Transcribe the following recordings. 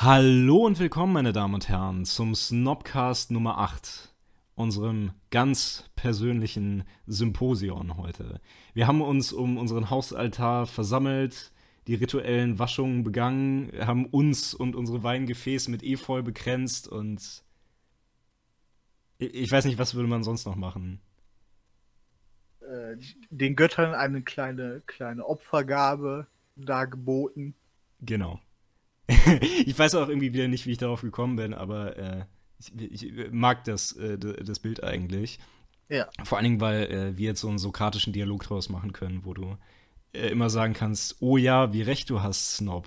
Hallo und willkommen, meine Damen und Herren, zum Snobcast Nummer 8, unserem ganz persönlichen Symposion heute. Wir haben uns um unseren Hausaltar versammelt, die rituellen Waschungen begangen, haben uns und unsere Weingefäße mit Efeu bekränzt und ich weiß nicht, was würde man sonst noch machen? Äh, den Göttern eine kleine, kleine Opfergabe dargeboten. Genau. ich weiß auch irgendwie wieder nicht, wie ich darauf gekommen bin, aber äh, ich, ich, mag das, äh, das Bild eigentlich. Ja. Vor allen Dingen, weil äh, wir jetzt so einen sokratischen Dialog draus machen können, wo du äh, immer sagen kannst, oh ja, wie recht du hast, Snob.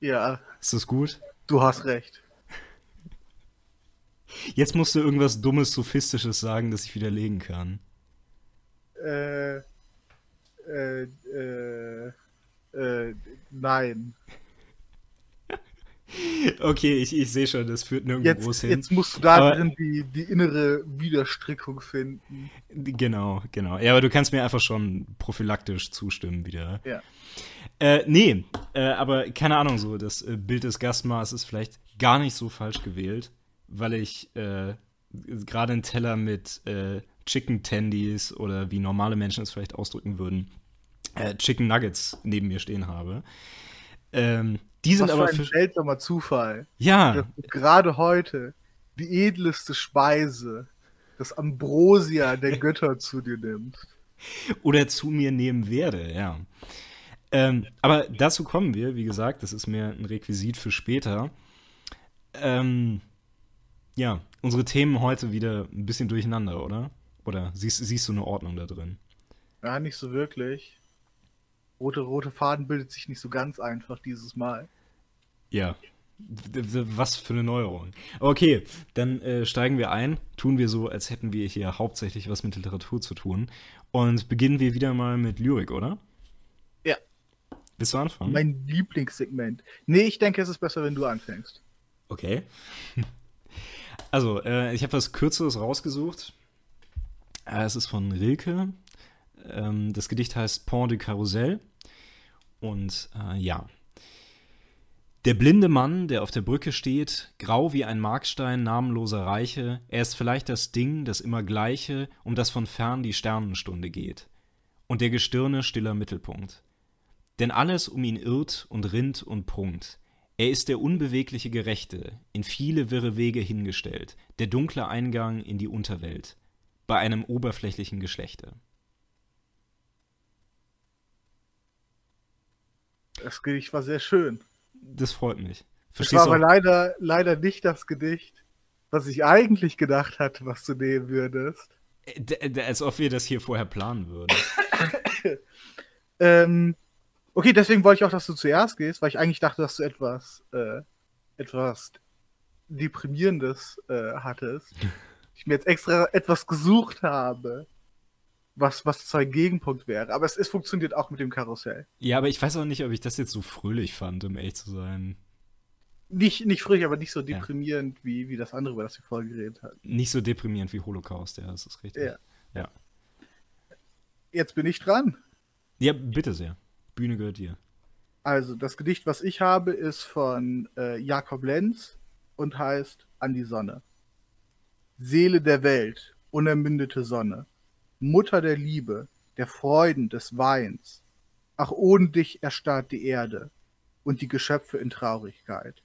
Ja. Ist das gut? Du hast recht. Jetzt musst du irgendwas Dummes, Sophistisches sagen, das ich widerlegen kann. Äh, äh, äh, äh, nein. Okay, ich, ich sehe schon, das führt nirgendwo jetzt, groß hin. Jetzt musst du da drin die, die innere Widerstrickung finden. Genau, genau. Ja, aber du kannst mir einfach schon prophylaktisch zustimmen wieder. Ja. Äh, nee, äh, aber keine Ahnung, so das äh, Bild des Gastmaßes ist vielleicht gar nicht so falsch gewählt, weil ich äh, gerade einen Teller mit äh, Chicken Tendies oder wie normale Menschen es vielleicht ausdrücken würden, äh, Chicken Nuggets neben mir stehen habe. Ähm, die sind Was aber für ein seltsamer Zufall. Ja. Gerade heute die edleste Speise, das Ambrosia der Götter zu dir nimmt. Oder zu mir nehmen werde, ja. Ähm, aber dazu kommen wir, wie gesagt, das ist mir ein Requisit für später. Ähm, ja, unsere Themen heute wieder ein bisschen durcheinander, oder? Oder siehst, siehst du eine Ordnung da drin? Ja, nicht so wirklich rote, rote Faden bildet sich nicht so ganz einfach dieses Mal. Ja. Was für eine Neuerung. Okay, dann äh, steigen wir ein, tun wir so, als hätten wir hier hauptsächlich was mit Literatur zu tun und beginnen wir wieder mal mit Lyrik, oder? Ja. Willst du anfangen? Mein Lieblingssegment. Nee, ich denke, es ist besser, wenn du anfängst. Okay. Also, äh, ich habe was Kürzeres rausgesucht. Äh, es ist von Rilke. Ähm, das Gedicht heißt Pont de Carousel. Und äh, ja. Der blinde Mann, der auf der Brücke steht, grau wie ein Markstein namenloser Reiche, er ist vielleicht das Ding, das immer Gleiche, um das von fern die Sternenstunde geht. Und der Gestirne stiller Mittelpunkt. Denn alles um ihn irrt und rinnt und prunkt. Er ist der unbewegliche Gerechte, in viele wirre Wege hingestellt, der dunkle Eingang in die Unterwelt, bei einem oberflächlichen Geschlechte. Das Gedicht war sehr schön. Das freut mich. Verstehst das war aber leider, leider nicht das Gedicht, was ich eigentlich gedacht hatte, was du nehmen würdest. Äh, als ob wir das hier vorher planen würden. ähm, okay, deswegen wollte ich auch, dass du zuerst gehst, weil ich eigentlich dachte, dass du etwas, äh, etwas Deprimierendes äh, hattest. ich mir jetzt extra etwas gesucht habe was, was zwar Gegenpunkt wäre. Aber es, es funktioniert auch mit dem Karussell. Ja, aber ich weiß auch nicht, ob ich das jetzt so fröhlich fand, um ehrlich zu sein. Nicht, nicht fröhlich, aber nicht so deprimierend ja. wie, wie das andere, über das wir vorher geredet haben. Nicht so deprimierend wie Holocaust, ja, das ist richtig. Ja. ja. Jetzt bin ich dran. Ja, bitte sehr. Bühne gehört dir. Also, das Gedicht, was ich habe, ist von äh, Jakob Lenz und heißt An die Sonne. Seele der Welt, unermündete Sonne Mutter der Liebe, der Freuden, des Weins. Ach, ohne dich erstarrt die Erde und die Geschöpfe in Traurigkeit.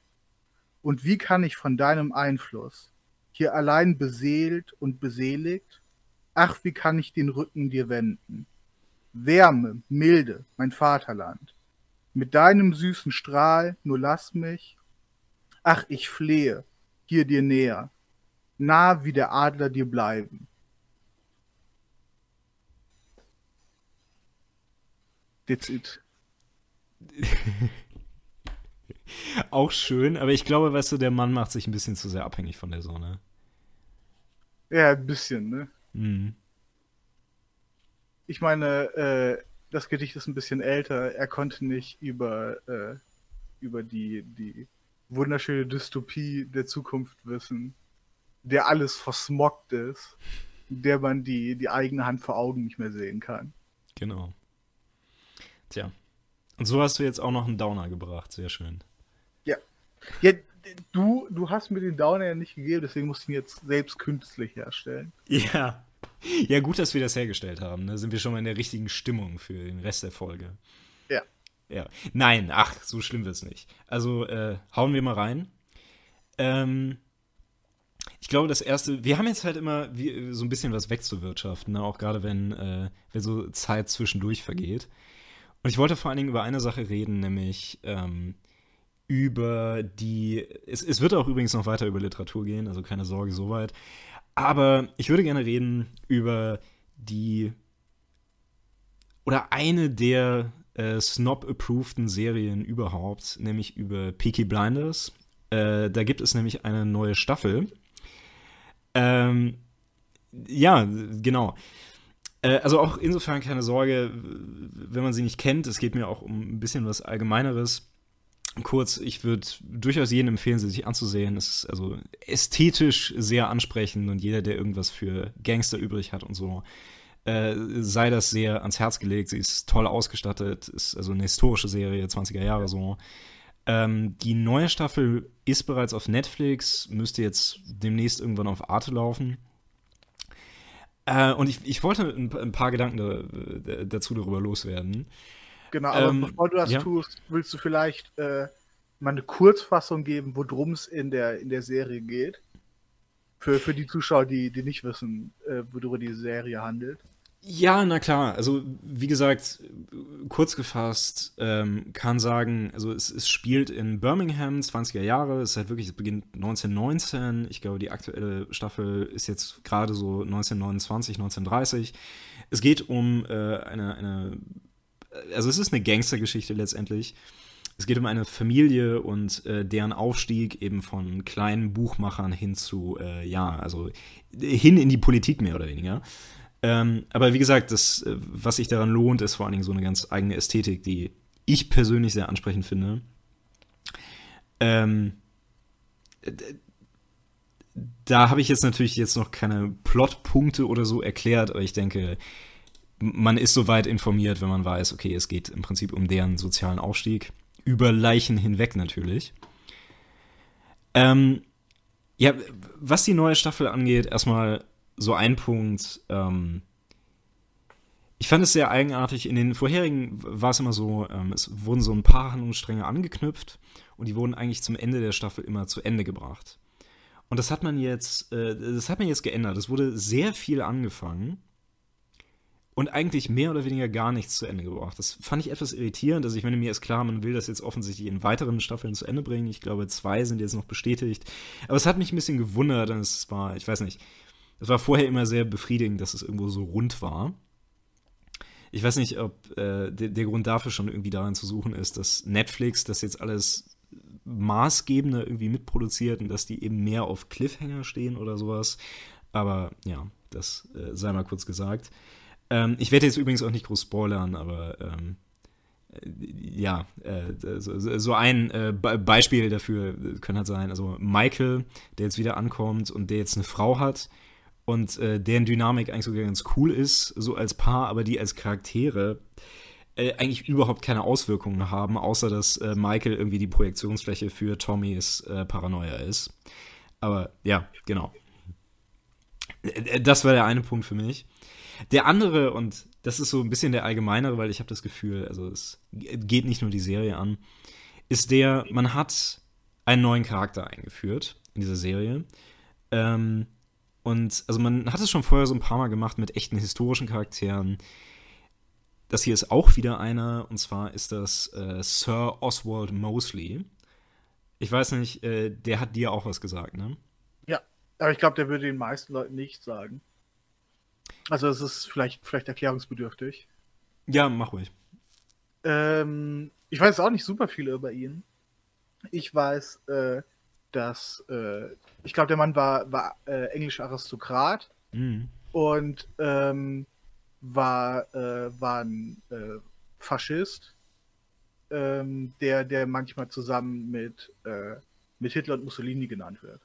Und wie kann ich von deinem Einfluss, hier allein beseelt und beseligt, ach, wie kann ich den Rücken dir wenden? Wärme, Milde, mein Vaterland. Mit deinem süßen Strahl nur lass mich, ach, ich flehe, hier dir näher, nah wie der Adler dir bleiben That's it. Auch schön, aber ich glaube, weißt du, der Mann macht sich ein bisschen zu sehr abhängig von der Sonne. Ja, ein bisschen, ne? Mhm. Ich meine, äh, das Gedicht ist ein bisschen älter. Er konnte nicht über, äh, über die, die wunderschöne Dystopie der Zukunft wissen, der alles versmoggt ist, der man die, die eigene Hand vor Augen nicht mehr sehen kann. Genau. Tja. Und so hast du jetzt auch noch einen Downer gebracht. Sehr schön. Ja. ja du, du hast mir den Downer ja nicht gegeben, deswegen musst du ihn jetzt selbst künstlich herstellen. Ja. Ja, gut, dass wir das hergestellt haben. Da ne? sind wir schon mal in der richtigen Stimmung für den Rest der Folge. Ja. Ja. Nein, ach, so schlimm wird es nicht. Also, äh, hauen wir mal rein. Ähm, ich glaube, das erste, wir haben jetzt halt immer wie, so ein bisschen was wegzuwirtschaften, ne? auch gerade wenn, äh, wenn so Zeit zwischendurch vergeht. Und ich wollte vor allen Dingen über eine Sache reden, nämlich ähm, über die. Es, es wird auch übrigens noch weiter über Literatur gehen, also keine Sorge soweit. Aber ich würde gerne reden über die. Oder eine der äh, Snob-approveden Serien überhaupt, nämlich über Peaky Blinders. Äh, da gibt es nämlich eine neue Staffel. Ähm, ja, genau. Äh, also auch insofern keine Sorge, wenn man sie nicht kennt. Es geht mir auch um ein bisschen was Allgemeineres. Kurz, ich würde durchaus jedem empfehlen, sie sich anzusehen. Es ist also ästhetisch sehr ansprechend und jeder, der irgendwas für Gangster übrig hat und so, äh, sei das sehr ans Herz gelegt. Sie ist toll ausgestattet, ist also eine historische Serie, 20er Jahre so. Ähm, die neue Staffel ist bereits auf Netflix, müsste jetzt demnächst irgendwann auf Arte laufen. Äh, und ich, ich wollte ein, ein paar Gedanken da, dazu darüber loswerden. Genau, aber ähm, bevor du das ja. tust, willst du vielleicht äh, mal eine Kurzfassung geben, worum es in der, in der Serie geht? Für, für die Zuschauer, die, die nicht wissen, äh, worüber die Serie handelt. Ja, na klar. Also, wie gesagt, kurz gefasst, ähm, kann sagen, also es, es, spielt in Birmingham, 20er Jahre. Es ist halt wirklich, es beginnt 1919. Ich glaube, die aktuelle Staffel ist jetzt gerade so 1929, 1930. Es geht um äh, eine, eine, also es ist eine Gangstergeschichte letztendlich. Es geht um eine Familie und äh, deren Aufstieg eben von kleinen Buchmachern hin zu, äh, ja, also hin in die Politik mehr oder weniger. Ähm, aber wie gesagt, das, äh, was sich daran lohnt, ist vor allen Dingen so eine ganz eigene Ästhetik, die ich persönlich sehr ansprechend finde. Ähm, da habe ich jetzt natürlich jetzt noch keine Plotpunkte oder so erklärt, aber ich denke, man ist soweit informiert, wenn man weiß, okay, es geht im Prinzip um deren sozialen Aufstieg. Über Leichen hinweg natürlich. Ähm, ja, was die neue Staffel angeht, erstmal so ein Punkt. Ähm, ich fand es sehr eigenartig. In den vorherigen war es immer so, ähm, es wurden so ein paar Handlungsstränge angeknüpft und die wurden eigentlich zum Ende der Staffel immer zu Ende gebracht. Und das hat man jetzt, äh, das hat man jetzt geändert. Es wurde sehr viel angefangen und eigentlich mehr oder weniger gar nichts zu Ende gebracht. Das fand ich etwas irritierend. Also ich meine, mir ist klar, man will das jetzt offensichtlich in weiteren Staffeln zu Ende bringen. Ich glaube, zwei sind jetzt noch bestätigt. Aber es hat mich ein bisschen gewundert. Und es war, ich weiß nicht, es war vorher immer sehr befriedigend, dass es irgendwo so rund war. Ich weiß nicht, ob äh, der, der, Grund dafür schon irgendwie darin zu suchen ist, dass Netflix das jetzt alles maßgebender irgendwie mitproduziert und dass die eben mehr auf Cliffhanger stehen oder sowas. Aber ja, das äh, sei mal kurz gesagt. Ähm, ich werde jetzt übrigens auch nicht groß spoilern, aber ähm, äh, ja, äh, so, so, ein äh, Beispiel dafür könnte halt sein, also Michael, der jetzt wieder ankommt und der jetzt eine Frau hat und äh, deren Dynamik eigentlich sogar ganz cool ist, so als Paar, aber die als Charaktere äh, eigentlich überhaupt keine Auswirkungen haben, außer dass äh, Michael irgendwie die Projektionsfläche für Tommys äh, Paranoia ist. Aber ja, genau. Äh, das war der eine Punkt für mich. Der andere, und das ist so ein bisschen der allgemeinere, weil ich habe das Gefühl, also es geht nicht nur die Serie an, ist der, man hat einen neuen Charakter eingeführt in dieser Serie. Ähm, und also man hat es schon vorher so ein paar Mal gemacht mit echten historischen Charakteren. Das hier ist auch wieder einer, und zwar ist das äh, Sir Oswald Mosley. Ich weiß nicht, äh, der hat dir auch was gesagt, ne? Ja, aber ich glaube, der würde den meisten Leuten nicht sagen. Also es ist vielleicht, vielleicht erklärungsbedürftig. Ja, mach ruhig. Ähm, ich weiß auch nicht super viel über ihn. Ich weiß, äh, dass äh, ich glaube, der Mann war, war äh, englischer Aristokrat mhm. und ähm, war, äh, war ein äh, Faschist, ähm, der, der manchmal zusammen mit, äh, mit Hitler und Mussolini genannt wird.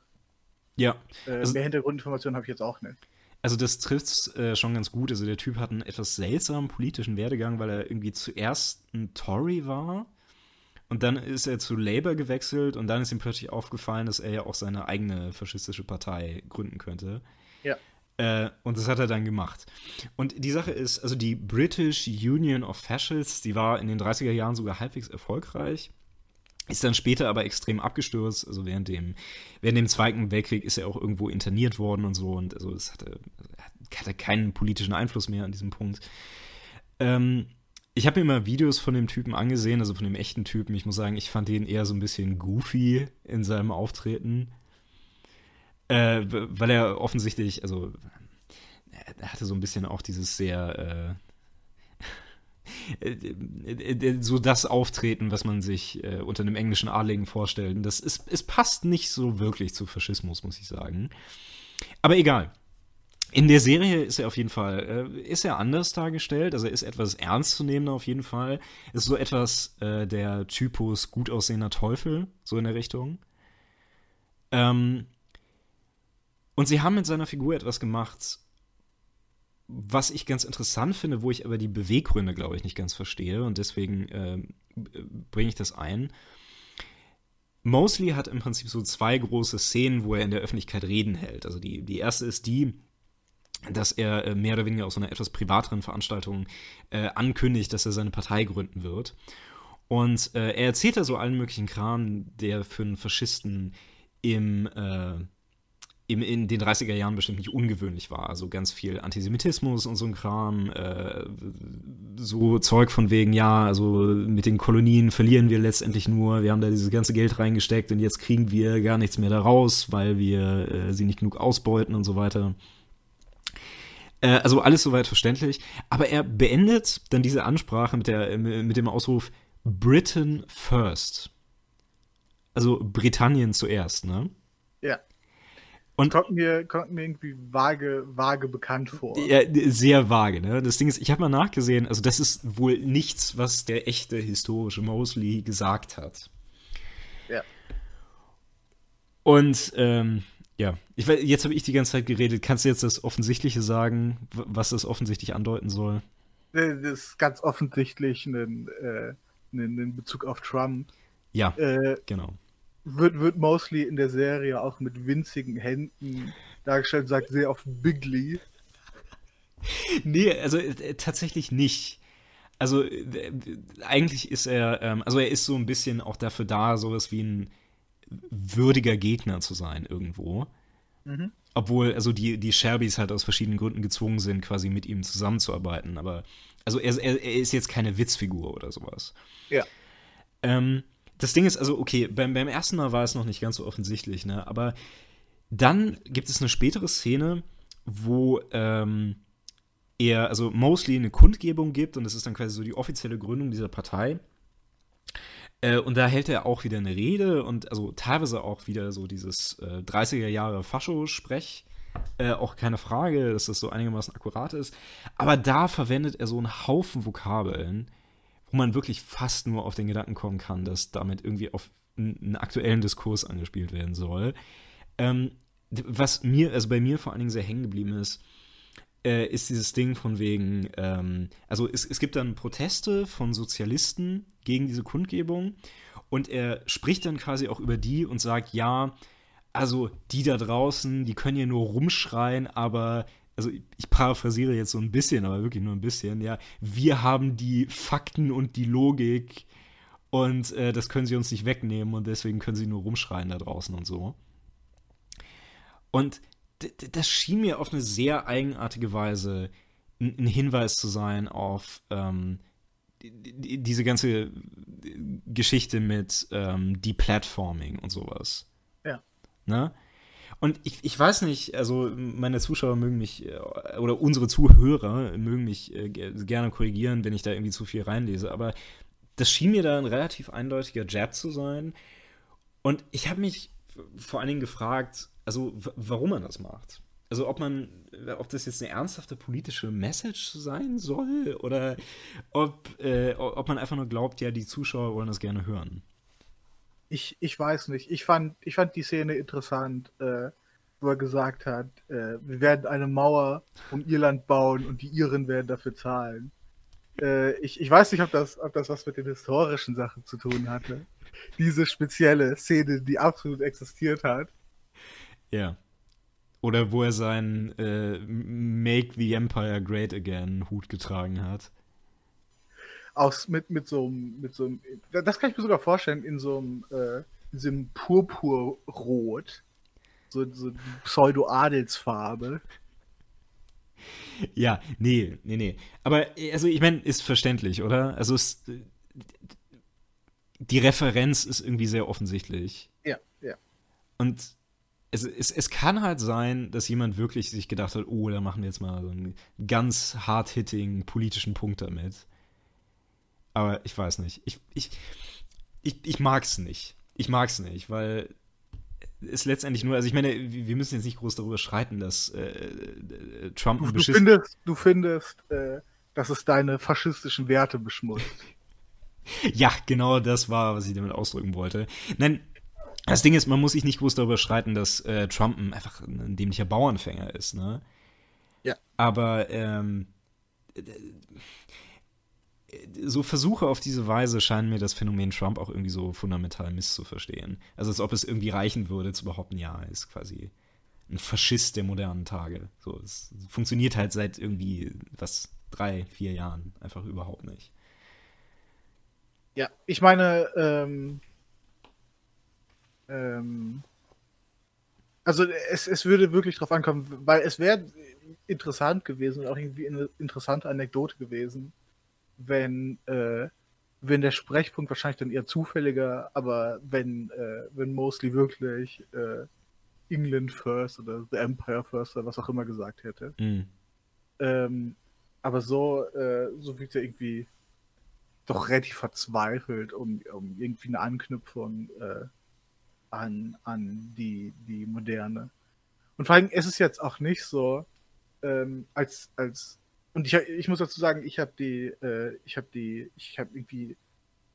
Ja. Äh, also, mehr Hintergrundinformationen habe ich jetzt auch nicht. Also das trifft äh, schon ganz gut. Also der Typ hat einen etwas seltsamen politischen Werdegang, weil er irgendwie zuerst ein Tory war Und dann ist er zu Labour gewechselt und dann ist ihm plötzlich aufgefallen, dass er ja auch seine eigene faschistische Partei gründen könnte. Ja. Äh, und das hat er dann gemacht. Und die Sache ist, also die British Union of Fascists, die war in den 30er Jahren sogar halbwegs erfolgreich. Ist dann später aber extrem abgestürzt. Also während dem, während dem Zweiten Weltkrieg ist er auch irgendwo interniert worden und so. Und also es hatte, hatte keinen politischen Einfluss mehr an diesem Punkt. Ähm, ich habe mir immer Videos von dem Typen angesehen, also von dem echten Typen. Ich muss sagen, ich fand ihn eher so ein bisschen goofy in seinem Auftreten. Äh, weil er offensichtlich, also er hatte so ein bisschen auch dieses sehr äh, so das Auftreten, was man sich äh, unter einem englischen Adligen vorstellt. Das ist, es passt nicht so wirklich zu Faschismus, muss ich sagen. Aber egal. In der Serie ist er auf jeden Fall, äh, ist er anders dargestellt, also er ist etwas ernstzunehmender auf jeden Fall. Ist so etwas äh, der Typus gut aussehender Teufel, so in der Richtung. Ähm, und sie haben mit seiner Figur etwas gemacht, was ich ganz interessant finde, wo ich aber die Beweggründe, glaube ich, nicht ganz verstehe und deswegen äh, bringe ich das ein. Mosley hat im Prinzip so zwei große Szenen, wo er in der Öffentlichkeit Reden hält. Also die, die erste ist die, dass er äh, mehr oder weniger aus einer etwas privateren Veranstaltung äh, ankündigt, dass er seine Partei gründen wird. Und äh, er erzählt da so allen möglichen Kram, der für einen Faschisten im, äh, im, in den 30er Jahren bestimmt nicht ungewöhnlich war. Also ganz viel Antisemitismus und so ein Kram, äh, so Zeug von wegen, ja, also mit den Kolonien verlieren wir letztendlich nur, wir haben da dieses ganze Geld reingesteckt und jetzt kriegen wir gar nichts mehr daraus, weil wir äh, sie nicht genug ausbeuten und so weiter. Äh, also alles soweit verständlich. Aber er beendet dann diese Ansprache mit, der, mit dem Ausruf Britain first. Also Britannien zuerst, ne? Ja. Und kommt mir, kommt mir irgendwie vage, vage bekannt vor. Ja, sehr vage, ne? Das Ding ist, ich habe mal nachgesehen, also das ist wohl nichts, was der echte historische Mosley gesagt hat. Ja. Und ähm, ja, ich, jetzt habe ich die ganze Zeit geredet. Kannst du jetzt das Offensichtliche sagen, was das offensichtlich andeuten soll? Das ist ganz offensichtlich ein, äh, ein Bezug auf Trump. Ja, äh, genau. Wird, wird mostly in der Serie auch mit winzigen Händen dargestellt, sagt sehr oft Bigly. Nee, also äh, tatsächlich nicht. Also äh, eigentlich ist er, ähm, also er ist so ein bisschen auch dafür da, sowas wie ein würdiger Gegner zu sein irgendwo. Mhm. Obwohl, also die, die Sherbys halt aus verschiedenen Gründen gezwungen sind, quasi mit ihm zusammenzuarbeiten. Aber, also er, er, er ist jetzt keine Witzfigur oder sowas. Ja. Ähm, das Ding ist, also, okay, beim, beim ersten Mal war es noch nicht ganz so offensichtlich, ne? Aber dann gibt es eine spätere Szene, wo ähm, er, also Mosley eine Kundgebung gibt und das ist dann quasi so die offizielle Gründung dieser Partei. Äh, und da hält er auch wieder eine Rede und also teilweise auch wieder so dieses äh, 30er Jahre Fascho-Sprech. Äh, auch keine Frage, dass das so einigermaßen akkurat ist. Aber da verwendet er so einen Haufen Vokabeln, wo man wirklich fast nur auf den Gedanken kommen kann, dass damit irgendwie auf einen aktuellen Diskurs angespielt werden soll. Ähm, was mir, also bei mir vor allen Dingen sehr hängen geblieben ist, äh, ist dieses Ding von wegen, ähm, also es, es gibt dann Proteste von Sozialisten gegen diese Kundgebung und er spricht dann quasi auch über die und sagt, ja, also die da draußen, die können ja nur rumschreien, aber also ich paraphrasiere jetzt so ein bisschen, aber wirklich nur ein bisschen, ja, wir haben die Fakten und die Logik und äh, das können sie uns nicht wegnehmen und deswegen können sie nur rumschreien da draußen und so. Und das schien mir auf eine sehr eigenartige Weise ein Hinweis zu sein auf ähm, diese ganze Geschichte mit ähm, Deplatforming und sowas. Ja. Ne? Und ich, ich weiß nicht, also meine Zuschauer mögen mich, äh, oder unsere Zuhörer mögen mich äh, gerne korrigieren, wenn ich da irgendwie zu viel reinlese, aber das schien mir da ein relativ eindeutiger Jab zu sein. Und ich habe mich vor allen Dingen gefragt, also warum man das macht. Also ob man, ob das jetzt eine ernsthafte politische Message sein soll oder ob, äh, ob man einfach nur glaubt, ja, die Zuschauer wollen das gerne hören. Ich, ich weiß nicht. Ich fand, ich fand die Szene interessant, äh, wo er gesagt hat, äh, wir werden eine Mauer um Irland bauen und die Iren werden dafür zahlen. äh, ich, ich weiß nicht, ob das, ob das was mit den historischen Sachen zu tun hatte. Diese spezielle Szene, die absolut existiert hat. Ja. Oder wo er seinen äh, Make the Empire Great Again Hut getragen hat. Aus, mit, mit so einem, mit so einem, das kann ich mir sogar vorstellen, in so einem, äh, in Purpurrot. So, so Pseudo-Adelsfarbe. Ja, nee, nee, nee. Aber, also, ich meine, ist verständlich, oder? Also, es, die Referenz ist irgendwie sehr offensichtlich. Ja, ja. Und es, es, es kann halt sein, dass jemand wirklich sich gedacht hat, oh, da machen wir jetzt mal so einen ganz hard-hitting politischen Punkt damit. Aber ich weiß nicht. Ich, ich, ich, ich mag's nicht. Ich mag's nicht, weil es letztendlich nur, also ich meine, wir müssen jetzt nicht groß darüber streiten, dass äh, äh Trump du, du findest, du findest, äh, dass es deine faschistischen Werte beschmutzt. ja, genau das war, was ich damit ausdrücken wollte. Nein, das Ding ist, man muss sich nicht groß darüber streiten, dass äh, Trump ein, einfach ein dämlicher Bauernfänger ist, ne? Ja. Aber ähm, so Versuche auf diese Weise scheinen mir das Phänomen Trump auch irgendwie so fundamental misszuverstehen. Also als ob es irgendwie reichen würde, zu behaupten, ja, er ist quasi ein Faschist der modernen Tage. So, es funktioniert halt seit irgendwie, was, drei, vier Jahren einfach überhaupt nicht. Ja, ich meine, ähm, ähm, also es, es würde wirklich drauf ankommen, weil es wäre interessant gewesen und auch irgendwie eine interessante Anekdote gewesen, wenn, äh, wenn der Sprechpunkt wahrscheinlich dann eher zufälliger, aber wenn, äh, wenn Mosley wirklich äh, England first oder The Empire first oder was auch immer gesagt hätte. Mhm. Ähm, aber so, äh, so wirkt er irgendwie doch relativ verzweifelt, um, um irgendwie eine Anknüpfung äh, an, an die, die Moderne. Und vor allem ist es jetzt auch nicht so, ähm, als, als, und ich, ich muss dazu sagen, ich habe die, äh, ich habe die, ich habe irgendwie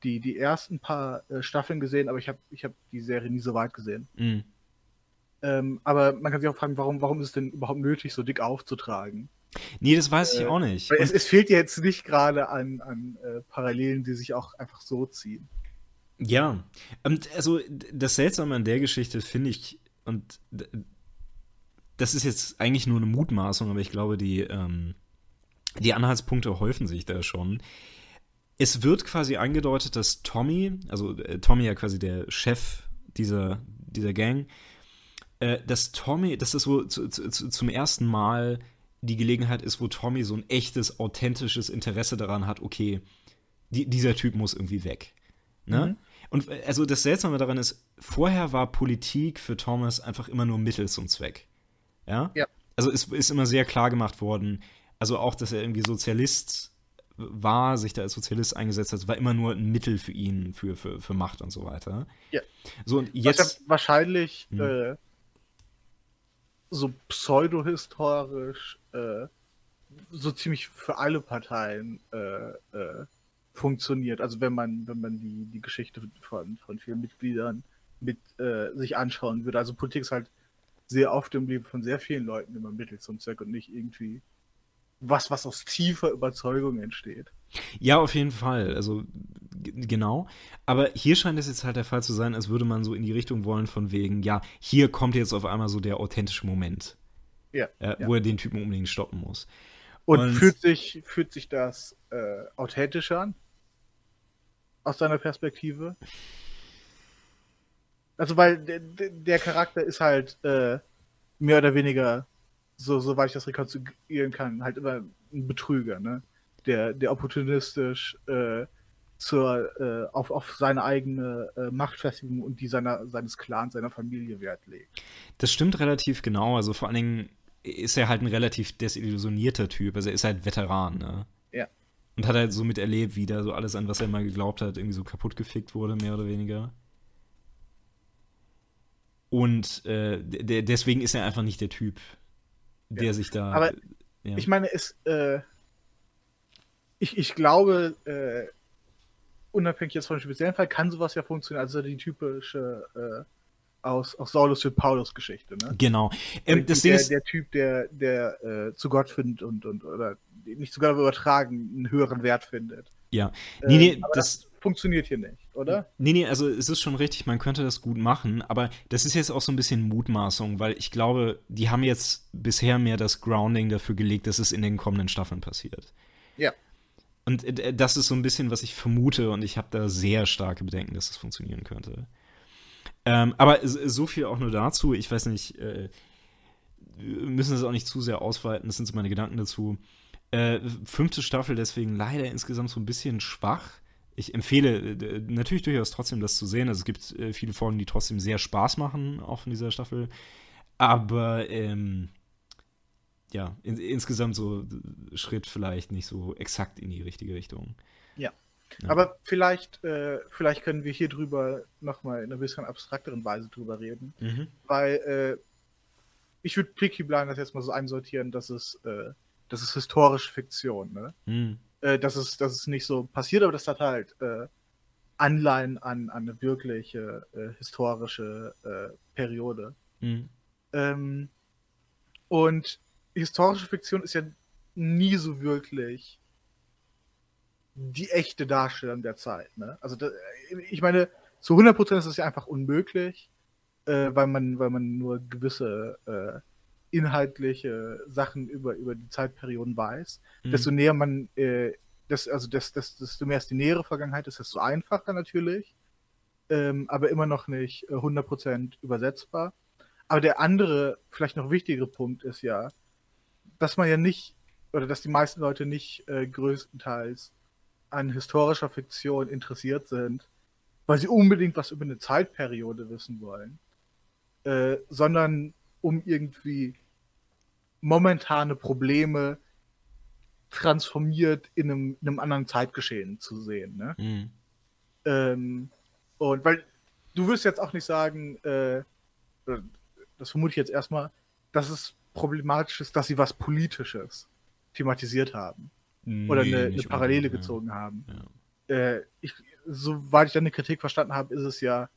die, die ersten paar äh, Staffeln gesehen, aber ich habe ich hab die Serie nie so weit gesehen. Mhm. Ähm, aber man kann sich auch fragen, warum, warum ist es denn überhaupt nötig, so dick aufzutragen? Nee, das weiß ich äh, auch nicht. Es, es, fehlt jetzt nicht gerade an, an äh, Parallelen, die sich auch einfach so ziehen. Ja, und also das Seltsame an der Geschichte finde ich, und das ist jetzt eigentlich nur eine Mutmaßung, aber ich glaube, die, ähm, die Anhaltspunkte häufen sich da schon. Es wird quasi angedeutet, dass Tommy, also äh, Tommy ja quasi der Chef dieser, dieser Gang, äh, dass Tommy, dass das so zu, zu, zum ersten Mal die Gelegenheit ist, wo Tommy so ein echtes, authentisches Interesse daran hat, okay, die, dieser Typ muss irgendwie weg. Ne? Mhm. Und äh, also das Seltsame daran ist, vorher war Politik für Thomas einfach immer nur Mittel zum Zweck. Ja? ja. Also es ist immer sehr klar gemacht worden, also auch, dass er irgendwie Sozialist war, sich da als Sozialist eingesetzt hat, war immer nur ein Mittel für ihn, für, für, für Macht und so weiter. Ja. So, und jetzt. Wahrscheinlich hm. äh, so pseudohistorisch äh, so ziemlich für alle Parteien äh, äh funktioniert. Also wenn man, wenn man die, die Geschichte von, von vielen Mitgliedern mit äh, sich anschauen würde. Also Politik ist halt sehr oft im Leben von sehr vielen Leuten immer Mittel zum Zweck und nicht irgendwie was, was aus tiefer Überzeugung entsteht. Ja, auf jeden Fall. Also genau. Aber hier scheint es jetzt halt der Fall zu sein, als würde man so in die Richtung wollen von wegen, ja, hier kommt jetzt auf einmal so der authentische Moment. Ja, äh, ja. Wo er den Typen unbedingt stoppen muss. Und, und fühlt, sich, fühlt sich das äh, authentisch an? Aus deiner Perspektive? Also, weil der, der Charakter ist halt äh, mehr oder weniger, so soweit ich das rekonstruieren kann, halt immer ein Betrüger, ne? Der, der opportunistisch äh, zur, äh, auf, auf seine eigene äh, Machtfestigung und die seiner, seines Clans, seiner Familie Wert legt. Das stimmt relativ genau. Also vor allen Dingen ist er halt ein relativ desillusionierter Typ. Also er ist halt Veteran, ne? Und hat halt so miterlebt, wie da so alles, an was er mal geglaubt hat, irgendwie so kaputt gefickt wurde, mehr oder weniger. Und äh, der, deswegen ist er einfach nicht der Typ, der ja. sich da. Aber ja. ich meine, es, äh, ich, ich glaube, äh, unabhängig jetzt von dem speziellen Fall, kann sowas ja funktionieren. Also die typische äh, aus, aus Saulus für Paulus Geschichte, ne? Genau. Ähm, das der, Ding ist, der Typ, der, der äh, zu Gott findet und, und oder nicht sogar übertragen einen höheren Wert findet. Ja. Nee, nee, Ähm, aber das, Funktioniert hier nicht, oder? Nee, nee, also es ist schon richtig, man könnte das gut machen, aber das ist jetzt auch so ein bisschen Mutmaßung, weil ich glaube, die haben jetzt bisher mehr das Grounding dafür gelegt, dass es in den kommenden Staffeln passiert. Ja. Und äh, das ist so ein bisschen, was ich vermute, und ich habe da sehr starke Bedenken, dass das funktionieren könnte. Ähm, aber so viel auch nur dazu. Ich weiß nicht, äh, müssen das auch nicht zu sehr ausweiten, das sind so meine Gedanken dazu. Äh, fünfte Staffel deswegen leider insgesamt so ein bisschen schwach. Ich empfehle äh, natürlich durchaus trotzdem das zu sehen. Also es gibt äh, viele Folgen, die trotzdem sehr Spaß machen, auch von dieser Staffel. Aber ähm, ja, in, insgesamt so Schritt vielleicht nicht so exakt in die richtige Richtung. Ja. Aber vielleicht, äh, vielleicht können wir hier drüber nochmal in einer bisschen abstrakteren Weise drüber reden. Weil äh, ich würde Peaky Blinders jetzt mal so einsortieren, dass es, äh, das ist historische Fiktion, ne? Hm. Äh, dass, es, dass es nicht so passiert, aber das hat halt äh, Anleihen an, an eine wirkliche äh, historische äh, Periode. Hm. Ähm, und historische Fiktion ist ja nie so wirklich die echte Darstellung der Zeit. Ne? Also da, ich meine, zu 100% ist es ja einfach unmöglich, äh, weil, man, weil man nur gewisse äh, inhaltliche Sachen über, über die Zeitperioden weiß. Hm. Desto näher man, äh, das, also das, das, desto mehr es die nähere Vergangenheit ist, desto einfacher natürlich, ähm, aber immer noch nicht äh, 100% übersetzbar. Aber der andere, vielleicht noch wichtigere Punkt ist ja, dass man ja nicht, oder dass die meisten Leute nicht äh, größtenteils an historischer Fiktion interessiert sind, weil sie unbedingt was über eine Zeitperiode wissen wollen, äh, sondern um irgendwie momentane Probleme transformiert in einem, in einem anderen Zeitgeschehen zu sehen. Ne? Hm. Ähm, und weil du wirst jetzt auch nicht sagen, äh, das vermute ich jetzt erstmal, dass es problematisch ist, dass sie was Politisches thematisiert haben oder Nee, eine, eine Parallele unbedingt, ja. gezogen haben. Ja. Äh, ich, soweit ich dann eine Kritik verstanden habe, ist es ja,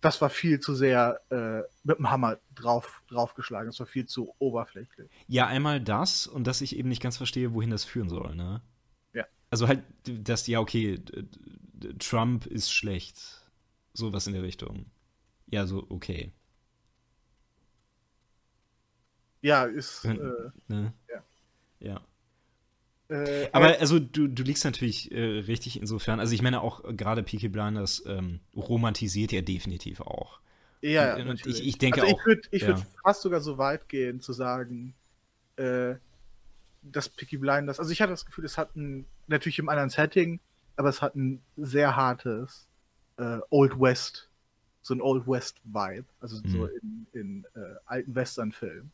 das war viel zu sehr äh, mit dem Hammer drauf, draufgeschlagen. Das war viel zu oberflächlich. Ja, einmal das und dass ich eben nicht ganz verstehe, wohin das führen soll, ne? Ja. Also halt, dass, ja, okay, Trump ist schlecht. Sowas in der Richtung. Ja, so, okay. Ja, ist. Hm. Äh, Ne? Ja. Ja. Äh, Aber also du, du liegst natürlich äh, richtig insofern. Also ich meine auch äh, gerade Peaky Blinders ähm, romantisiert ja definitiv auch. Ja, Und natürlich. ich- ich denke also auch, Ich würde ich ja. würd fast sogar so weit gehen, zu sagen, äh, dass Peaky Blinders, also ich hatte das Gefühl, es hat ein, natürlich im anderen Setting, aber es hat ein sehr hartes äh, Old West, so ein Old West-Vibe, also so Mhm. in, in äh, alten Western-Filmen.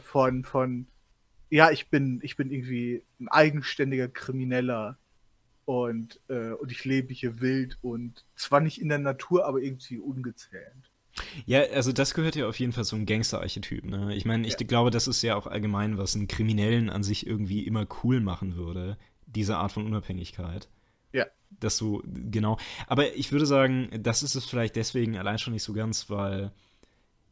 Von, von, ja, ich bin, ich bin irgendwie ein eigenständiger Krimineller und, äh, und ich lebe hier wild und zwar nicht in der Natur, aber irgendwie ungezähmt. Ja, also das gehört ja auf jeden Fall zum Gangster-Archetyp. Ne? Ich meine, ich Ja. glaube, das ist ja auch allgemein, was einen Kriminellen an sich irgendwie immer cool machen würde, diese Art von Unabhängigkeit. Ja. Dass du, genau. Aber ich würde sagen, das ist es vielleicht deswegen allein schon nicht so ganz, weil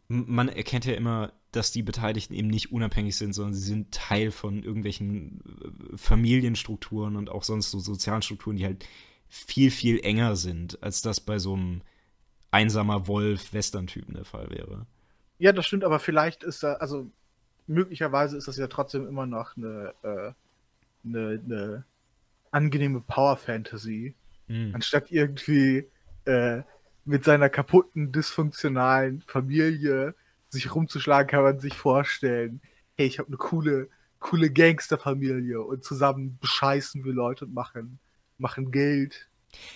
man erkennt ja immer, dass die Beteiligten eben nicht unabhängig sind, sondern sie sind Teil von irgendwelchen äh, Familienstrukturen und auch sonst so sozialen Strukturen, die halt viel, viel enger sind, als das bei so einem einsamer Wolf-Western-Typen der Fall wäre. Ja, das stimmt, aber vielleicht ist da, also möglicherweise ist das ja trotzdem immer noch eine, äh, eine, eine angenehme Power-Fantasy, anstatt irgendwie äh, mit seiner kaputten, dysfunktionalen Familie sich rumzuschlagen, kann man sich vorstellen, hey, ich habe eine coole, coole Gangsterfamilie und zusammen bescheißen wir Leute und machen, machen Geld.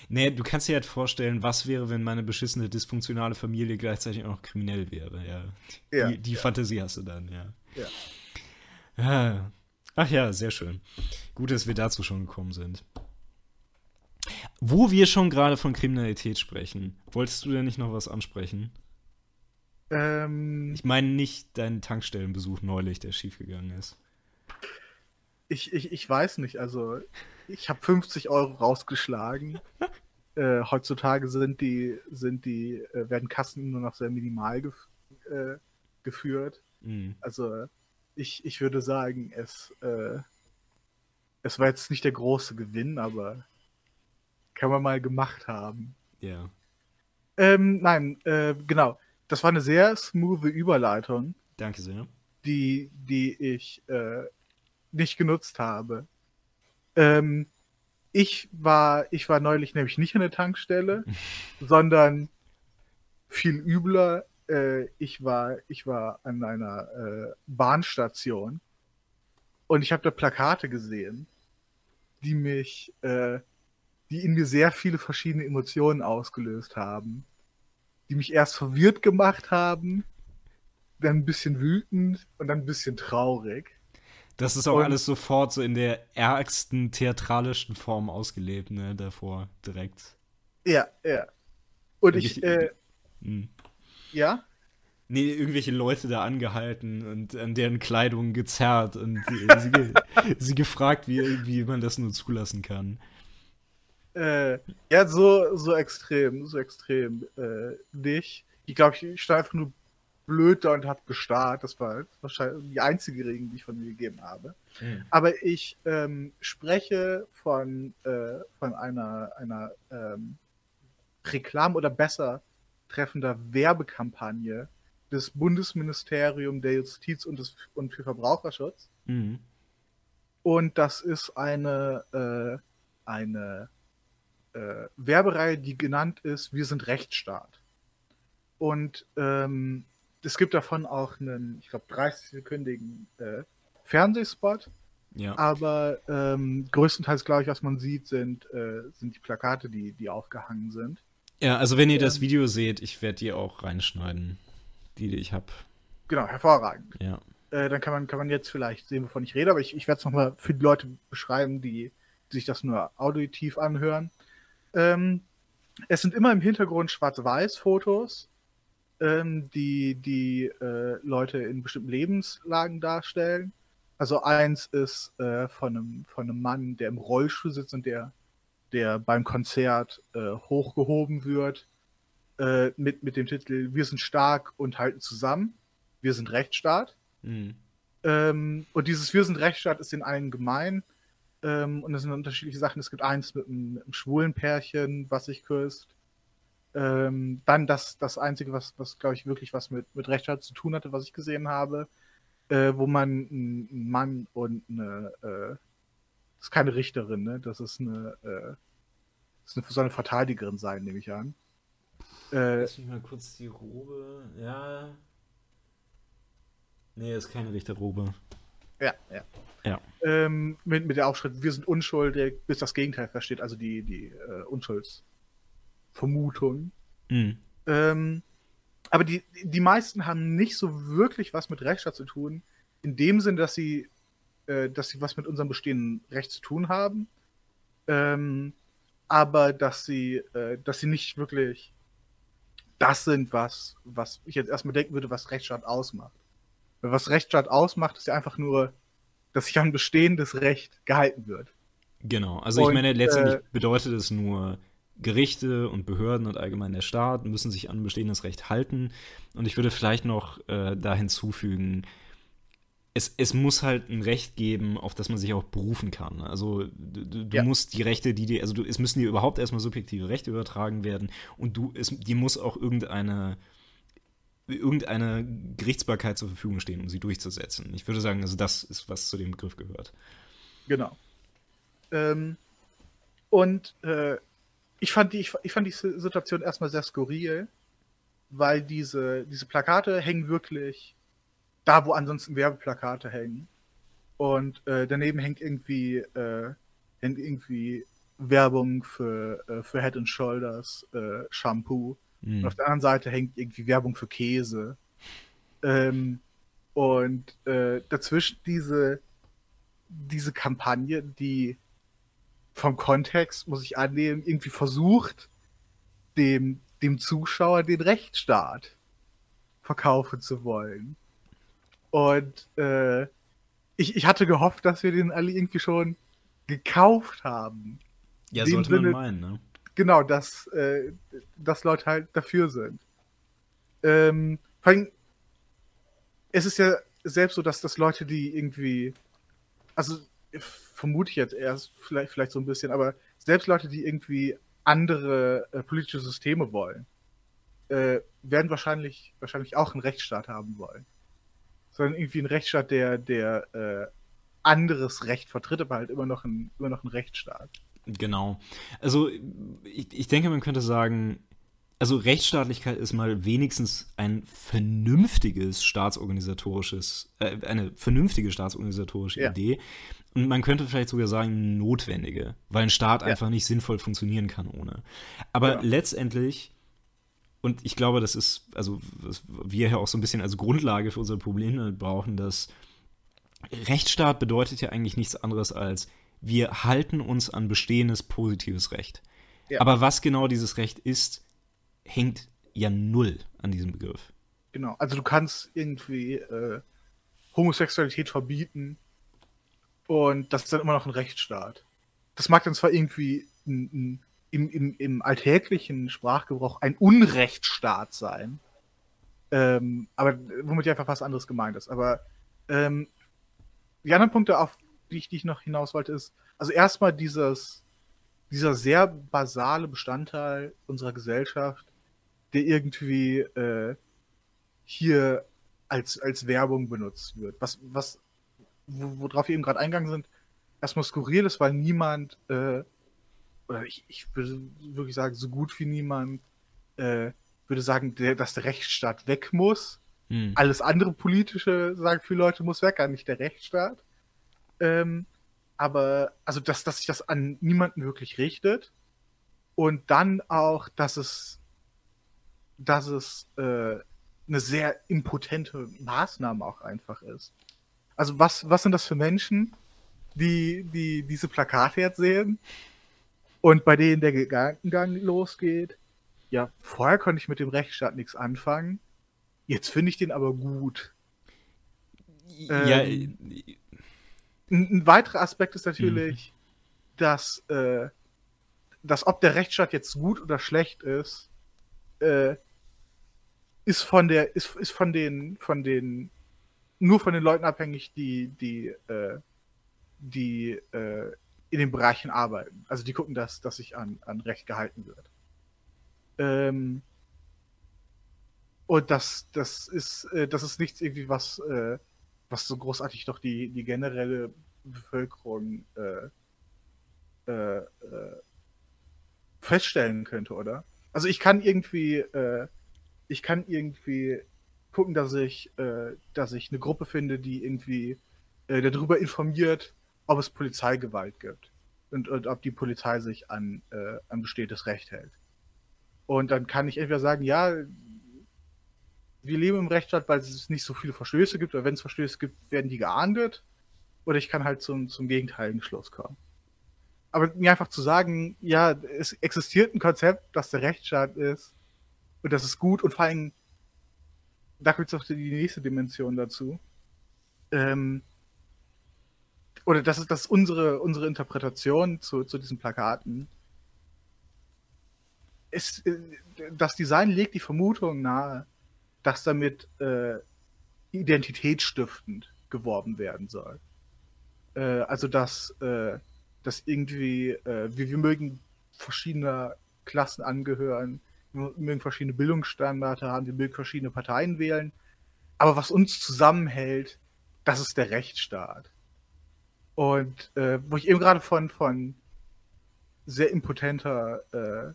Nee, du kannst dir halt vorstellen, was wäre, wenn meine beschissene, dysfunktionale Familie gleichzeitig auch noch kriminell wäre, ja. Ja, die die Fantasie hast du dann, ja. Ja. Ah. Ach ja, sehr schön. Gut, dass wir dazu schon gekommen sind. Wo wir schon gerade von Kriminalität sprechen, wolltest du denn nicht noch was ansprechen? Ähm, Ich meine nicht deinen Tankstellenbesuch neulich, der schiefgegangen ist. Ich, ich, ich weiß nicht, also ich habe 50 Euro rausgeschlagen. äh, heutzutage sind die, sind die, äh, werden Kassen nur noch sehr minimal gef äh, geführt. Mhm. Also ich, ich würde sagen, es, äh, es war jetzt nicht der große Gewinn, aber kann man mal gemacht haben. Ja. Ähm, nein, äh, genau. Das war eine sehr smooth Überleitung, Danke sehr. die, die ich äh, nicht genutzt habe. Ähm, ich war, ich war neulich nämlich nicht an der Tankstelle, sondern viel übler. Äh, ich war, ich war an einer äh, Bahnstation und ich habe da Plakate gesehen, die mich, äh, die in mir sehr viele verschiedene Emotionen ausgelöst haben, die mich erst verwirrt gemacht haben, dann ein bisschen wütend und dann ein bisschen traurig. Das ist auch Und- alles sofort so in der ärgsten theatralischen Form ausgelebt, ne, davor direkt. Ja, ja. Und ich, äh, Hm. ja, Nee, irgendwelche Leute da angehalten und an deren Kleidung gezerrt und sie, ge sie gefragt, wie, wie man das nur zulassen kann. Äh, ja, so, so extrem, so extrem äh, nicht. Ich glaube, ich stand einfach nur blöd da und habe gestarrt. Das war wahrscheinlich die einzige Regel, die ich von mir gegeben habe. Aber ich ähm, spreche von, äh, von einer, einer ähm, Reklam- oder besser treffender Werbekampagne des Bundesministeriums der Justiz und, des, und für Verbraucherschutz. Mhm. Und das ist eine, äh, eine äh, Werbereihe, die genannt ist Wir sind Rechtsstaat. Und ähm, es gibt davon auch einen, ich glaube, 30-sekündigen äh, Fernsehspot. Ja. Aber ähm, größtenteils, glaube ich, was man sieht, sind, äh, sind die Plakate, die, die aufgehangen sind. ja, also wenn ihr das Video seht, ich werde die auch reinschneiden, die, die ich habe. Genau, hervorragend. Ja. Äh, dann kann man, kann man jetzt vielleicht sehen, wovon ich rede, aber ich, ich werde es nochmal für die Leute beschreiben, die, die sich das nur auditiv anhören. Ähm, es sind immer im Hintergrund Schwarz-Weiß-Fotos, ähm, die die äh, Leute in bestimmten Lebenslagen darstellen. Also eins ist äh, von, einem, von einem Mann, der im Rollstuhl sitzt und der, der beim Konzert äh, hochgehoben wird, äh, mit, mit dem Titel Wir sind stark und halten zusammen. Wir sind Rechtsstaat. Mhm. Ähm, und dieses Wir sind Rechtsstaat ist in allen gemein. Ähm, und es sind unterschiedliche Sachen. Es gibt eins mit einem, mit einem schwulen Pärchen, was sich küsst. Ähm, dann das, das Einzige, was, was glaube ich, wirklich was mit, mit Rechtsstaat zu tun hatte, was ich gesehen habe, äh, wo man einen Mann und eine, äh, das ist keine Richterin, ne? Das ist eine, äh, das ist eine, soll eine Verteidigerin sein, nehme ich an. Äh, Lass mich mal kurz die Robe. Ja. Nee, ist keine Richterrobe. Ja, ja. Ja. Ähm, mit, mit der Aufschrift, wir sind unschuldig, bis das Gegenteil versteht, also die, die äh, Unschuldsvermutung. Mhm. Ähm, aber die, die meisten haben nicht so wirklich was mit Rechtsstaat zu tun, in dem Sinn, dass sie, äh, dass sie was mit unserem bestehenden Recht zu tun haben, ähm, aber dass sie, äh, dass sie nicht wirklich das sind, was, was ich jetzt erstmal denken würde, was Rechtsstaat ausmacht. Was Rechtsstaat ausmacht, ist ja einfach nur, dass sich an bestehendes Recht gehalten wird. Genau, also ich Und, meine, letztendlich äh, bedeutet es nur, Gerichte und Behörden und allgemein der Staat müssen sich an bestehendes Recht halten. Und ich würde vielleicht noch äh, da hinzufügen, es, es muss halt ein Recht geben, auf das man sich auch berufen kann. Also du, du du Ja. musst die Rechte, die dir, also du, es müssen dir überhaupt erstmal subjektive Rechte übertragen werden und du, es, dir muss auch irgendeine irgendeine Gerichtsbarkeit zur Verfügung stehen, um sie durchzusetzen. Ich würde sagen, also das ist, was zu dem Begriff gehört. Genau. Ähm, und äh, ich, fand die, ich, ich fand die Situation erstmal sehr skurril, weil diese, diese Plakate hängen wirklich da, wo ansonsten Werbeplakate hängen. Und äh, daneben hängt irgendwie, äh, hängt irgendwie Werbung für, äh, für Head and Shoulders äh, Shampoo. Mhm. Und auf der anderen Seite hängt irgendwie Werbung für Käse. Ähm, und äh, dazwischen diese, diese Kampagne, die vom Kontext, muss ich annehmen, irgendwie versucht, dem, dem Zuschauer den Rechtsstaat verkaufen zu wollen. Und äh, ich, ich hatte gehofft, dass wir den alle irgendwie schon gekauft haben. Ja, sollte man Sinne- meinen, ne? Genau, dass, äh, dass Leute halt dafür sind. Ähm, vor allem, es ist ja selbst so, dass das Leute, die irgendwie, also vermute ich jetzt erst, vielleicht, vielleicht so ein bisschen, aber selbst Leute, die irgendwie andere äh, politische Systeme wollen, äh, werden wahrscheinlich, wahrscheinlich auch einen Rechtsstaat haben wollen. Sondern irgendwie einen Rechtsstaat, der, der äh, anderes Recht vertritt, aber halt immer noch ein, immer noch ein Rechtsstaat. Genau. Also ich, ich denke, man könnte sagen, also Rechtsstaatlichkeit ist mal wenigstens ein vernünftiges staatsorganisatorisches, äh, eine vernünftige staatsorganisatorische ja. Idee. Und man könnte vielleicht sogar sagen, notwendige, weil ein Staat ja. einfach nicht sinnvoll funktionieren kann ohne. Aber ja. letztendlich, und ich glaube, das ist, also was wir ja auch so ein bisschen als Grundlage für unsere Probleme brauchen, dass Rechtsstaat bedeutet ja eigentlich nichts anderes als, wir halten uns an bestehendes positives Recht. Aber was genau dieses Recht ist, hängt ja null an diesem Begriff. Genau, also du kannst irgendwie äh, Homosexualität verbieten und das ist dann immer noch ein Rechtsstaat. Das mag dann zwar irgendwie ein, ein, im, im, im alltäglichen Sprachgebrauch ein Unrechtsstaat sein, ähm, aber womit ja einfach was anderes gemeint ist. Aber ähm, die anderen Punkte, auf die ich, die ich noch hinaus wollte, ist, also erstmal dieses, dieser sehr basale Bestandteil unserer Gesellschaft, der irgendwie äh, hier als, als Werbung benutzt wird. Was, was, worauf wir eben gerade eingegangen sind, erstmal skurril ist, weil niemand, äh, oder ich, ich würde wirklich sagen, so gut wie niemand äh, würde sagen, der, dass der Rechtsstaat weg muss. Hm. Alles andere politische, sagen viele Leute, muss weg, gar nicht der Rechtsstaat. Ähm, aber, also, dass, dass sich das an niemanden wirklich richtet. Und dann auch, dass es dass es äh, eine sehr impotente Maßnahme auch einfach ist. Also was, was sind das für Menschen, die, die diese Plakate jetzt sehen und bei denen der Gedankengang losgeht? Ja, vorher konnte ich mit dem Rechtsstaat nichts anfangen. Jetzt finde ich den aber gut. Ja. Ähm, ein, ein, weiterer Aspekt ist natürlich, mhm. dass, äh, dass ob der Rechtsstaat jetzt gut oder schlecht ist, äh, ist von der, ist, ist von den, von den, nur von den Leuten abhängig, die, die, äh, die äh, in den Bereichen arbeiten. Also die gucken, dass, dass sich an, an Recht gehalten wird. Ähm, und das, das ist, äh, das ist nichts irgendwie, was, äh, was so großartig doch die, die generelle Bevölkerung äh, äh, äh feststellen könnte, oder? Also ich kann irgendwie äh, ich kann irgendwie gucken, dass ich, äh, dass ich eine Gruppe finde, die irgendwie äh, darüber informiert, ob es Polizeigewalt gibt und, und ob die Polizei sich an, äh, an bestehendes Recht hält. Und dann kann ich entweder sagen, ja, wir leben im Rechtsstaat, weil es nicht so viele Verstöße gibt, oder wenn es Verstöße gibt, werden die geahndet. Oder ich kann halt zum, zum gegenteiligen Schluss kommen. Aber mir einfach zu sagen, ja, es existiert ein Konzept, das der Rechtsstaat ist, und das ist gut und vor allem, da kommt jetzt auch die nächste Dimension dazu. Ähm, oder das ist, das ist unsere, unsere Interpretation zu, zu diesen Plakaten. Es, äh, das Design legt die Vermutung nahe, dass damit äh, identitätsstiftend geworben werden soll. Äh, also dass, äh, dass irgendwie, äh, wir, wir mögen verschiedener Klassen angehören, wir mögen verschiedene Bildungsstandards haben, wir mögen verschiedene Parteien wählen. Aber was uns zusammenhält, das ist der Rechtsstaat. Und äh, wo ich eben gerade von, von sehr impotenter, äh,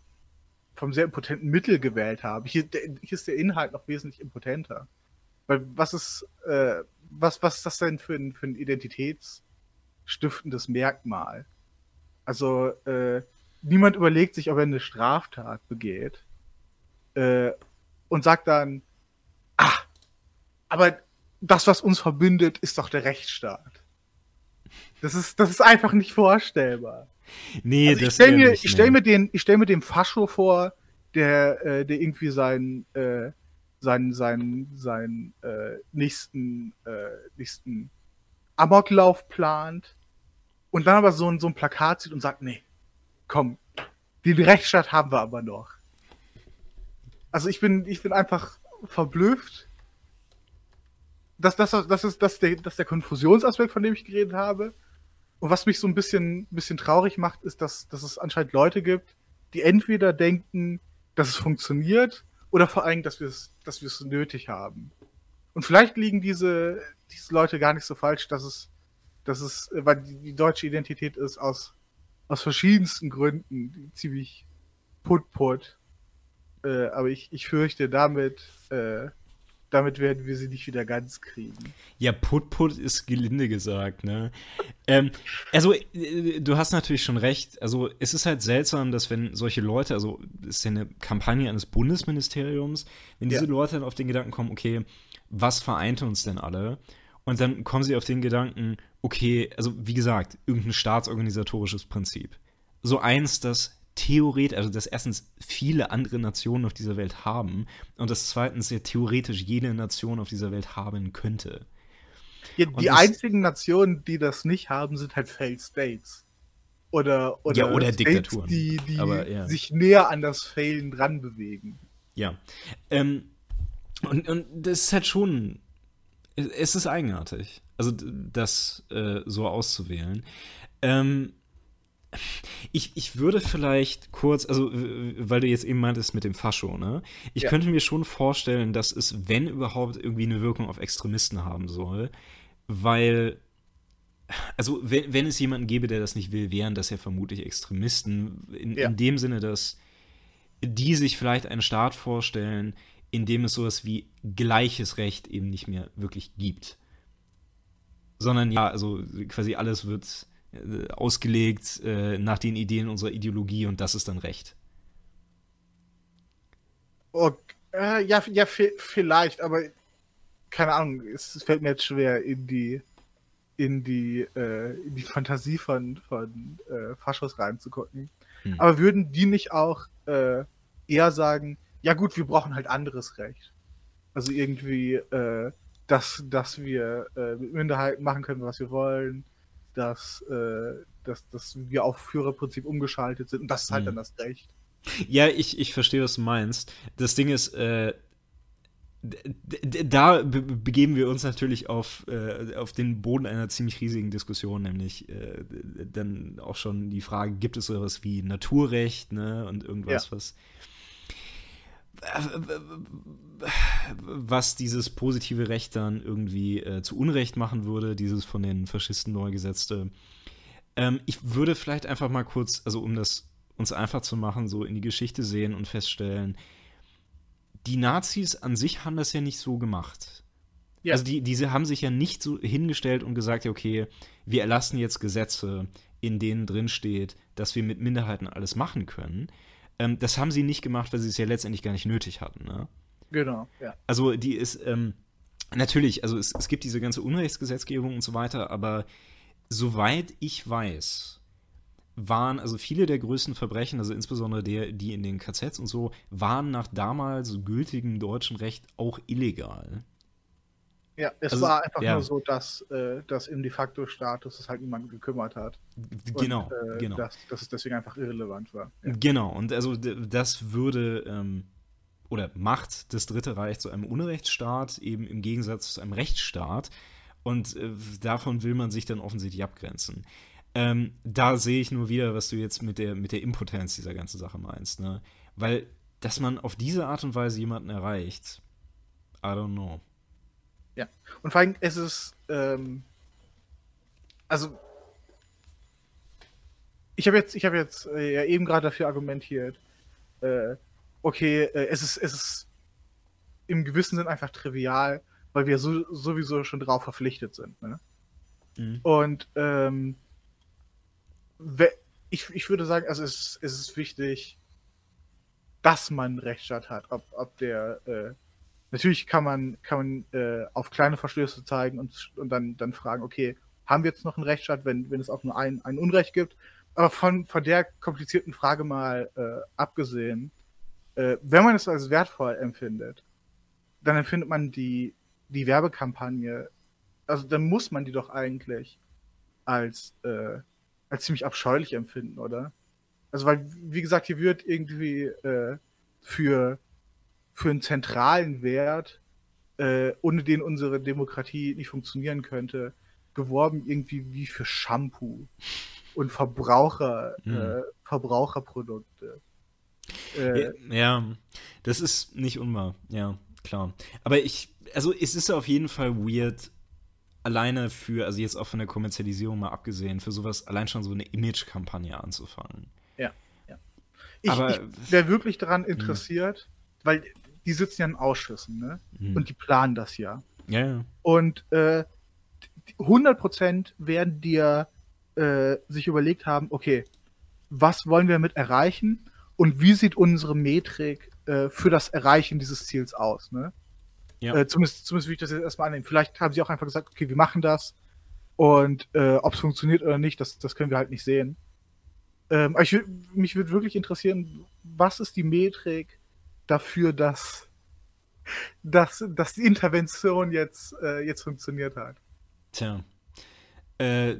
vom sehr impotenten Mittel gewählt habe, hier, der, hier ist der Inhalt noch wesentlich impotenter. Weil was ist, äh, was, was ist das denn für ein, für ein identitätsstiftendes Merkmal? Also, äh, niemand überlegt sich, ob er eine Straftat begeht, äh, und sagt dann, ah, aber das, was uns verbindet, ist doch der Rechtsstaat. Das ist, das ist einfach nicht vorstellbar. Nee, also ich stelle mir, nicht, ich stell mir den, ich stell mir den Fascho vor, der, äh, der irgendwie seinen, äh, seinen, seinen, seinen äh, nächsten, äh, nächsten Amoklauf plant und dann aber so ein, so ein Plakat sieht und sagt, nee, komm, den Rechtsstaat haben wir aber noch. Also ich bin, ich bin einfach verblüfft, das, das, das, ist, das, ist der, das ist der Konfusionsaspekt, von dem ich geredet habe. Und was mich so ein bisschen, bisschen traurig macht, ist, dass, dass es anscheinend Leute gibt, die entweder denken, dass es funktioniert, oder vor allem, dass wir es, dass wir es nötig haben. Und vielleicht liegen diese, diese Leute gar nicht so falsch, dass es, dass es, weil die, die deutsche Identität ist aus, aus verschiedensten Gründen ziemlich put-put. Äh, aber ich, ich fürchte, damit, äh, damit werden wir sie nicht wieder ganz kriegen. Ja, Put-Put ist gelinde gesagt, ne? ähm, also, äh, du hast natürlich schon recht. Also, es ist halt seltsam, dass wenn solche Leute, also, es ist ja eine Kampagne eines Bundesministeriums, wenn diese ja. Leute dann auf den Gedanken kommen, okay, was vereint uns denn alle? Und dann kommen sie auf den Gedanken, okay, also, wie gesagt, irgendein staatsorganisatorisches Prinzip. So eins, das theoretisch, also dass erstens viele andere Nationen auf dieser Welt haben und dass zweitens ja theoretisch jede Nation auf dieser Welt haben könnte. Ja, die einzigen Nationen, die das nicht haben, sind halt Failed States. Oder, oder, ja, oder States, Diktaturen. die, die Aber, ja. sich näher an das Failen dran bewegen. Ja. Ähm, und, und das ist halt schon. Es ist eigenartig. Also, das äh, so auszuwählen. Ähm, ich, ich würde vielleicht kurz, also weil du jetzt eben meintest mit dem Fascho, ne? Ich ja. könnte mir schon vorstellen, dass es, wenn überhaupt, irgendwie eine Wirkung auf Extremisten haben soll, weil, also wenn, wenn es jemanden gäbe, der das nicht will, wären das ja vermutlich Extremisten, in, ja. in dem Sinne, dass die sich vielleicht einen Staat vorstellen, in dem es sowas wie gleiches Recht eben nicht mehr wirklich gibt. Sondern ja, also quasi alles wird ausgelegt äh, nach den Ideen unserer Ideologie und das ist dann Recht. Okay. Äh, ja, ja, vielleicht, aber keine Ahnung, es, es, fällt mir jetzt schwer in die in die, äh, in die Fantasie von, von äh, Faschos reinzugucken. Hm. Aber würden die nicht auch äh, eher sagen, ja gut, wir brauchen halt anderes Recht. Also irgendwie, äh, dass, dass wir äh, mit Minderheiten machen können, was wir wollen, dass, äh, dass, dass wir auf Führerprinzip umgeschaltet sind und das ist halt hm. dann das Recht. Ja, ich, ich verstehe, was du meinst. Das Ding ist, äh, da begeben wir uns natürlich auf, äh, auf den Boden einer ziemlich riesigen Diskussion, nämlich äh, dann auch schon die Frage, gibt es sowas wie Naturrecht ne, und irgendwas, ja. was was dieses positive Recht dann irgendwie äh, zu Unrecht machen würde, dieses von den Faschisten neu gesetzte. Ähm, ich würde vielleicht einfach mal kurz, also um das uns einfach zu machen, so in die Geschichte sehen und feststellen, die Nazis an sich haben das ja nicht so gemacht. Ja. Also die, diese haben sich ja nicht so hingestellt und gesagt, okay, wir erlassen jetzt Gesetze, in denen drin steht, dass wir mit Minderheiten alles machen können, ähm, das haben sie nicht gemacht, weil sie es ja letztendlich gar nicht nötig hatten. Ne? Genau, ja. Also die ist, ähm, natürlich, also es, es gibt diese ganze Unrechtsgesetzgebung und so weiter, aber soweit ich weiß, waren, also viele der größten Verbrechen, also insbesondere der, die in den KZs und so, waren nach damals gültigem deutschen Recht auch illegal. Ja, es also, war einfach ja. nur so, dass, äh, dass im de facto Status es halt niemand gekümmert hat. Genau, und, äh, genau. Dass, dass es deswegen einfach irrelevant war. Ja. Genau, und also das würde ähm, oder macht das Dritte Reich zu einem Unrechtsstaat, eben im Gegensatz zu einem Rechtsstaat. Und äh, davon will man sich dann offensichtlich abgrenzen. Ähm, da sehe ich nur wieder, was du jetzt mit der, mit der Impotenz dieser ganzen Sache meinst. Ne? Weil, dass man auf diese Art und Weise jemanden erreicht, I don't know. Ja. Und vor allem ist es, ähm, also ich habe jetzt, ich habe jetzt äh, ja eben gerade dafür argumentiert, äh, okay, äh, es ist, es ist im gewissen Sinn einfach trivial, weil wir so, sowieso schon drauf verpflichtet sind. Ne? Mhm. Und ähm, ich, ich würde sagen, also es, es ist wichtig, dass man einen Rechtsstaat hat, ob, ob der äh, Natürlich kann man, kann man äh, auf kleine Verstöße zeigen und, und dann, dann fragen, okay, haben wir jetzt noch einen Rechtsstaat, wenn, wenn es auch nur ein, ein Unrecht gibt? Aber von, von der komplizierten Frage mal äh, abgesehen, äh, wenn man es als wertvoll empfindet, dann empfindet man die, die Werbekampagne, also dann muss man die doch eigentlich als, äh, als ziemlich abscheulich empfinden, oder? Also, weil, wie gesagt, hier wird irgendwie äh, für für einen zentralen Wert äh, ohne den unsere Demokratie nicht funktionieren könnte, geworben irgendwie wie für Shampoo und Verbraucher, Hm. äh, Verbraucherprodukte. Äh, Ja, das ist nicht unwahr, ja, klar. Aber ich, also es ist auf jeden Fall weird, alleine für, also jetzt auch von der Kommerzialisierung mal abgesehen, für sowas allein schon so eine Image-Kampagne anzufangen. ich aber- ich wäre wirklich daran interessiert, weil die sitzen ja in Ausschüssen, ne? Hm. Und die planen das ja. Ja, ja. Und äh, 100% werden dir äh, sich überlegt haben, okay, was wollen wir damit erreichen und wie sieht unsere Metrik äh, für das Erreichen dieses Ziels aus, ne? Ja. Äh, zumindest, zumindest will ich das jetzt erstmal annehmen. Vielleicht haben sie auch einfach gesagt, okay, wir machen das und äh, ob es funktioniert oder nicht, das, das können wir halt nicht sehen. Ähm, aber ich, mich würde wirklich interessieren, was ist die Metrik dafür, dass, dass, dass die Intervention jetzt, äh, jetzt funktioniert hat? Tja. Äh,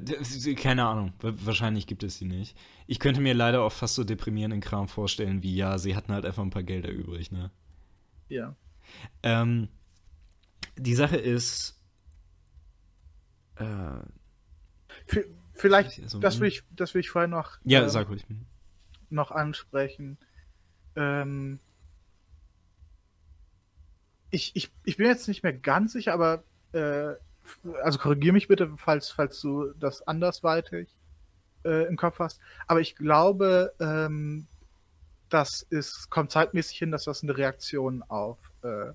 keine Ahnung. Wa- Wahrscheinlich gibt es sie nicht. Ich könnte mir leider auch fast so deprimierenden Kram vorstellen, wie ja, sie hatten halt einfach ein paar Gelder übrig, ne? Ja. Ähm, die Sache ist, äh, Vielleicht, Also, das will ich, das will ich vorher noch, ja, ähm, sag ruhig. noch ansprechen. Ähm, ich, ich, ich bin jetzt nicht mehr ganz sicher, aber äh, also korrigiere mich bitte, falls, falls du das andersweitig äh, im Kopf hast. Aber ich glaube, ähm, das ist, kommt zeitmäßig hin, dass das eine Reaktion auf, äh,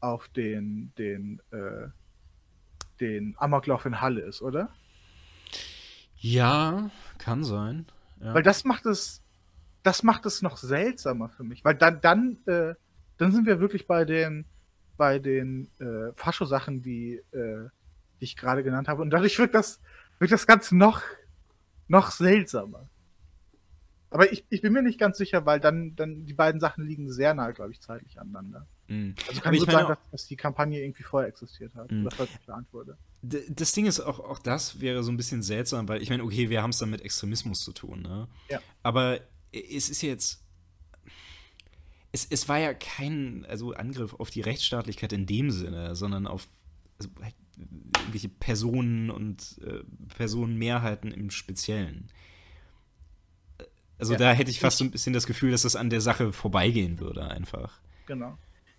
auf den, den, äh, den Amoklauf in Halle ist, oder? Ja, kann sein. Ja. Weil das macht es, das macht es noch seltsamer für mich. Weil dann, dann, äh, dann sind wir wirklich bei den, bei den äh, Fascho-Sachen, die, äh, die ich gerade genannt habe. Und dadurch wirkt das, wirkt das Ganze noch, noch seltsamer. Aber ich, ich bin mir nicht ganz sicher, weil dann, dann die beiden Sachen liegen sehr nah, glaube ich, zeitlich aneinander. Mhm. Also kann ich meine sein, dass, dass die Kampagne irgendwie vorher existiert hat Mhm. oder vorher geplant wurde. Das Ding ist auch, auch das wäre so ein bisschen seltsam, weil ich meine, okay, wir haben es dann mit Extremismus zu tun, ne? Ja. Aber es ist jetzt. Es, es war ja kein also Angriff auf die Rechtsstaatlichkeit in dem Sinne, sondern auf also halt irgendwelche Personen und äh, Personenmehrheiten im Speziellen. Also Ja. da hätte ich fast so ein bisschen das Gefühl, dass das an der Sache vorbeigehen würde, einfach. Genau.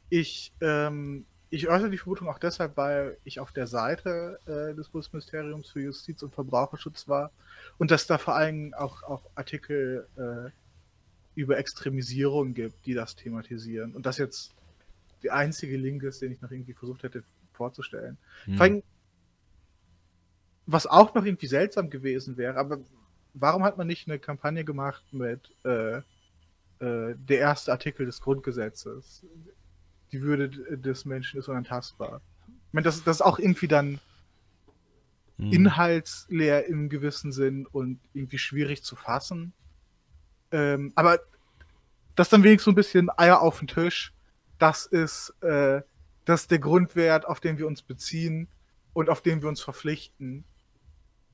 Ich, ähm, ich äußere die Vermutung auch deshalb, weil ich auf der Seite äh, des Bundesministeriums für Justiz und Verbraucherschutz war und dass da vor allem auch, auch Artikel äh, über Extremisierung gibt, die das thematisieren. Und das jetzt der einzige Link ist, den ich noch irgendwie versucht hätte vorzustellen. Hm. Vor allem, was auch noch irgendwie seltsam gewesen wäre, aber warum hat man nicht eine Kampagne gemacht mit äh, äh, der erste Artikel des Grundgesetzes? Die Würde des Menschen ist unantastbar. Ich meine, das, das ist auch irgendwie dann Hm. inhaltsleer im gewissen Sinn und irgendwie schwierig zu fassen. Ähm, aber das dann wenigstens so ein bisschen Eier auf den Tisch. Das ist, äh, das ist der Grundwert, auf den wir uns beziehen und auf den wir uns verpflichten.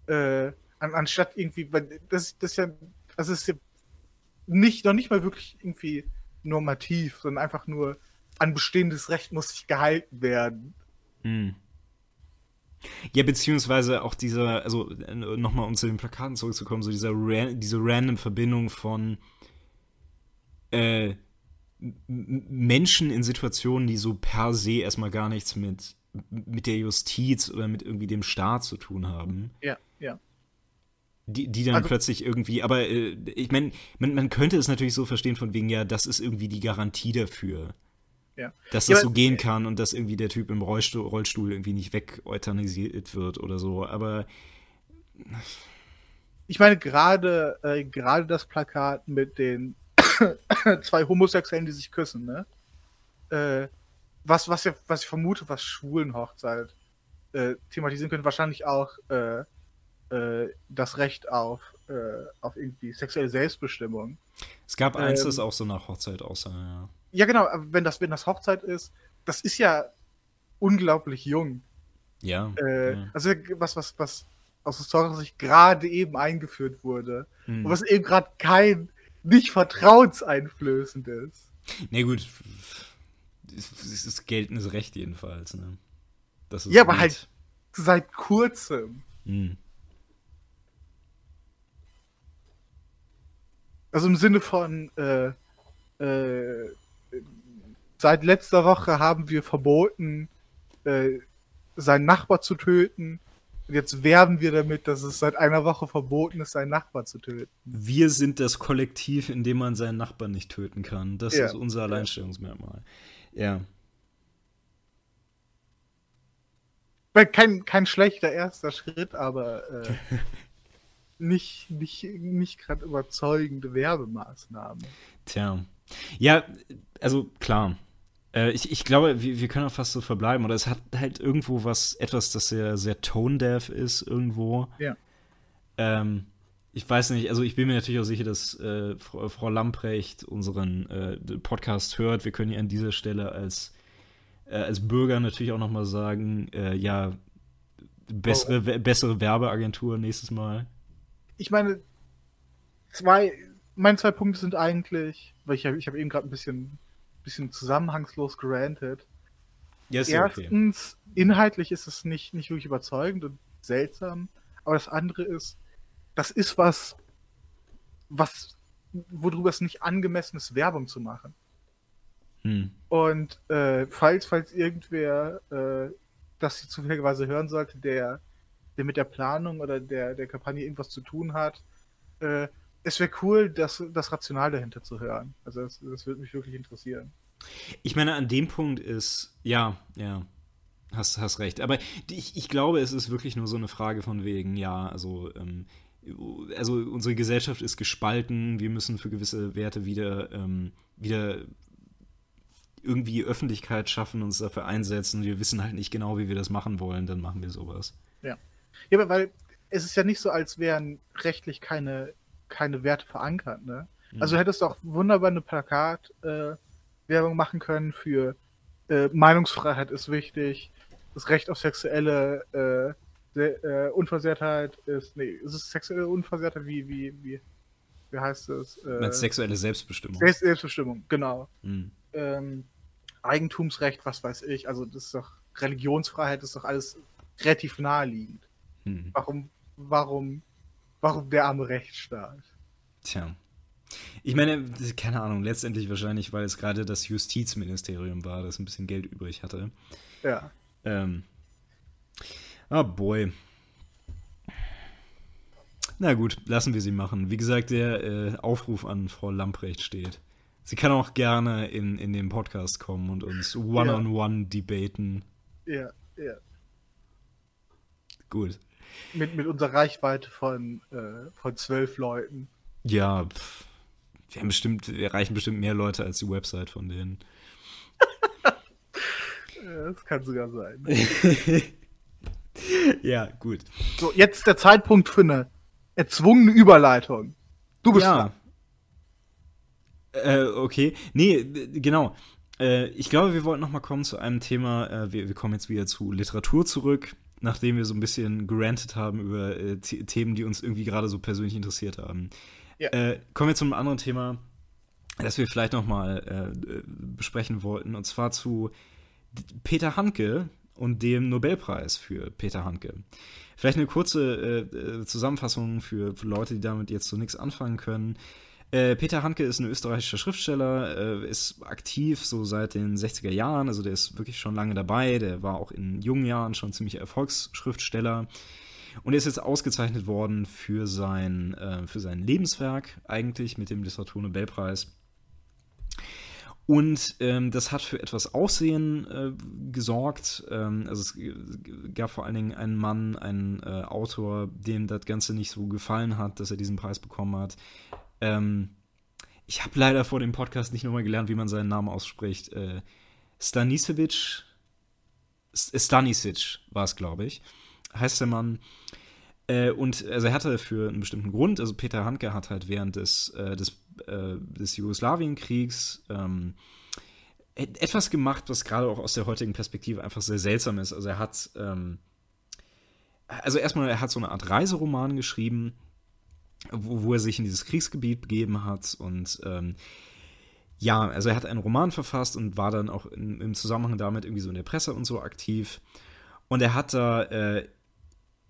Äh, an, anstatt irgendwie, weil das, das ist ja, das ist ja nicht, noch nicht mal wirklich irgendwie normativ, sondern einfach nur an bestehendes Recht muss sich gehalten werden. Hm. Ja, beziehungsweise auch dieser, also nochmal um zu den Plakaten zurückzukommen, so dieser ran, diese random Verbindung von äh, Menschen in Situationen, die so per se erstmal gar nichts mit, mit der Justiz oder mit irgendwie dem Staat zu tun haben. Ja, ja. Die, die dann Also- plötzlich irgendwie, aber äh, ich meine, man, man könnte es natürlich so verstehen von wegen, ja, das ist irgendwie die Garantie dafür. Ja. Dass Ja, das aber- so gehen kann und dass irgendwie der Typ im Rollstuhl, Rollstuhl irgendwie nicht wegeuthanasiert wird oder so. Aber Ich meine, gerade äh, gerade das Plakat mit den zwei Homosexuellen, die sich küssen, ne? Äh, was, was, ja, was ich vermute, was Schwulenhochzeit äh, thematisieren könnte, wahrscheinlich auch äh, äh, das Recht auf, äh, auf irgendwie sexuelle Selbstbestimmung. es gab eins, Ähm. das auch so nach Hochzeit aussah, ja. Ja, genau, wenn das, wenn das Hochzeit ist, das ist ja unglaublich jung. Ja. Äh, ja. Also was, was, was aus historischer Sicht gerade eben eingeführt wurde. Hm. Und was eben gerade kein, nicht vertrauenseinflößend ist. Nee, gut. es ist geltendes Recht jedenfalls. Ne? ja, aber halt seit kurzem. Hm. Also im Sinne von, äh, äh, seit letzter Woche haben wir verboten, äh, seinen Nachbar zu töten. Und jetzt werben wir damit, dass es seit einer Woche verboten ist, seinen Nachbar zu töten. Wir sind das Kollektiv, in dem man seinen Nachbarn nicht töten kann. Das ja. ist unser Alleinstellungsmerkmal. Ja. Kein, kein schlechter erster Schritt, aber äh, nicht, nicht, nicht gerade überzeugende Werbemaßnahmen. Tja. Ja, also klar. Äh, ich, ich glaube, wir, wir können auch fast so verbleiben. Oder es hat halt irgendwo was, etwas, das sehr, sehr tone-deaf ist, irgendwo. Ja. Ähm, ich weiß nicht, also ich bin mir natürlich auch sicher, dass äh, Frau, Frau, Lamprecht unseren äh, Podcast hört. Wir können ihr an dieser Stelle als, äh, als Bürger natürlich auch nochmal sagen, äh, ja, bessere, oh. bessere Werbeagentur nächstes Mal. Ich meine, zwei, meine zwei Punkte sind eigentlich, weil ich, ich habe eben gerade ein bisschen bisschen zusammenhangslos gerantet. Ja, Erstens, okay. inhaltlich ist es nicht, nicht wirklich überzeugend und seltsam. Aber das andere ist, das ist was, was, worüber es nicht angemessen ist, Werbung zu machen. Hm. Und äh, falls, falls irgendwer äh, das zufälligerweise hören sollte, der, der mit der Planung oder der, der Kampagne irgendwas zu tun hat, äh, es wäre cool, das, das Rational dahinter zu hören. Also das, das würde mich wirklich interessieren. Ich meine, an dem Punkt ist, ja, ja, hast, hast recht. Aber ich, ich glaube, es ist wirklich nur so eine Frage von wegen, ja, also, ähm, also unsere Gesellschaft ist gespalten, wir müssen für gewisse Werte wieder, ähm, wieder irgendwie Öffentlichkeit schaffen, uns dafür einsetzen. Wir wissen halt nicht genau, wie wir das machen wollen, dann machen wir sowas. Ja. Ja, aber weil es ist ja nicht so, als wären rechtlich keine keine Werte verankert. Ne? Mhm. Also du hättest auch wunderbar eine Plakatwerbung äh, machen können für äh, Meinungsfreiheit ist wichtig, das Recht auf sexuelle äh, äh, Unversehrtheit ist, nee, ist es sexuelle Unversehrtheit, wie, wie, wie, wie heißt es? Äh, sexuelle Selbstbestimmung. Selbstbestimmung, genau. Mhm. Ähm, Eigentumsrecht, was weiß ich, also das ist doch Religionsfreiheit, das ist doch alles relativ naheliegend. Mhm. Warum, warum warum der arme Rechtsstaat? Tja. Ich meine, keine Ahnung, letztendlich wahrscheinlich, weil es gerade das Justizministerium war, das ein bisschen Geld übrig hatte. Ja. Ähm. Oh boy. Na gut, lassen wir sie machen. Wie gesagt, der äh, Aufruf an Frau Lamprecht steht. Sie kann auch gerne in, in den Podcast kommen und uns one-on-one -on -one debaten. Ja, ja. Gut mit, mit unserer Reichweite von, äh, von zwölf Leuten. Ja, pff, wir haben bestimmt, wir erreichen bestimmt mehr Leute als die Website von denen. das kann sogar sein. ja, gut. So, jetzt der Zeitpunkt für eine erzwungene Überleitung. Du bist ja. Äh, okay. Nee, genau. Äh, ich glaube, wir wollten noch mal kommen zu einem Thema. Äh, wir, wir kommen jetzt wieder zu Literatur zurück nachdem wir so ein bisschen gerantet haben über äh, Themen, die uns irgendwie gerade so persönlich interessiert haben. Ja. Äh, kommen wir zu einem anderen Thema, das wir vielleicht noch mal äh, besprechen wollten, und zwar zu Peter Handke und dem Nobelpreis für Peter Handke. Vielleicht eine kurze äh, äh, Zusammenfassung für, für Leute, die damit jetzt so nichts anfangen können. Äh, Peter Handke ist ein österreichischer Schriftsteller, äh, ist aktiv so seit den 60er Jahren, also der ist wirklich schon lange dabei, der war auch in jungen Jahren schon ziemlich Erfolgsschriftsteller. Und er ist jetzt ausgezeichnet worden für sein, äh, für sein Lebenswerk, eigentlich mit dem Literaturnobelpreis. Und ähm, das hat für etwas Aufsehen äh, gesorgt. Ähm, also es gab vor allen Dingen einen Mann, einen äh, Autor, dem das Ganze nicht so gefallen hat, dass er diesen Preis bekommen hat. Ähm, ich habe leider vor dem Podcast nicht nochmal gelernt, wie man seinen Namen ausspricht. Äh, Stanisevic, Stanisic war es, glaube ich, heißt der Mann. Äh, und also er hatte für einen bestimmten Grund, also Peter Handke hat halt während des, äh, des, äh, des Jugoslawienkriegs ähm, etwas gemacht, was gerade auch aus der heutigen Perspektive einfach sehr seltsam ist. Also er hat, ähm, also erstmal, er hat so eine Art Reiseroman geschrieben, wo, wo, er sich in dieses Kriegsgebiet begeben hat und ähm, ja, also er hat einen Roman verfasst und war dann auch in, im Zusammenhang damit irgendwie so in der Presse und so aktiv. Und er hat da äh,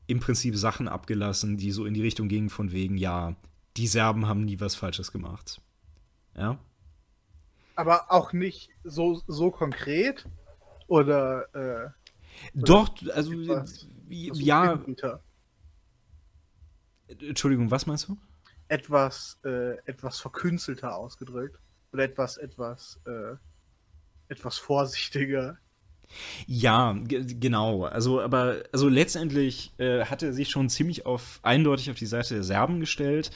im Prinzip Sachen abgelassen, die so in die Richtung gingen von wegen, ja, die Serben haben nie was Falsches gemacht. Ja. Aber auch nicht so, so konkret oder. Äh, Doch, also etwas, ja. Entschuldigung, was meinst du? Etwas, äh, etwas verkünstelter ausgedrückt. Oder etwas, etwas, äh, etwas vorsichtiger. Ja, genau. Also, aber also letztendlich äh, hat er sich schon ziemlich auf eindeutig auf die Seite der Serben gestellt.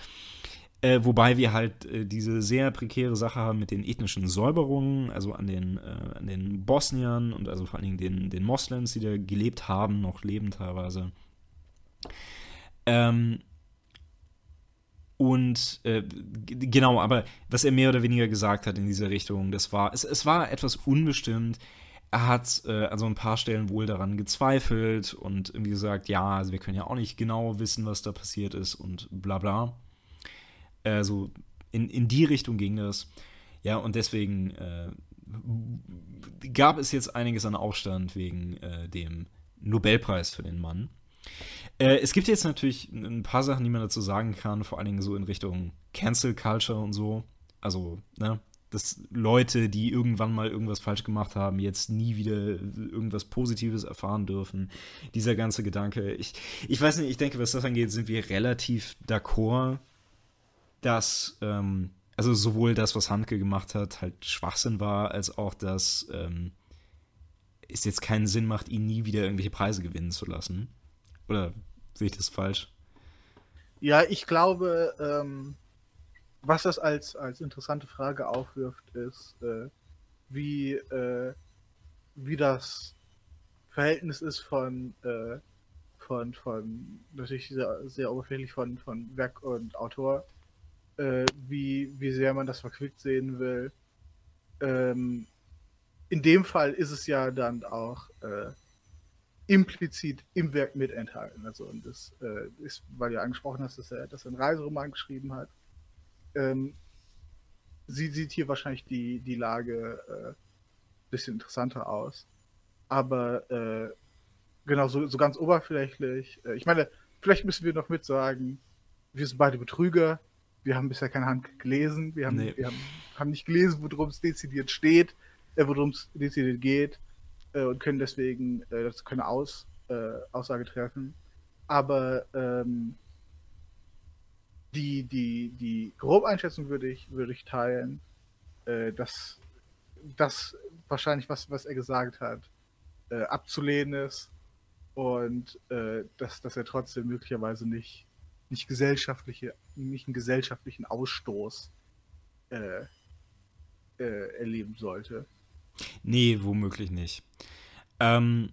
Äh, wobei wir halt äh, diese sehr prekäre Sache haben mit den ethnischen Säuberungen, also an den, äh, an den Bosniern und also vor allen Dingen den, den Moslems, die da gelebt haben, noch leben teilweise. Ähm, und äh, genau, aber was er mehr oder weniger gesagt hat in dieser Richtung, das war, es, es war etwas unbestimmt. Er hat äh, an so ein paar Stellen wohl daran gezweifelt und irgendwie gesagt, ja, also wir können ja auch nicht genau wissen, was da passiert ist und bla bla. Also in, in die Richtung ging das. Ja, und deswegen äh, gab es jetzt einiges an Aufstand wegen äh, dem Nobelpreis für den Mann. Äh, es gibt jetzt natürlich ein paar Sachen, die man dazu sagen kann, vor allen Dingen so in Richtung Cancel Culture und so. Also, ne, dass Leute, die irgendwann mal irgendwas falsch gemacht haben, jetzt nie wieder irgendwas Positives erfahren dürfen. Dieser ganze Gedanke. Ich, ich weiß nicht, ich denke, was das angeht, sind wir relativ d'accord dass, ähm, also sowohl das, was Handke gemacht hat, halt Schwachsinn war, als auch, dass ähm, es jetzt keinen Sinn macht, ihn nie wieder irgendwelche Preise gewinnen zu lassen. Oder sehe ich das falsch? Ja, ich glaube, ähm, was das als, als interessante Frage aufwirft, ist, äh, wie, äh, wie das Verhältnis ist von, äh, von, von natürlich sehr, sehr oberflächlich von, von Werk und Autor äh, wie, wie sehr man das verquickt sehen will. Ähm, in dem Fall ist es ja dann auch äh, implizit im Werk mit enthalten. Also, und das äh, ist, weil du ja angesprochen hast, dass er, er einen Reiseroman geschrieben hat. Ähm, sie sieht hier wahrscheinlich die, die Lage ein äh, bisschen interessanter aus. Aber äh, genau, so, so ganz oberflächlich. Äh, ich meine, vielleicht müssen wir noch mit sagen, wir sind beide Betrüger, wir haben bisher keine Hand gelesen, wir haben, nee. wir haben, haben nicht gelesen, worum es dezidiert steht, äh, worum es dezidiert geht äh, und können deswegen äh, dazu keine Aus, äh, Aussage treffen. Aber ähm, die, die, die Grobeinschätzung würde ich, würde ich teilen, äh, dass das wahrscheinlich, was, was er gesagt hat, äh, abzulehnen ist und äh, dass, dass er trotzdem möglicherweise nicht nicht gesellschaftliche, nicht einen gesellschaftlichen Ausstoß erleben sollte. Nee, womöglich nicht. Ähm,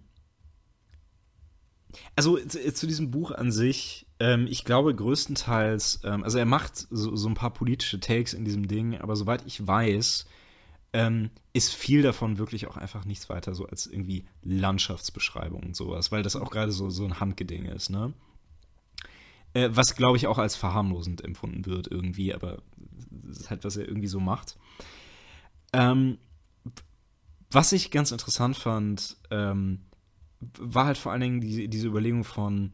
also zu, zu, diesem Buch an sich, ähm, ich glaube größtenteils, ähm, also er macht so, so, ein paar politische Takes in diesem Ding, aber soweit ich weiß, ähm, ist viel davon wirklich auch einfach nichts weiter so als irgendwie Landschaftsbeschreibung und sowas, weil das auch gerade so, so ein Handgeding ist, ne? Äh, was, glaube ich, auch als verharmlosend empfunden wird irgendwie, aber das ist halt, was er irgendwie so macht. Ähm, was ich ganz interessant fand, ähm, war halt vor allen Dingen die, diese Überlegung von,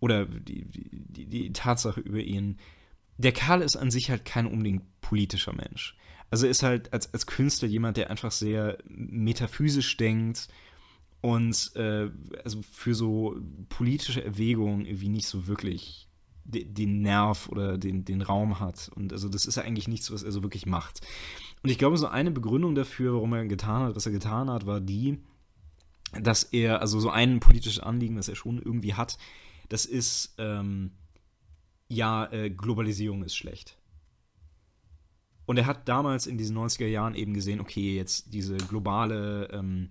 oder die, die, die Tatsache über ihn, der Karl ist an sich halt kein unbedingt politischer Mensch. Also ist halt als, als Künstler jemand, der einfach sehr metaphysisch denkt und äh, also für so politische Erwägungen irgendwie nicht so wirklich den Nerv oder den, den Raum hat. Und also das ist ja eigentlich nichts, was er so wirklich macht. Und ich glaube, so eine Begründung dafür, warum er getan hat, was er getan hat, war die, dass er, also so ein politisches Anliegen, das er schon irgendwie hat, das ist, ähm, ja, äh, Globalisierung ist schlecht. Und er hat damals in diesen 90er Jahren eben gesehen, okay, jetzt diese globale ähm,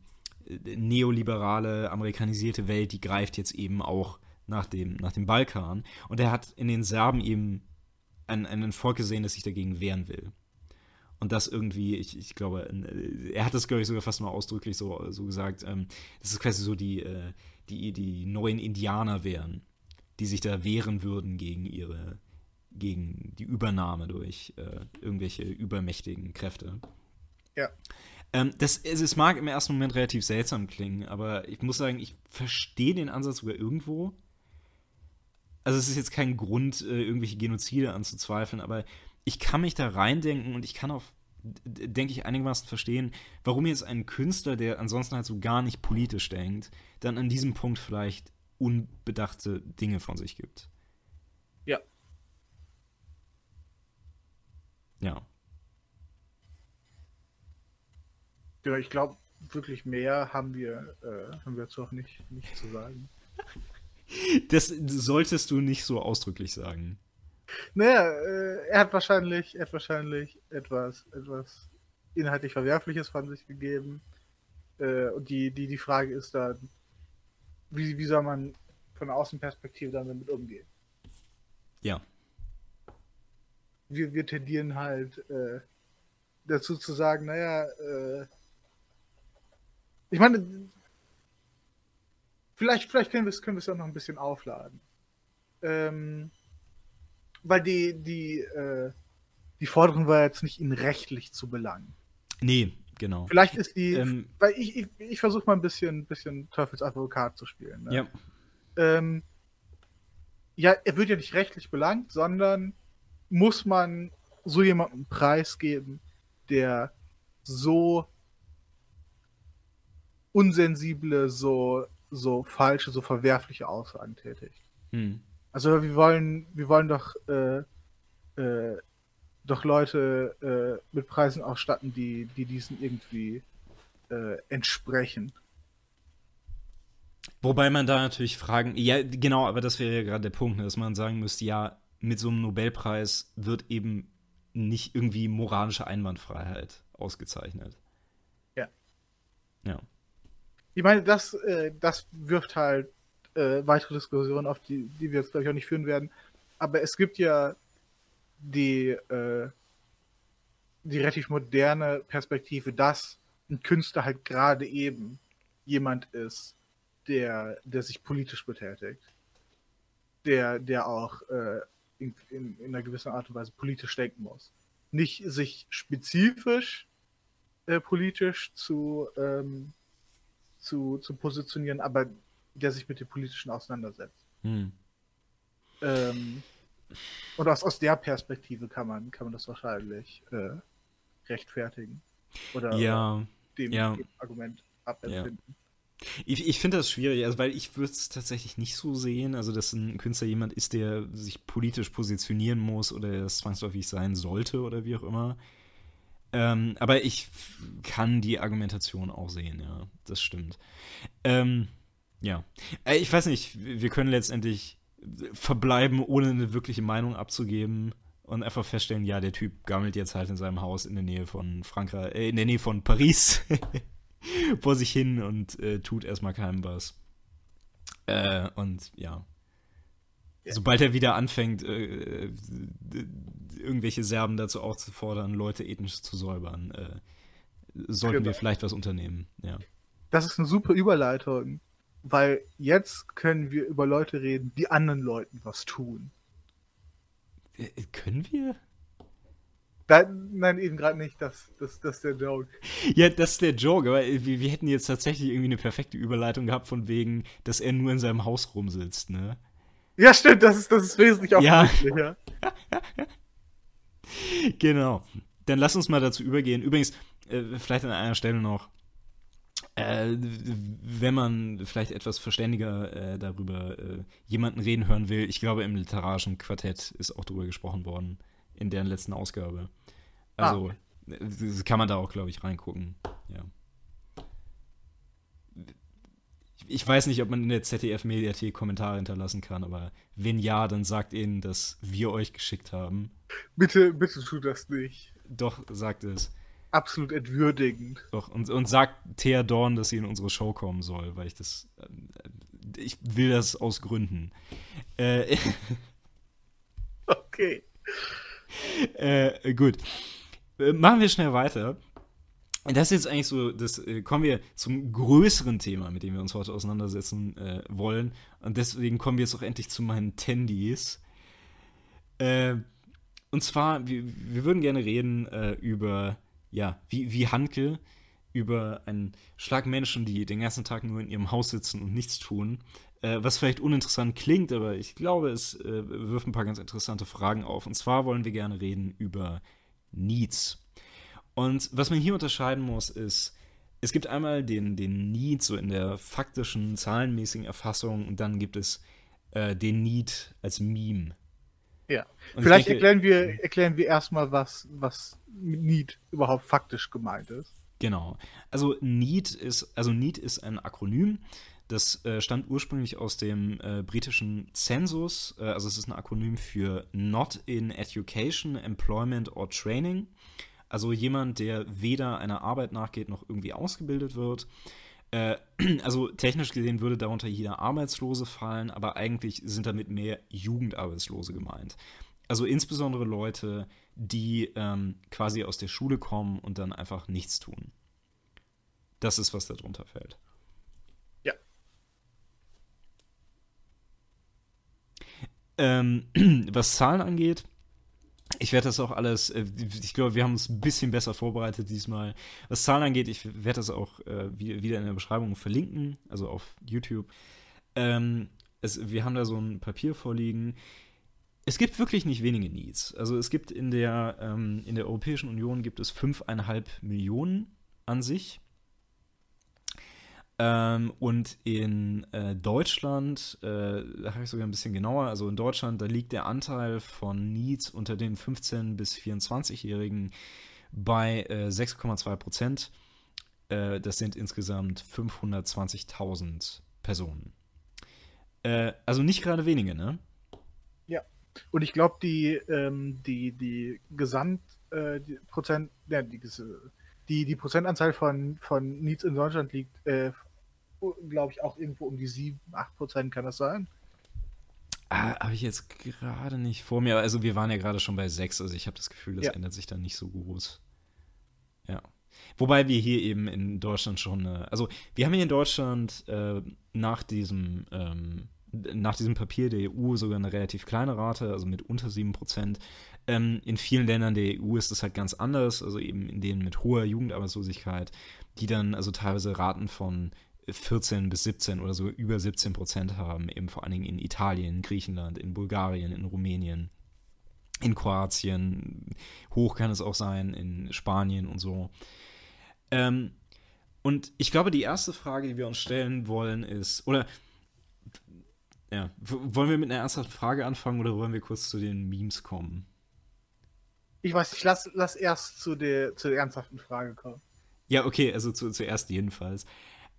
neoliberale, amerikanisierte Welt, die greift jetzt eben auch nach dem, nach dem Balkan. Und er hat in den Serben eben ein, ein Volk gesehen, das sich dagegen wehren will. Und das irgendwie, ich, ich glaube, er hat das, glaube ich, sogar fast mal ausdrücklich so, so gesagt, ähm, das ist quasi so die, äh, die, die neuen Indianer wären, die sich da wehren würden gegen ihre, gegen die Übernahme durch äh, irgendwelche übermächtigen Kräfte. Ja. Ähm, das, es mag im ersten Moment relativ seltsam klingen, aber ich muss sagen, ich verstehe den Ansatz sogar irgendwo. Also es ist jetzt kein Grund, äh, irgendwelche Genozide anzuzweifeln, aber ich kann mich da reindenken und ich kann auch, denke ich, einigermaßen verstehen, warum jetzt ein Künstler, der ansonsten halt so gar nicht politisch denkt, dann an diesem Punkt vielleicht unbedachte Dinge von sich gibt. Ja. Ja. Ja, ich glaube, wirklich mehr haben wir, äh, haben wir jetzt auch nicht, nicht zu sagen. Das solltest du nicht so ausdrücklich sagen. Naja, äh, er hat wahrscheinlich, er hat wahrscheinlich etwas, etwas inhaltlich Verwerfliches von sich gegeben. Äh, und die, die, die Frage ist dann, wie, wie soll man von der Außenperspektive dann damit umgehen? Ja. Wir, wir tendieren halt äh, dazu zu sagen, naja, äh, ich meine, vielleicht, vielleicht können wir es können auch noch ein bisschen aufladen. Ähm, weil die, die, äh, die Forderung war jetzt nicht, ihn rechtlich zu belangen. Nee, genau. Vielleicht ist die, ähm, weil ich, ich, ich versuche mal ein bisschen, bisschen Teufelsadvokat zu spielen. Ne? Ja. Ähm, ja, er wird ja nicht rechtlich belangt, sondern muss man so jemandem preisgeben, der so unsensible, so, so falsche, so verwerfliche Aussagen tätigt. Hm. Also wir wollen, wir wollen doch, äh, äh, doch Leute äh, mit Preisen ausstatten, die, die diesen irgendwie äh, entsprechen. Wobei man da natürlich fragen, ja, genau, aber das wäre ja gerade der Punkt, ne, dass man sagen müsste, ja, mit so einem Nobelpreis wird eben nicht irgendwie moralische Einwandfreiheit ausgezeichnet. Ja. Ja. Ich meine, das, äh, das wirft halt äh, weitere Diskussionen auf, die, die wir jetzt, glaube ich, auch nicht führen werden. Aber es gibt ja die, äh, die relativ moderne Perspektive, dass ein Künstler halt gerade eben jemand ist, der, der sich politisch betätigt. Der, der auch äh, in, in, in, einer gewissen Art und Weise politisch denken muss. Nicht sich spezifisch äh, politisch zu, ähm, zu, zu positionieren, aber der sich mit dem Politischen auseinandersetzt. Hm. Ähm, und aus, aus der Perspektive kann man, kann man das wahrscheinlich äh, rechtfertigen. Oder, ja, dem, ja. dem, Argument abempfinden. Ja. Ich, ich finde das schwierig, also weil ich würde es tatsächlich nicht so sehen, also dass ein Künstler jemand ist, der sich politisch positionieren muss oder es zwangsläufig sein sollte oder wie auch immer. Ähm, aber ich kann die Argumentation auch sehen, ja, das stimmt. Ähm, ja, äh, ich weiß nicht, wir können letztendlich verbleiben, ohne eine wirkliche Meinung abzugeben und einfach feststellen, ja, der Typ gammelt jetzt halt in seinem Haus in der Nähe von Frankreich, äh, in der Nähe von Paris vor sich hin und äh, tut erstmal keinem was. Äh, und ja. ja. Sobald er wieder anfängt, äh, irgendwelche Serben dazu aufzufordern, Leute ethnisch zu säubern, äh, sollten genau. wir vielleicht was unternehmen, ja. Das ist eine super Überleitung, weil jetzt können wir über Leute reden, die anderen Leuten was tun. Äh, können wir? Nein, nein eben gerade nicht. Das, das, das ist der Joke. Ja, das ist der Joke, aber wir, wir hätten jetzt tatsächlich irgendwie eine perfekte Überleitung gehabt, von wegen, dass er nur in seinem Haus rumsitzt, ne? Ja, stimmt, das ist, das ist wesentlich offensichtlich, ja. genau. Dann lass uns mal dazu übergehen. Übrigens, äh, vielleicht an einer Stelle noch, äh, wenn man vielleicht etwas verständiger äh, darüber äh, jemanden reden hören will, ich glaube, im literarischen Quartett ist auch darüber gesprochen worden, in deren letzten Ausgabe. Also ah. kann man da auch, glaube ich, reingucken. Ja. Ich weiß nicht, ob man in der ZDF-Mediathek Kommentare hinterlassen kann, aber wenn ja, dann sagt ihnen, dass wir euch geschickt haben. Bitte, bitte tut das nicht. Doch, sagt es absolut entwürdigend. Doch, und, und sagt Thea Dorn, dass sie in unsere Show kommen soll, weil ich das. Äh, ich will das aus Gründen. Äh, okay. Äh, gut. Äh, machen wir schnell weiter. Das ist jetzt eigentlich so, das äh, kommen wir zum größeren Thema, mit dem wir uns heute auseinandersetzen äh, wollen. Und deswegen kommen wir jetzt auch endlich zu meinen Tendis. Äh, und zwar, wir, wir würden gerne reden äh, über, ja, wie, wie Hanke, über einen Schlag Menschen, die den ganzen Tag nur in ihrem Haus sitzen und nichts tun. Äh, was vielleicht uninteressant klingt, aber ich glaube, es äh, wirft ein paar ganz interessante Fragen auf. Und zwar wollen wir gerne reden über Needs. Und was man hier unterscheiden muss, ist, es gibt einmal den, den Need so in der faktischen, zahlenmäßigen Erfassung und dann gibt es äh, den Need als Meme. Ja. Und Vielleicht denke, erklären wir, erklären wir erstmal, was, was mit Need überhaupt faktisch gemeint ist. Genau. Also Need ist, also Need ist ein Akronym. Das äh, stammt ursprünglich aus dem äh, britischen Census. Äh, also es ist ein Akronym für Not in Education, Employment or Training. Also jemand, der weder einer Arbeit nachgeht noch irgendwie ausgebildet wird. Äh, also technisch gesehen würde darunter jeder Arbeitslose fallen, aber eigentlich sind damit mehr Jugendarbeitslose gemeint. Also insbesondere Leute, die ähm, quasi aus der Schule kommen und dann einfach nichts tun. Das ist, was darunter fällt. Ja. Ähm, was Zahlen angeht, ich werde das auch alles, äh, ich glaube, wir haben uns ein bisschen besser vorbereitet diesmal. Was Zahlen angeht, ich werde das auch äh, wieder in der Beschreibung verlinken, also auf YouTube. Ähm, es, wir haben da so ein Papier vorliegen. Es gibt wirklich nicht wenige Needs. Also es gibt in der, ähm, in der Europäischen Union gibt es 5,5 Millionen an sich. Ähm, und in äh, Deutschland, äh, da habe ich sogar ein bisschen genauer, also in Deutschland, da liegt der Anteil von Needs unter den 15- bis 24-Jährigen bei äh, 6,2 Prozent. Äh, das sind insgesamt 520.000 Personen. Äh, also nicht gerade wenige, ne? Ja. Und ich glaube, die, ähm, die, die Gesamtprozent, äh, ja, die, die, die Prozentanzahl von, von Needs in Deutschland liegt, äh, glaube ich, auch irgendwo um die 7, 8 Prozent, kann das sein? Ah, habe ich jetzt gerade nicht vor mir. Also wir waren ja gerade schon bei 6, also ich habe das Gefühl, das ja. ändert sich dann nicht so groß. Ja. Wobei wir hier eben in Deutschland schon, äh, also wir haben hier in Deutschland äh, nach diesem ähm, nach diesem Papier der EU sogar eine relativ kleine Rate, also mit unter 7%. Ähm, in vielen Ländern der EU ist das halt ganz anders, also eben in denen mit hoher Jugendarbeitslosigkeit, die dann also teilweise Raten von 14 bis 17 oder so über 17 Prozent haben, eben vor allen Dingen in Italien, Griechenland, in Bulgarien, in Rumänien, in Kroatien, hoch kann es auch sein, in Spanien und so. Ähm, und ich glaube, die erste Frage, die wir uns stellen wollen, ist, oder ja, wollen wir mit einer ernsthaften Frage anfangen oder wollen wir kurz zu den Memes kommen? Ich weiß nicht, lass, lass erst zu der, zu der ernsthaften Frage kommen. Ja, okay, also zu, zuerst jedenfalls.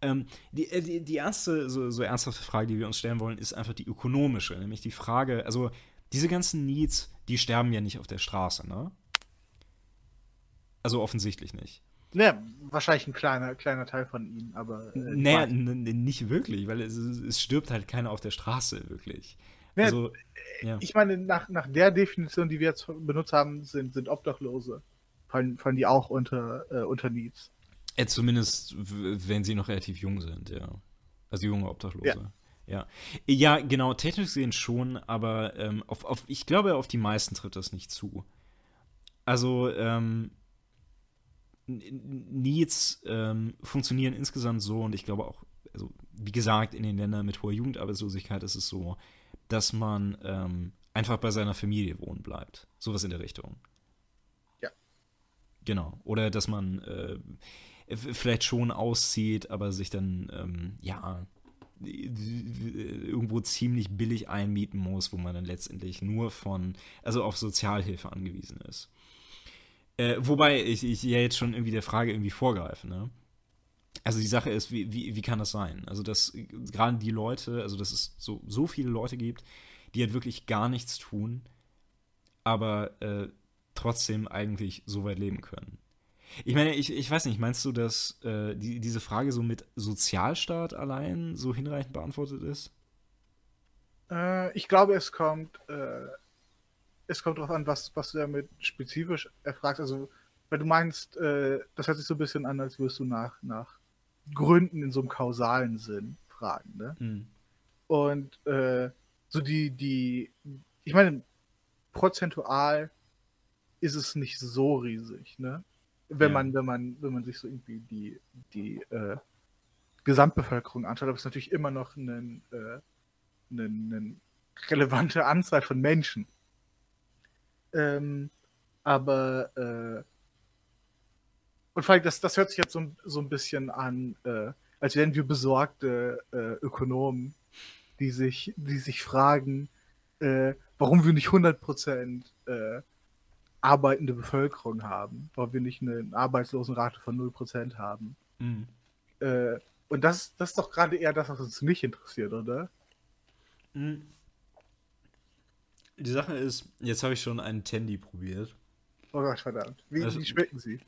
Ähm, die, äh, die, die, erste so, so ernsthafte Frage, die wir uns stellen wollen, ist einfach die ökonomische, nämlich die Frage, also diese ganzen Needs, die sterben ja nicht auf der Straße, ne? Also offensichtlich nicht. Ne, wahrscheinlich ein kleiner, kleiner Teil von ihnen, aber. Äh, naja, nicht wirklich, weil es, es, stirbt halt keiner auf der Straße, wirklich. Ne, also, ja. Ich meine, nach, nach der Definition, die wir jetzt benutzt haben, sind, sind Obdachlose. Fallen, fallen die auch unter, äh, unter Needs. Ja, zumindest, wenn sie noch relativ jung sind, ja. Also junge Obdachlose. Ja. Ja. ja, genau, technisch gesehen schon, aber ähm, auf, auf, ich glaube, auf die meisten trifft das nicht zu. Also, ähm, Needs ähm, funktionieren insgesamt so und ich glaube auch, also wie gesagt, in den Ländern mit hoher Jugendarbeitslosigkeit ist es so, dass man ähm, einfach bei seiner Familie wohnen bleibt. Sowas in der Richtung. Ja. Genau. Oder dass man äh, vielleicht schon auszieht, aber sich dann, ähm, ja, irgendwo ziemlich billig einmieten muss, wo man dann letztendlich nur von, also auf Sozialhilfe angewiesen ist. Äh, wobei ich, ich ja jetzt schon irgendwie der Frage irgendwie vorgreife, ne? Also die Sache ist, wie, wie, wie kann das sein? Also, dass gerade die Leute, also dass es so, so viele Leute gibt, die halt wirklich gar nichts tun, aber äh, trotzdem eigentlich so weit leben können. Ich meine, ich, ich weiß nicht, meinst du, dass äh, die, diese Frage so mit Sozialstaat allein so hinreichend beantwortet ist? Äh, ich glaube, es kommt äh, es kommt darauf an, was, was du damit spezifisch erfragst. Also, weil du meinst, äh, das hört sich so ein bisschen an, als würdest du nach, nach Gründen in so einem kausalen Sinn fragen. Ne? Mhm. Und äh, so die, die, ich meine, prozentual ist es nicht so riesig, ne? Wenn Ja. man, wenn man, wenn man sich so irgendwie die, die äh, Gesamtbevölkerung anschaut, aber es ist natürlich immer noch eine, äh, eine, eine relevante Anzahl von Menschen. Ähm, aber äh, und vor allem, das, das hört sich jetzt so, ein- so ein bisschen an, äh, als wären wir besorgte äh, Ökonomen, die sich, die sich fragen, äh, warum wir nicht 100% äh, arbeitende Bevölkerung haben, warum wir nicht eine Arbeitslosenrate von 0% haben. Mhm. Äh, und das, das ist doch gerade eher das, was uns nicht interessiert, oder? Mhm. Die Sache ist, jetzt habe ich schon einen Tandy probiert. Oh Gott, verdammt. Wie, Also- wie schmecken sie?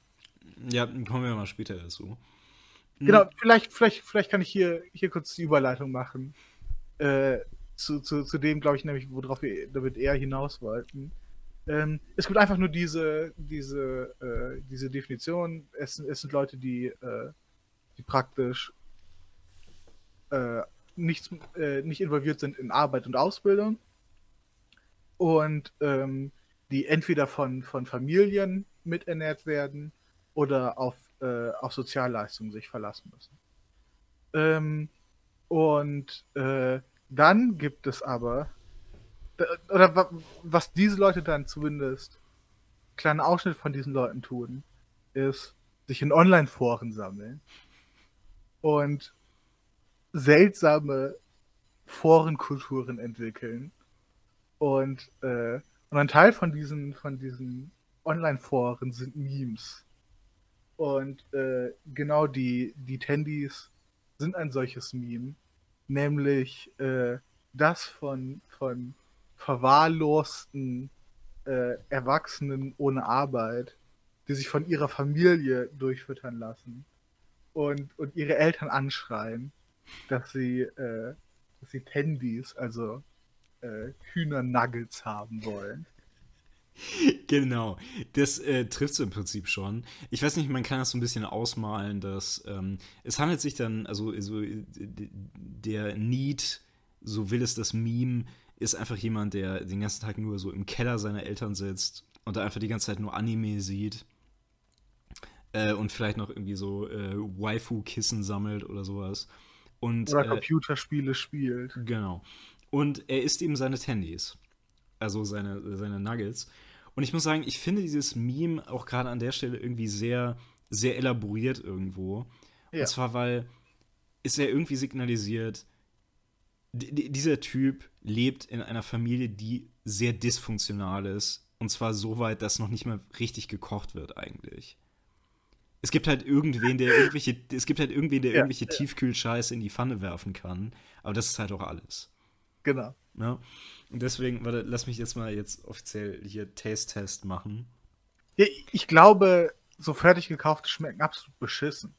Ja, kommen wir mal später dazu. Mhm. Genau, vielleicht, vielleicht, vielleicht kann ich hier, hier kurz die Überleitung machen. Äh, zu, zu, zu dem, glaube ich, nämlich, worauf wir damit eher hinaus wollten. Ähm, es gibt einfach nur diese, diese, äh, diese Definition. Es, sind- es sind Leute, die, äh, die praktisch äh, nichts, äh, nicht involviert sind in Arbeit und Ausbildung. Und ähm, die entweder von, von Familien miternährt werden oder auf, äh, auf Sozialleistungen sich verlassen müssen. Ähm, und äh, dann gibt es aber, oder wa- was diese Leute dann zumindest, kleinen Ausschnitt von diesen Leuten tun, ist sich in Online-Foren sammeln und seltsame Forenkulturen entwickeln. Und, äh, und ein Teil von diesen, von diesen Online-Foren sind Memes. Und äh, genau die, die Tandys sind ein solches Meme, nämlich äh, das von, von verwahrlosten äh, Erwachsenen ohne Arbeit, die sich von ihrer Familie durchfüttern lassen und, und ihre Eltern anschreien, dass sie, äh, dass sie Tandys, also äh, Hühnernuggets haben wollen. Genau, das äh, trifft es im Prinzip schon. Ich weiß nicht, man kann das so ein bisschen ausmalen, dass ähm, es handelt sich dann, also so, äh, der Need, so will es das Meme, ist einfach jemand, der den ganzen Tag nur so im Keller seiner Eltern sitzt und da einfach die ganze Zeit nur Anime sieht äh, und vielleicht noch irgendwie so äh, Waifu-Kissen sammelt oder sowas. Und, Oder äh, Computerspiele spielt. Genau. Und er isst eben seine Tandys. Also seine, seine Nuggets. Und ich muss sagen, ich finde dieses Meme auch gerade an der Stelle irgendwie sehr, sehr elaboriert irgendwo. Ja. Und zwar, weil es ja irgendwie signalisiert, dieser Typ lebt in einer Familie, die sehr dysfunktional ist. Und zwar so weit, dass noch nicht mal richtig gekocht wird eigentlich. Es gibt halt irgendwen, der irgendwelche, es gibt halt irgendwen, der Ja, irgendwelche Tiefkühlscheiße in die Pfanne werfen kann. Aber das ist halt auch alles. Genau. Ne? Und deswegen, warte, lass mich jetzt mal jetzt offiziell hier Taste-Test machen. Ja, ich glaube, so fertig gekaufte schmecken absolut beschissen.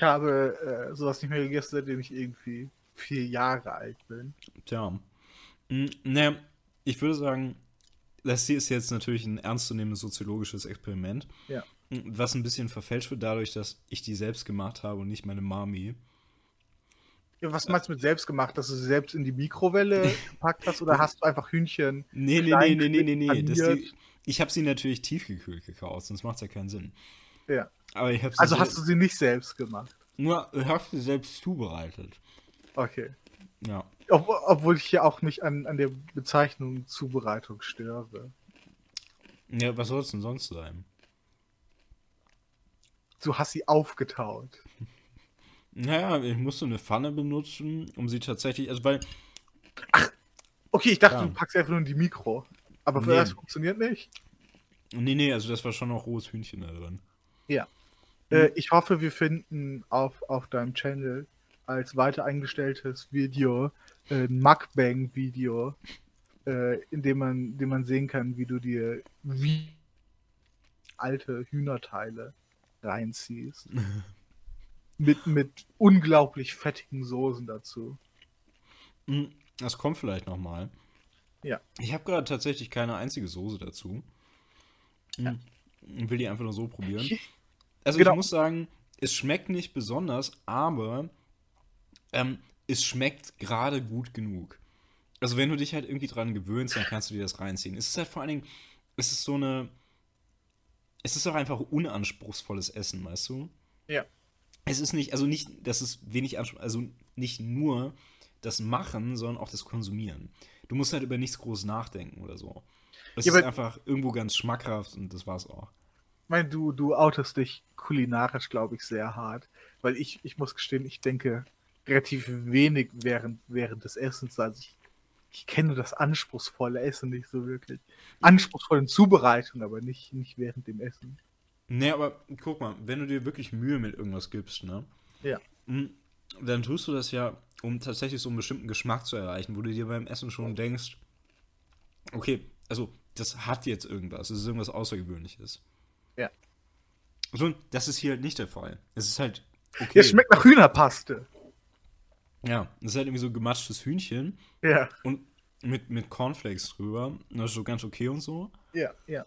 Ich habe äh, sowas nicht mehr gegessen, seitdem ich irgendwie vier Jahre alt bin. Tja. Hm, ne, ich würde sagen, das hier ist jetzt natürlich ein ernstzunehmendes soziologisches Experiment. Ja. Hm, Was ein bisschen verfälscht wird dadurch, dass ich die selbst gemacht habe und nicht meine Mami. Ja, was meinst du mit selbst gemacht, dass du sie selbst in die Mikrowelle gepackt hast oder hast du einfach Hühnchen? Nee, nee, nee, nee, nee, nee, nee. Die, ich habe sie natürlich tiefgekühlt gekauft, sonst macht es ja keinen Sinn. Ja. Aber ich Also hast du sie nicht selbst gemacht. nur, ich habe sie selbst zubereitet. Okay. Ja. Ob, obwohl ich ja auch mich an, an der Bezeichnung Zubereitung störe. Ja, was soll es denn sonst sein? Du hast sie aufgetaut. Naja, ich musste eine Pfanne benutzen, um sie tatsächlich, also weil, Okay, ich dachte, Ja. du packst einfach nur in die Mikro. Aber für Nee. das funktioniert nicht. nee, nee, also das war schon noch rohes Hühnchen da drin. Ja. Äh, ich hoffe, wir finden auf, auf deinem Channel als weiter eingestelltes Video äh, ein Mukbang-Video, äh, in dem man, in dem man sehen kann, wie du dir wie alte Hühnerteile reinziehst. mit, mit unglaublich fettigen Soßen dazu. Hm, Das kommt vielleicht noch mal. Ja. Ich habe gerade tatsächlich keine einzige Soße dazu. Hm, Ich will die einfach nur so probieren. Also Genau. ich muss sagen, es schmeckt nicht besonders, aber ähm, es schmeckt gerade gut genug. Also wenn du dich halt irgendwie dran gewöhnst, dann kannst du dir das reinziehen. Es ist halt vor allen Dingen, es ist so eine, es ist auch einfach unanspruchsvolles Essen, weißt du? Ja. Es ist nicht, also nicht, das ist wenig Anspruch, also nicht nur das Machen, sondern auch das Konsumieren. Du musst halt über nichts groß nachdenken oder so. Es Ja, ist einfach irgendwo ganz schmackhaft und das war's auch. Ich meine, du, du outest dich kulinarisch, glaube ich, sehr hart. Weil ich, ich muss gestehen, ich denke relativ wenig während, während des Essens. Also ich, ich kenne das anspruchsvolle Essen nicht so wirklich. Anspruchsvolle Zubereitung, aber nicht, nicht während dem Essen. Nee, aber guck mal, wenn du dir wirklich Mühe mit irgendwas gibst, ne? Ja. Mm, Dann tust du das ja, um tatsächlich so einen bestimmten Geschmack zu erreichen, wo du dir beim Essen schon denkst, okay, also das hat jetzt irgendwas, es ist irgendwas Außergewöhnliches. Ja. So, das ist hier halt nicht der Fall. Es ist halt okay. Ja, schmeckt nach Hühnerpaste. Ja, es ist halt irgendwie so gematschtes Hühnchen Ja, und mit, mit Cornflakes drüber. Das ist so ganz okay und so. ja, ja.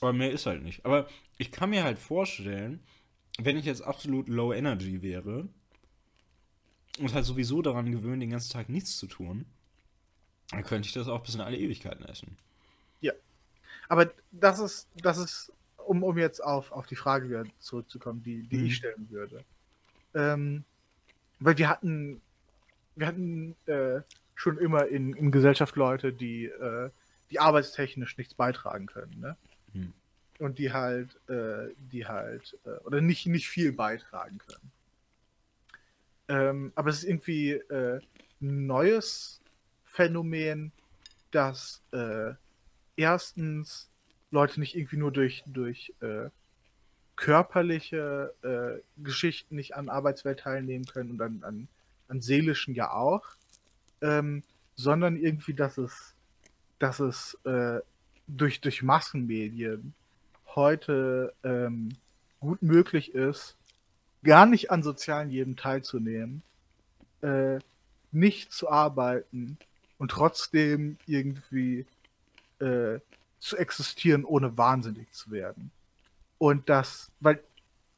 Aber mehr ist halt nicht. Aber ich kann mir halt vorstellen, wenn ich jetzt absolut low energy wäre und halt sowieso daran gewöhnt, den ganzen Tag nichts zu tun, dann könnte ich das auch bis in alle Ewigkeiten essen. Aber das ist, das ist, um, um jetzt auf, auf die Frage wieder zurückzukommen, die, die Mhm. ich stellen würde. Ähm, weil wir hatten, wir hatten äh, schon immer in, in Gesellschaft Leute, die, äh, die arbeitstechnisch nichts beitragen können, ne? Mhm. Und die halt, äh, die halt, äh, oder nicht, nicht viel beitragen können. Ähm, aber es ist irgendwie äh, ein neues Phänomen, dass äh, erstens Leute nicht irgendwie nur durch, durch äh, körperliche äh, Geschichten nicht an Arbeitswelt teilnehmen können und an, an, an seelischen ja auch, ähm, sondern irgendwie, dass es, dass es äh, durch, durch Massenmedien heute ähm, gut möglich ist, gar nicht an sozialen Leben teilzunehmen, äh, nicht zu arbeiten und trotzdem irgendwie äh, zu existieren, ohne wahnsinnig zu werden. Und das, weil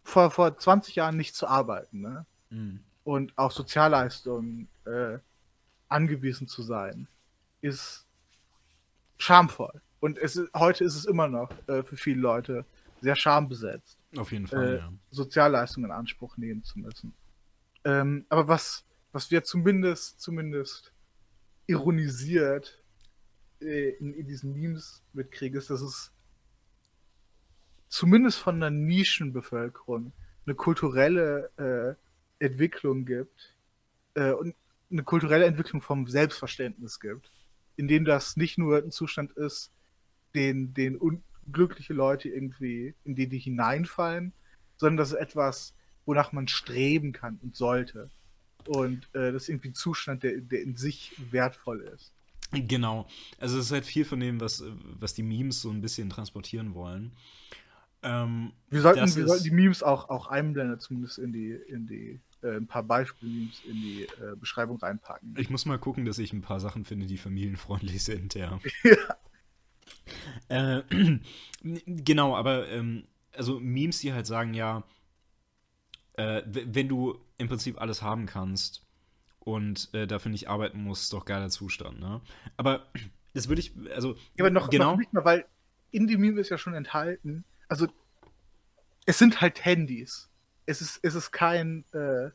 vor, vor 20 Jahren nicht zu arbeiten, ne? Und auf Sozialleistungen äh, angewiesen zu sein, ist schamvoll. Und es ist, heute ist es immer noch äh, für viele Leute sehr schambesetzt Auf jeden Fall, äh, ja. Sozialleistungen in Anspruch nehmen zu müssen. Ähm, aber was, was wir zumindest, zumindest ironisiert äh, in, in diesen Memes mitkriegen, ist, dass es zumindest von der Nischenbevölkerung eine kulturelle äh, Entwicklung gibt äh, und eine kulturelle Entwicklung vom Selbstverständnis gibt, in dem das nicht nur ein Zustand ist, den, den unglückliche Leute irgendwie, in den die hineinfallen, sondern das ist etwas, wonach man streben kann und sollte. Und äh, das ist irgendwie ein Zustand, der, der in sich wertvoll ist. Genau. Also es ist halt viel von dem, was, was die Memes so ein bisschen transportieren wollen. Ähm, Wir sollten, wir ist- sollten die Memes auch, auch einblenden, zumindest in die, in die, äh, ein paar Beispiel-Memes in die äh, Beschreibung reinpacken. Ich muss mal gucken, dass ich ein paar Sachen finde, die familienfreundlich sind, ja. Äh, genau, aber ähm, also Memes, die halt sagen, ja, äh, wenn du im Prinzip alles haben kannst und äh, dafür nicht arbeiten musst, ist doch geiler Zustand, ne? Aber das würde ich, also Ja, aber noch, genau, noch nicht mal, weil in dem Meme ist ja schon enthalten, also es sind halt Handys. Es ist, es ist kein, äh,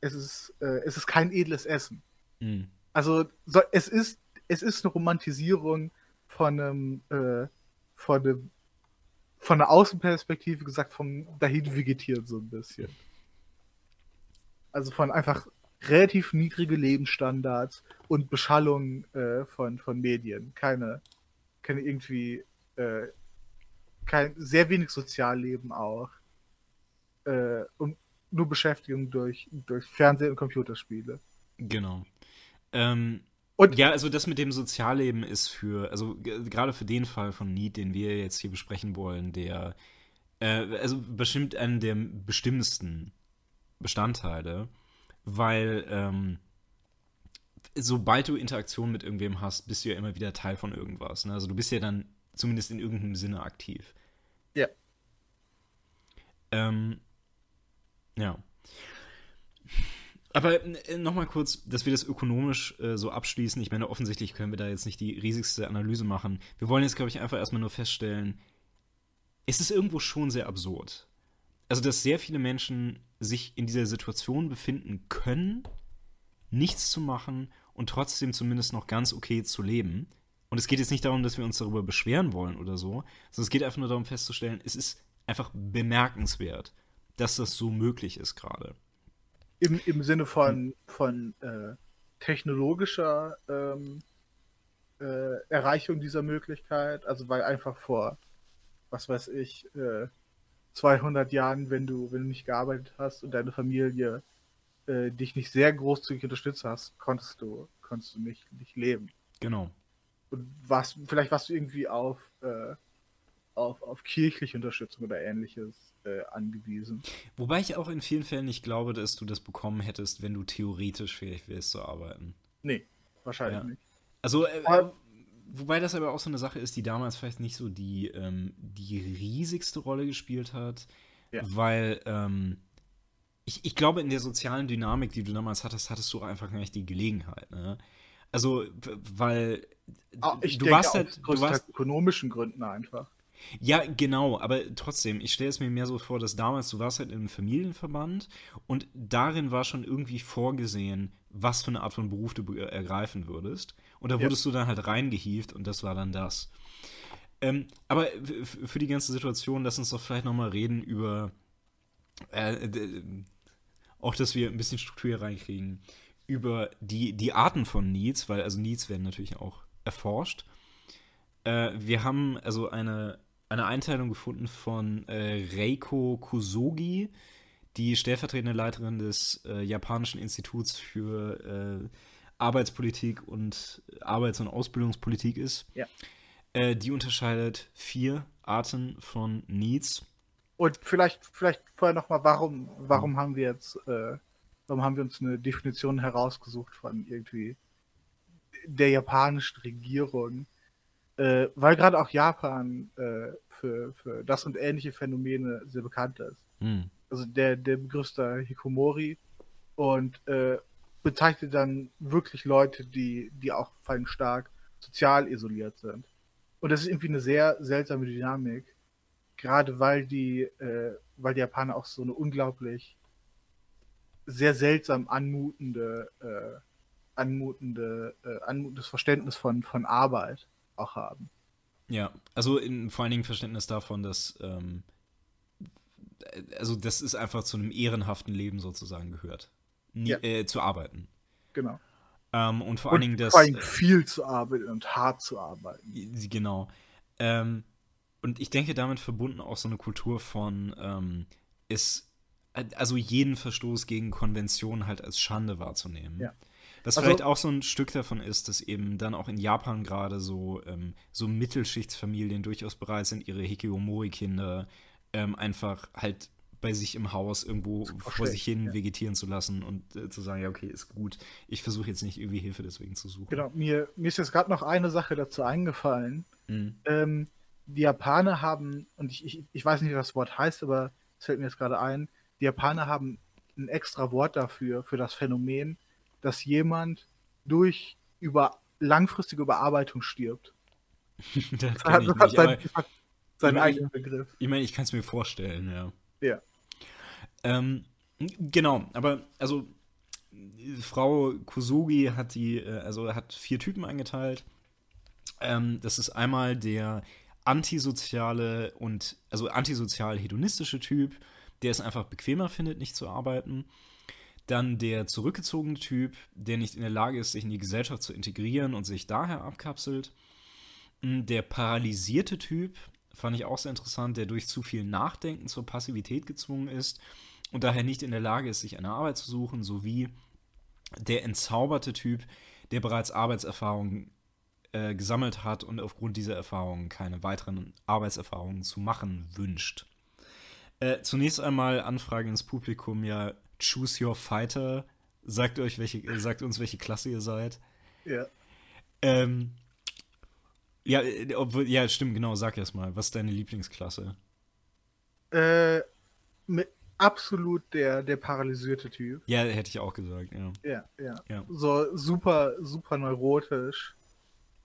es ist, äh, es ist kein edles Essen. Hm. Also so, es ist, es ist eine Romantisierung von einem, äh, von einem, von einer Außenperspektive gesagt, vom dahin vegetieren so ein bisschen. Also von einfach relativ niedrige Lebensstandards und Beschallung äh, von, von Medien. Keine, keine irgendwie, äh, kein, sehr wenig Sozialleben auch. Äh, und nur Beschäftigung durch, durch Fernsehen und Computerspiele. Genau. Ähm, Und- ja, also das mit dem Sozialleben ist für, also gerade für den Fall von Need, den wir jetzt hier besprechen wollen, der, äh, also bestimmt einen der bestimmendsten Bestandteile, weil ähm, sobald du Interaktion mit irgendwem hast, bist du ja immer wieder Teil von irgendwas. Ne? Also du bist ja dann zumindest in irgendeinem Sinne aktiv. Ja. Ähm, ja. Aber äh, nochmal kurz, dass wir das ökonomisch äh, so abschließen. Ich meine, offensichtlich können wir da jetzt nicht die riesigste Analyse machen. Wir wollen jetzt, glaube ich, einfach erstmal nur feststellen, es ist irgendwo schon sehr absurd. Also, dass sehr viele Menschen sich in dieser Situation befinden können, nichts zu machen und trotzdem zumindest noch ganz okay zu leben. Und es geht jetzt nicht darum, dass wir uns darüber beschweren wollen oder so, sondern es geht einfach nur darum festzustellen, es ist einfach bemerkenswert, dass das so möglich ist gerade. Im, Im Sinne von, von äh, technologischer ähm, äh, Erreichung dieser Möglichkeit, also weil einfach vor, was weiß ich, äh, 200 Jahren, wenn du, wenn du nicht gearbeitet hast und deine Familie äh, dich nicht sehr großzügig unterstützt hast, konntest du, konntest du nicht, nicht leben. Genau. Und warst, vielleicht warst du irgendwie auf, äh, auf, auf kirchliche Unterstützung oder ähnliches äh, angewiesen. Wobei ich auch in vielen Fällen nicht glaube, dass du das bekommen hättest, wenn du theoretisch fähig wärst zu arbeiten. Nee, wahrscheinlich ja. nicht. Also, äh, wobei das aber auch so eine Sache ist, die damals vielleicht nicht so die, ähm, die riesigste Rolle gespielt hat, ja. weil ähm, ich, ich glaube, in der sozialen Dynamik, die du damals hattest, hattest du einfach gar nicht die Gelegenheit. Ne? Also, weil ah, ich du denke warst halt, aus du warst, ökonomischen Gründen einfach. Ja, genau, aber trotzdem, ich stelle es mir mehr so vor, dass damals, du warst halt in einem Familienverband und darin war schon irgendwie vorgesehen, was für eine Art von Beruf du ergreifen würdest. Und da wurdest ja. du dann halt reingehievt und das war dann das. Ähm, aber für die ganze Situation, lass uns doch vielleicht nochmal reden über, äh, auch dass wir ein bisschen Struktur hier reinkriegen, über die, die Arten von Needs, weil also Needs werden natürlich auch erforscht. Äh, wir haben also eine eine Einteilung gefunden von äh, Reiko Kusogi, die stellvertretende Leiterin des äh, japanischen Instituts für äh, Arbeitspolitik und Arbeits- und Ausbildungspolitik ist. Ja. Äh, die unterscheidet vier Arten von Needs. Und vielleicht, vielleicht vorher nochmal, warum, warum haben wir jetzt, äh, warum haben wir uns eine Definition herausgesucht von irgendwie der japanischen Regierung? Äh, weil gerade auch Japan äh, für, für das und ähnliche Phänomene sehr bekannt ist. Hm. Also der, der Begriff ist da Hikomori und äh, bezeichnet dann wirklich Leute, die, die auch vor allem stark sozial isoliert sind. Und das ist irgendwie eine sehr seltsame Dynamik, gerade weil die, äh, weil die Japaner auch so eine unglaublich sehr seltsam anmutende, äh, anmutende, äh, anmutendes Verständnis von, von Arbeit auch haben. Ja, also in, vor allen Dingen Verständnis davon, dass ähm, also das ist einfach zu einem ehrenhaften Leben sozusagen gehört. Nie, ja. äh, zu arbeiten. Genau. Ähm, und vor allen Dingen das. Vor allem viel zu arbeiten und hart zu arbeiten. Genau. Ähm, und ich denke, damit verbunden auch so eine Kultur von ähm, ist, also jeden Verstoß gegen Konventionen halt als Schande wahrzunehmen. Ja. Was also, vielleicht auch so ein Stück davon ist, dass eben dann auch in Japan gerade so, ähm, so Mittelschichtsfamilien durchaus bereit sind, ihre Hikiomori-Kinder ähm, einfach halt bei sich im Haus irgendwo vor sich hin ja. vegetieren zu lassen und äh, zu sagen, ja, okay, ist gut. Ich versuche jetzt nicht irgendwie Hilfe deswegen zu suchen. Genau, mir, mir ist jetzt gerade noch eine Sache dazu eingefallen. Mhm. Ähm, die Japaner haben, und ich, ich, ich weiß nicht, wie das Wort heißt, aber es fällt mir jetzt gerade ein, die Japaner haben ein extra Wort dafür, für das Phänomen, dass jemand durch über langfristige Überarbeitung stirbt. das, hat, hat sein, seinen eigenen Begriff. Ich meine, ich kann es mir vorstellen, ja. Ja. Ähm, genau, aber also Frau Kusugi hat die, äh, also hat vier Typen eingeteilt. Ähm, das ist einmal der antisoziale und also antisozial hedonistische Typ, der es einfach bequemer findet, nicht zu arbeiten. Dann der zurückgezogene Typ, der nicht in der Lage ist, sich in die Gesellschaft zu integrieren und sich daher abkapselt. Hm, der paralysierte Typ, fand ich auch sehr interessant, der durch zu viel Nachdenken zur Passivität gezwungen ist und daher nicht in der Lage ist, sich eine Arbeit zu suchen, sowie der entzauberte Typ, der bereits Arbeitserfahrungen äh, gesammelt hat und aufgrund dieser Erfahrungen keine weiteren Arbeitserfahrungen zu machen wünscht. Äh, zunächst einmal Anfrage ins Publikum, ja, Choose Your Fighter. Sagt euch, welche, sagt uns, welche Klasse ihr seid. Ja. Ähm, ja, äh, obwohl, ja, stimmt, genau, sag erst mal. Was ist deine Lieblingsklasse? Äh, mit, absolut der, der paralysierte Typ. Ja, hätte ich auch gesagt, ja. Ja, ja. Ja. So super, super neurotisch.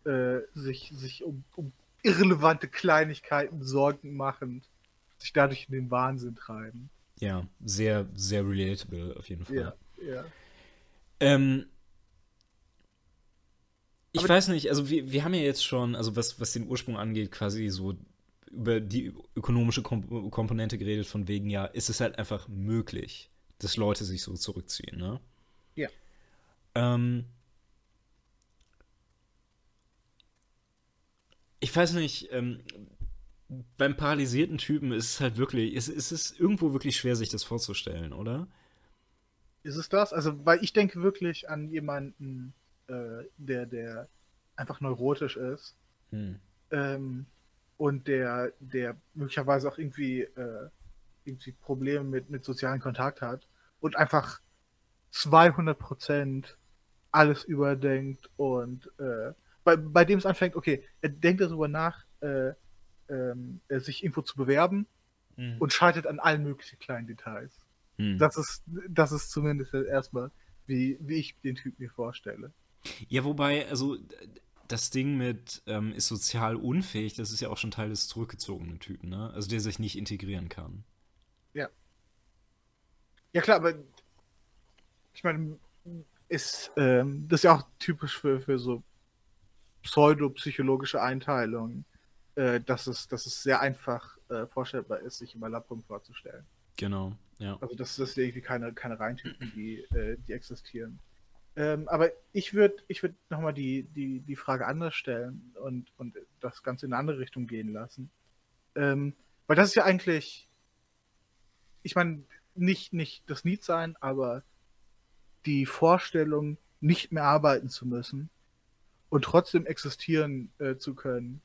Äh, sich, sich um, um irrelevante Kleinigkeiten Sorgen machend. Sich dadurch in den Wahnsinn treiben. Ja, sehr, sehr relatable auf jeden Fall. Ja, ja. Ähm, ich Aber- weiß nicht, also wir, wir haben ja jetzt schon, also was, was den Ursprung angeht, quasi so über die ökonomische Kom Komponente geredet, von wegen, ja, ist es halt einfach möglich, dass Leute sich so zurückziehen, ne? Ja. Ähm, ich weiß nicht, ähm, beim paralysierten Typen ist es halt wirklich, es, es ist irgendwo wirklich schwer, sich das vorzustellen, oder? Ist es das? Also, weil ich denke wirklich an jemanden, äh, der, der einfach neurotisch ist. Hm. ähm, und der, der möglicherweise auch irgendwie, äh, irgendwie Probleme mit, mit sozialen Kontakt hat und einfach 200% alles überdenkt und äh, bei, bei dem es anfängt, okay, er denkt darüber nach, äh, ähm, äh, sich irgendwo zu bewerben Hm. und scheitert an allen möglichen kleinen Details. Hm. Das ist, das ist zumindest erstmal, wie, wie ich den Typ mir vorstelle. Ja, wobei, also das Ding mit ähm, ist sozial unfähig, das ist ja auch schon Teil des zurückgezogenen Typen, ne? Also der sich nicht integrieren kann. Ja klar, aber ich meine, ist ähm, das ist ja auch typisch für, für so pseudopsychologische Einteilungen, äh, dass, es, dass es sehr einfach äh, vorstellbar ist, sich Überlappung vorzustellen. Genau, ja. Also das, das sind irgendwie keine, keine Reintypen, die, äh, die existieren. Ähm, aber ich würde ich würd nochmal die, die, die Frage anders stellen und, und das Ganze in eine andere Richtung gehen lassen. Ähm, weil das ist ja eigentlich, ich meine, nicht, nicht das Need sein, aber die Vorstellung, nicht mehr arbeiten zu müssen und trotzdem existieren äh, zu können,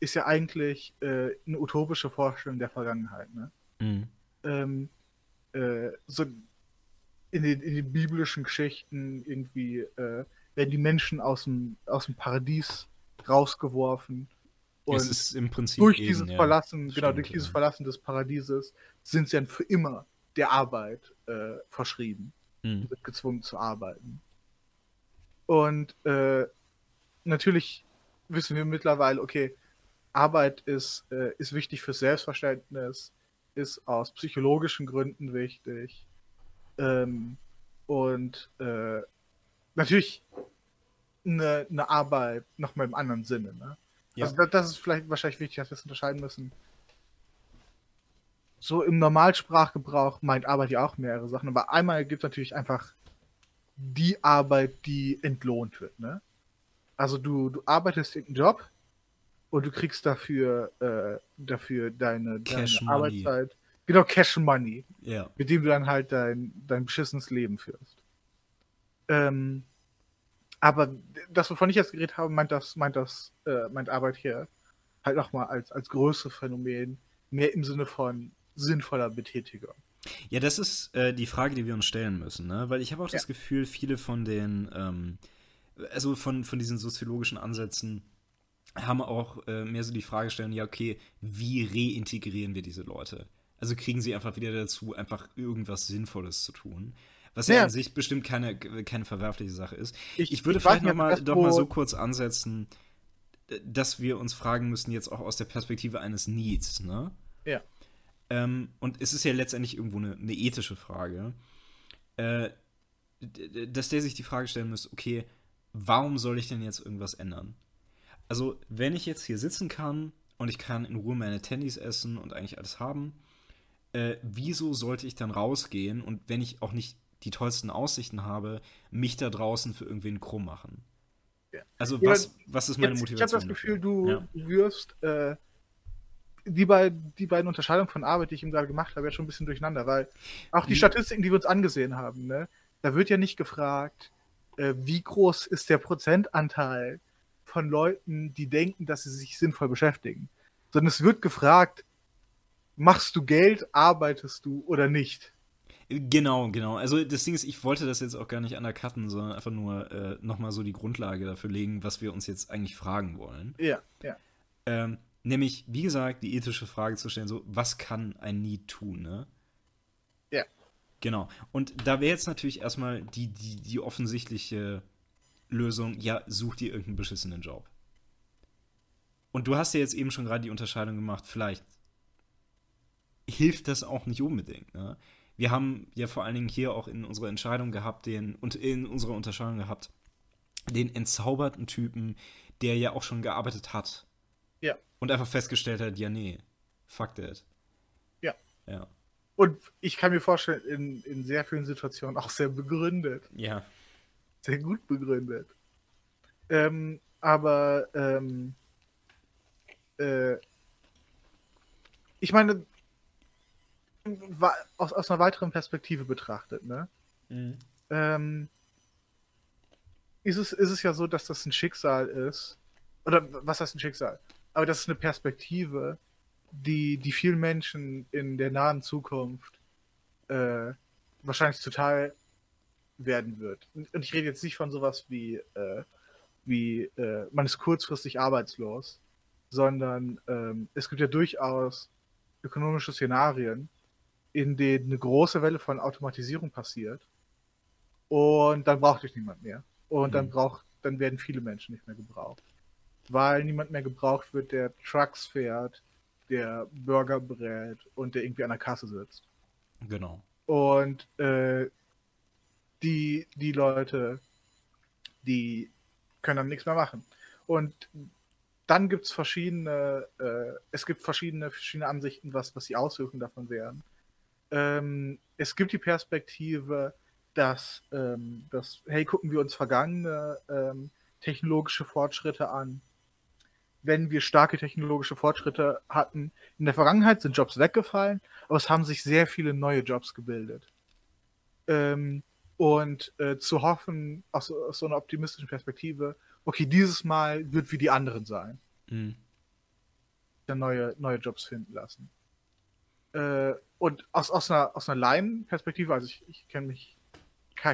ist ja eigentlich äh, eine utopische Vorstellung der Vergangenheit. Ne? Mhm. ähm, äh, so in den, in den biblischen Geschichten irgendwie äh, werden die Menschen aus dem, aus dem Paradies rausgeworfen und es ist im Prinzip durch eben, dieses ja. Verlassen, genau, Stimmt, durch dieses ja. Verlassen des Paradieses sind sie dann für immer der Arbeit äh, verschrieben, Mhm. wird gezwungen zu arbeiten. Und äh, natürlich wissen wir mittlerweile, okay, Arbeit ist, äh, ist wichtig fürs Selbstverständnis, ist aus psychologischen Gründen wichtig. Ähm, und äh, natürlich eine, eine Arbeit nochmal im anderen Sinne. Ne? Ja. Also da- das ist vielleicht wahrscheinlich wichtig, dass wir es unterscheiden müssen. So im Normalsprachgebrauch meint Arbeit ja auch mehrere Sachen, aber einmal gibt es natürlich einfach die Arbeit, die entlohnt wird. Ne? Also du, du arbeitest irgendeinen Job und du kriegst dafür, äh, dafür deine, deine. Arbeitszeit. Genau, Cash Money Ja. mit dem du dann halt dein, dein beschissenes Leben führst. Ähm, aber das, wovon ich jetzt geredet habe, meint das, meint das, äh, meint Arbeit hier halt nochmal als, als größere Phänomen, mehr im Sinne von sinnvoller Betätigung. Ja, das ist äh, die Frage, die wir uns stellen müssen, ne? Weil ich habe auch das Ja. Gefühl, viele von den, ähm, also von, von diesen soziologischen Ansätzen haben auch äh, mehr so die Frage stellen, ja, okay, wie reintegrieren wir diese Leute? Also kriegen sie einfach wieder dazu, einfach irgendwas Sinnvolles zu tun. Was ja, Ja. an sich bestimmt keine, keine verwerfliche Sache ist. Ich- Ich, würde ich vielleicht nicht, noch ob mal, das doch mal so kurz ansetzen, äh, dass wir uns fragen müssen, jetzt auch aus der Perspektive eines Needs, ne? Ja. Ähm, und es ist ja letztendlich irgendwo eine, eine ethische Frage, äh, dass der sich die Frage stellen muss, okay, warum soll ich denn jetzt irgendwas ändern? Also, wenn ich jetzt hier sitzen kann und ich kann in Ruhe meine Tennis essen und eigentlich alles haben, äh, wieso sollte ich dann rausgehen und wenn ich auch nicht die tollsten Aussichten habe, mich da draußen für irgendwen krumm machen? Ja. Also, Ja, was, was ist meine Jetzt, ich habe Motivation? das Gefühl, du Ja. wirst äh, die, bei, die beiden Unterscheidungen von Arbeit, die ich ihm gerade gemacht habe, jetzt schon ein bisschen durcheinander, weil auch die Wie- Statistiken, die wir uns angesehen haben, ne, da wird ja nicht gefragt, äh, wie groß ist der Prozentanteil von Leuten, die denken, dass sie sich sinnvoll beschäftigen, sondern es wird gefragt, machst du Geld, arbeitest du oder nicht? Genau, genau. Also das Ding ist, ich wollte das jetzt auch gar nicht undercutten, sondern einfach nur äh, nochmal so die Grundlage dafür legen, was wir uns jetzt eigentlich fragen wollen. Ja, ja. Ähm, nämlich, wie gesagt, die ethische Frage zu stellen, so, was kann ein Need tun, ne? Genau. Und da wäre jetzt natürlich erstmal die, die, die offensichtliche Lösung, ja, such dir irgendeinen beschissenen Job. Und du hast ja jetzt eben schon gerade die Unterscheidung gemacht, vielleicht hilft das auch nicht unbedingt. Ne? Wir haben ja vor allen Dingen hier auch in unserer Entscheidung gehabt, den, und in unserer Unterscheidung gehabt, den entzauberten Typen, der ja auch schon gearbeitet hat. Ja. Und einfach festgestellt hat, ja, nee, fuck that. Ja. Ja. Und ich kann mir vorstellen, in, in sehr vielen Situationen auch sehr begründet. Ja. Sehr gut begründet. Ähm, aber ähm, äh, ich meine, aus, aus einer weiteren Perspektive betrachtet, ne? Mhm. Ähm, ist, es, ist es ja so, dass das ein Schicksal ist. Oder was heißt ein Schicksal? Aber das ist eine Perspektive, die, die vielen Menschen in der nahen Zukunft äh, wahrscheinlich total werden wird. Und ich rede jetzt nicht von sowas wie, äh, wie äh, man ist kurzfristig arbeitslos, sondern ähm, es gibt ja durchaus ökonomische Szenarien, in denen eine große Welle von Automatisierung passiert und dann braucht dich niemand mehr. Und mhm. dann braucht, dann werden viele Menschen nicht mehr gebraucht. Weil niemand mehr gebraucht wird, der Trucks fährt, der Burger brät und der irgendwie an der Kasse sitzt. Genau. Und äh, die, die Leute, die können dann nichts mehr machen. Und dann gibt es verschiedene, äh, es gibt verschiedene, verschiedene Ansichten, was, was die Auswirkungen davon wären. Ähm, es gibt die Perspektive, dass, ähm, dass, hey, gucken wir uns vergangene ähm, technologische Fortschritte an wenn wir starke technologische Fortschritte hatten. In der Vergangenheit sind Jobs weggefallen, aber es haben sich sehr viele neue Jobs gebildet. Ähm, und äh, zu hoffen, aus, aus, so einer optimistischen Perspektive, okay, dieses Mal wird wie die anderen sein. Mhm. Dann neue, neue Jobs finden lassen. Äh, und aus, aus einer, aus einer Laienperspektive, also ich, ich kenne mich,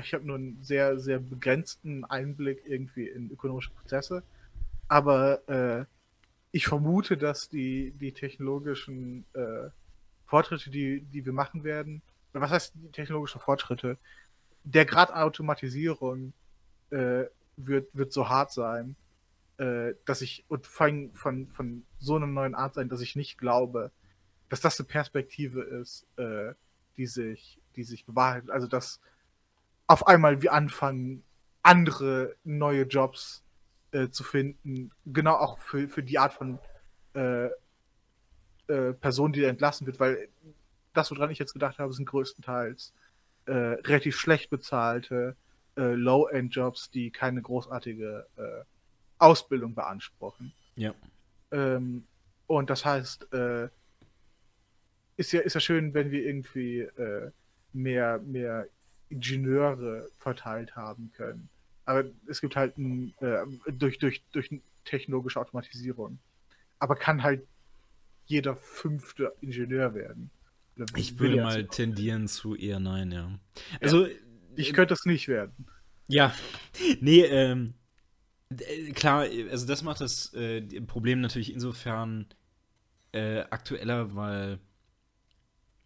ich habe nur einen sehr, sehr begrenzten Einblick irgendwie in ökonomische Prozesse, aber äh, ich vermute, dass die, die technologischen äh, Fortschritte, die, die wir machen werden, was heißt die technologischen Fortschritte? Der Grad Automatisierung äh, wird, wird so hart sein, äh, dass ich, und vor allem von, von so einer neuen Art sein, dass ich nicht glaube, dass das eine Perspektive ist, äh, die sich, die sich bewahrheitet. Also, dass auf einmal wir anfangen, andere neue Jobs äh, zu finden. Genau auch für, für die Art von äh, äh, Person, die entlassen wird, weil das, woran ich jetzt gedacht habe, sind größtenteils äh, relativ schlecht bezahlte äh, Low-End-Jobs, die keine großartige äh, Ausbildung beanspruchen. Ja. Ähm, und das heißt, ist ja, ist ja schön, wenn wir irgendwie mehr, mehr Ingenieure verteilt haben können. Aber es gibt halt ein, äh, durch, durch, durch technologische Automatisierung. Aber kann halt jeder fünfte Ingenieur werden. Ich würde mal tendieren zu eher nein, ja. Also. Ja, ich äh, könnte es nicht werden. Ja. Nee, ähm. Klar, also das macht das äh, Problem natürlich insofern äh, aktueller, weil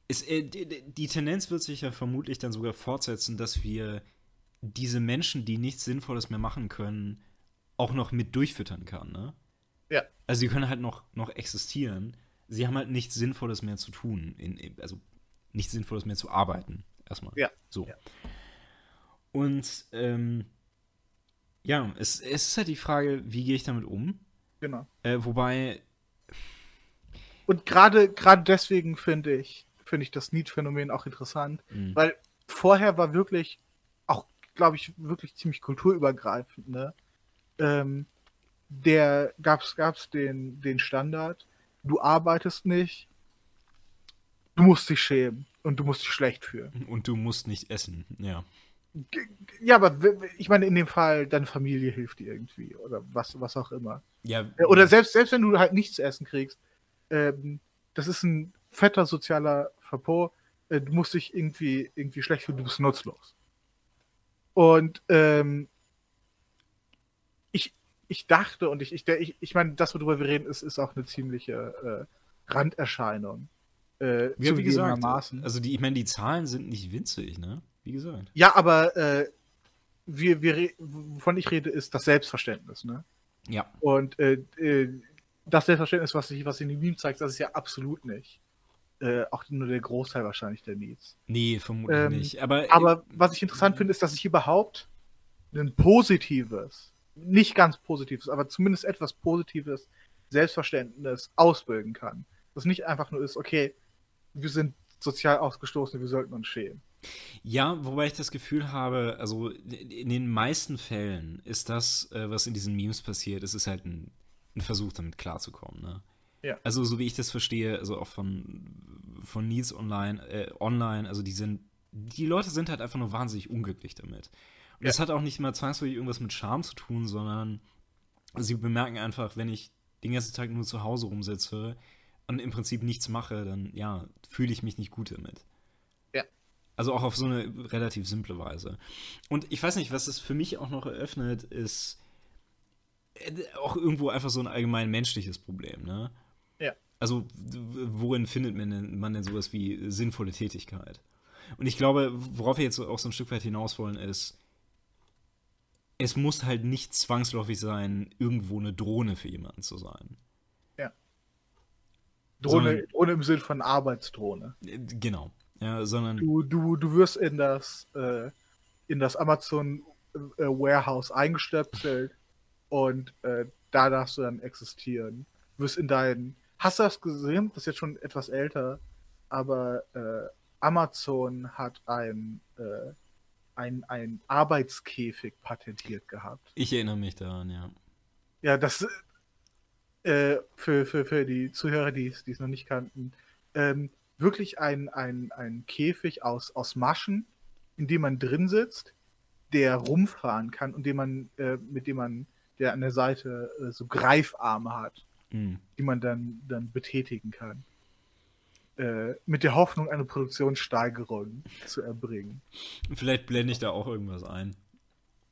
es, äh, die, die Tendenz wird sich ja vermutlich dann sogar fortsetzen, dass wir diese Menschen, die nichts Sinnvolles mehr machen können, auch noch mit durchfüttern kann, ne? Ja. Also sie können halt noch, noch existieren. Sie haben halt nichts Sinnvolles mehr zu tun. In, also nichts Sinnvolles mehr zu arbeiten. Erstmal. Ja. So. Ja. Und ähm, ja, es, es ist halt die Frage, wie gehe ich damit um? Genau. Äh, wobei. Und gerade deswegen finde ich, finde ich das Need-Phänomen auch interessant, mhm. weil vorher war wirklich glaube ich, wirklich ziemlich kulturübergreifend. Ne? Ähm, der gab's, gab's den, den Standard, du arbeitest nicht, du musst dich schämen und du musst dich schlecht fühlen. Und du musst nicht essen, ja. Ja, aber ich meine, in dem Fall, deine Familie hilft dir irgendwie oder was, was auch immer. Ja. Äh, oder selbst, selbst wenn du halt nichts zu essen kriegst, ähm, das ist ein fetter sozialer Verpo, äh, du musst dich irgendwie, irgendwie schlecht fühlen, du bist nutzlos. Und ähm, ich, ich dachte und ich, ich, ich, ich meine, das, worüber wir reden, ist, ist auch eine ziemliche äh, Randerscheinung. Äh, Ja, wie gesagt, also die, ich meine, die Zahlen sind nicht winzig, ne? Wie gesagt. Ja, aber äh, wir, wir, wovon ich rede, ist das Selbstverständnis, ne? Ja. Und äh, äh, das Selbstverständnis, was sich was in den Memes zeigt, das ist ja absolut nicht. Äh, auch nur der Großteil wahrscheinlich der Memes. Nee, vermutlich Ähm, nicht. Aber, Aber was ich interessant finde, ist, dass ich überhaupt ein positives, nicht ganz positives, aber zumindest etwas positives Selbstverständnis ausbilden kann. Das nicht einfach nur ist, okay, wir sind sozial ausgestoßen, wir sollten uns schämen. Ja, wobei ich das Gefühl habe, also in den meisten Fällen ist das, äh, was in diesen Memes passiert, es ist halt ein, ein Versuch, damit klarzukommen. Ne? Ja. Also so wie ich das verstehe, also auch von, von Needs Online, äh, online, also die sind, die Leute sind halt einfach nur wahnsinnig unglücklich damit. Und Ja. das hat auch nicht mal zwangsläufig irgendwas mit Scham zu tun, sondern sie bemerken einfach, wenn ich den ganzen Tag nur zu Hause rumsitze und im Prinzip nichts mache, dann ja, fühle ich mich nicht gut damit. Ja. Also auch auf so eine relativ simple Weise. Und ich weiß nicht, was es für mich auch noch eröffnet, ist äh, auch irgendwo einfach so ein allgemein menschliches Problem, ne? Ja. Also, worin findet man denn, man denn sowas wie sinnvolle Tätigkeit? Und ich glaube, worauf wir jetzt auch so ein Stück weit hinaus wollen, ist, es muss halt nicht zwangsläufig sein, irgendwo eine Drohne für jemanden zu sein. Drohne, Sondern- Drohne im Sinn von Arbeitsdrohne. Äh, Genau. Ja, sondern. Du, du, du wirst in das, äh, in das Amazon äh, Warehouse eingestöpselt und äh, da darfst du dann existieren. Du wirst in deinen. Hast du das gesehen? Das ist jetzt schon etwas älter, aber äh, Amazon hat ein, äh, ein, ein Arbeitskäfig patentiert gehabt. Ich erinnere mich daran, ja. Ja, das äh, für, für, für die Zuhörer, die es die es noch nicht kannten, ähm, wirklich ein, ein, ein Käfig aus, aus Maschen, in dem man drin sitzt, der rumfahren kann und dem man, äh, mit dem man, der an der Seite äh, so Greifarme hat, Hm. die man dann, dann betätigen kann. Äh, mit der Hoffnung, eine Produktionssteigerung zu erbringen. Vielleicht blende ich da auch irgendwas ein.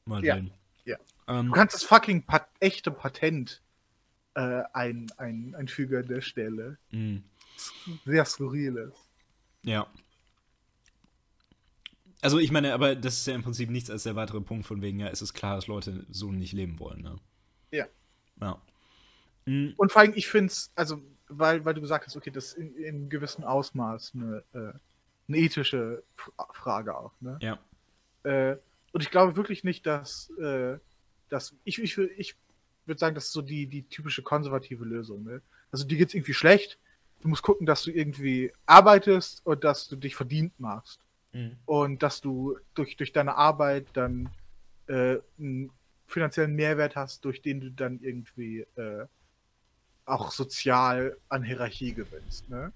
Mal Ja, sehen. ja. Ähm, Du kannst das fucking Pat echte Patent äh, ein, ein, einfügen an der Stelle. mh, Sehr skurril ist. ja. Also ich meine, aber das ist ja im Prinzip nichts als der weitere Punkt von wegen, ja, es ist klar, dass Leute so nicht leben wollen, ne? Ja. Ja. Mhm. Und vor allem, ich finde es, also, weil, weil du gesagt hast, okay, das ist in, in gewissem Ausmaß eine, äh, eine ethische Frage auch, ne? Ja. Äh, und ich glaube wirklich nicht, dass, äh, dass ich, ich, ich würde sagen, das ist so die, die typische konservative Lösung. Ne? Also dir geht's irgendwie schlecht, du musst gucken, dass du irgendwie arbeitest und dass du dich verdient machst. Mhm. Und dass du durch, durch deine Arbeit dann äh, einen finanziellen Mehrwert hast, durch den du dann irgendwie äh, auch sozial an Hierarchie gewinnst. Ne?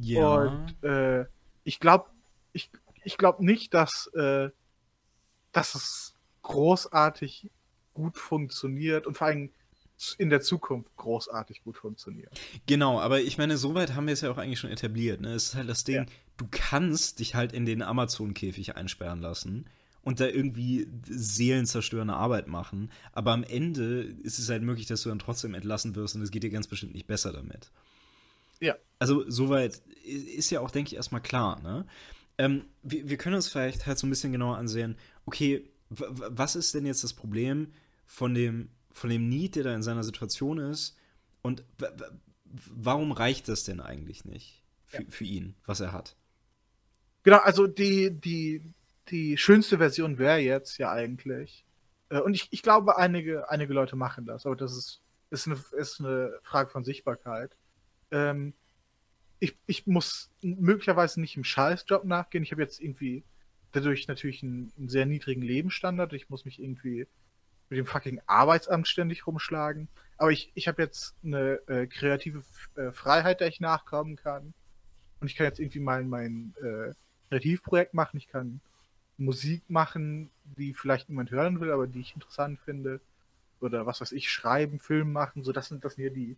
Ja. Und äh, ich glaube ich, ich glaub nicht, dass, äh, dass es großartig gut funktioniert und vor allem in der Zukunft großartig gut funktioniert. Genau, aber ich meine, soweit haben wir es ja auch eigentlich schon etabliert. Ne? Es ist halt das Ding, Ja. du kannst dich halt in den Amazon-Käfig einsperren lassen und da irgendwie seelenzerstörende Arbeit machen, aber am Ende ist es halt möglich, dass du dann trotzdem entlassen wirst und es geht dir ganz bestimmt nicht besser damit. Ja. Also soweit ist ja auch, denke ich, erstmal klar. Ne? Ähm, wir, wir können uns vielleicht halt so ein bisschen genauer ansehen, okay, was ist denn jetzt das Problem von dem, von dem Need, der da in seiner Situation ist und warum reicht das denn eigentlich nicht für, Ja. für ihn, was er hat? Genau, also die, die, die schönste Version wäre jetzt ja eigentlich, äh, und ich, ich glaube, einige, einige Leute machen das, aber das ist, ist, eine, ist eine Frage von Sichtbarkeit. Ähm, ich, ich muss möglicherweise nicht im Scheißjob nachgehen. Ich habe jetzt irgendwie dadurch natürlich einen, einen sehr niedrigen Lebensstandard. Ich muss mich irgendwie mit dem fucking Arbeitsamt ständig rumschlagen. Aber ich, ich habe jetzt eine äh, kreative äh, Freiheit, der ich nachkommen kann. Und ich kann jetzt irgendwie mein, mein äh, Kreativprojekt machen. Ich kann Musik machen, die vielleicht niemand hören will, aber die ich interessant finde. Oder was weiß ich, schreiben, Film machen. So, das sind das hier die,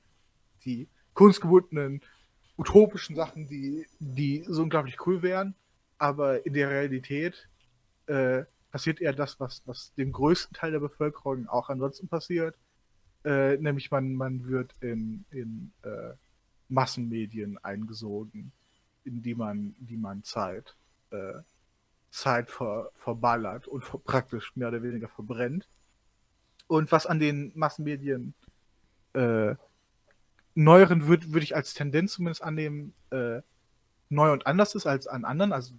die kunstgebundenen, utopischen Sachen, die, die so unglaublich cool wären. Aber in der Realität äh, passiert eher das, was, was dem größten Teil der Bevölkerung auch ansonsten passiert. Äh, nämlich man, man wird in, in äh, Massenmedien eingesogen. in die man, die man Zeit, äh, Zeit ver, verballert und ver, praktisch mehr oder weniger verbrennt. Und was an den Massenmedien äh, neueren würde würd ich als Tendenz zumindest annehmen, äh, neu und anders ist als an anderen, also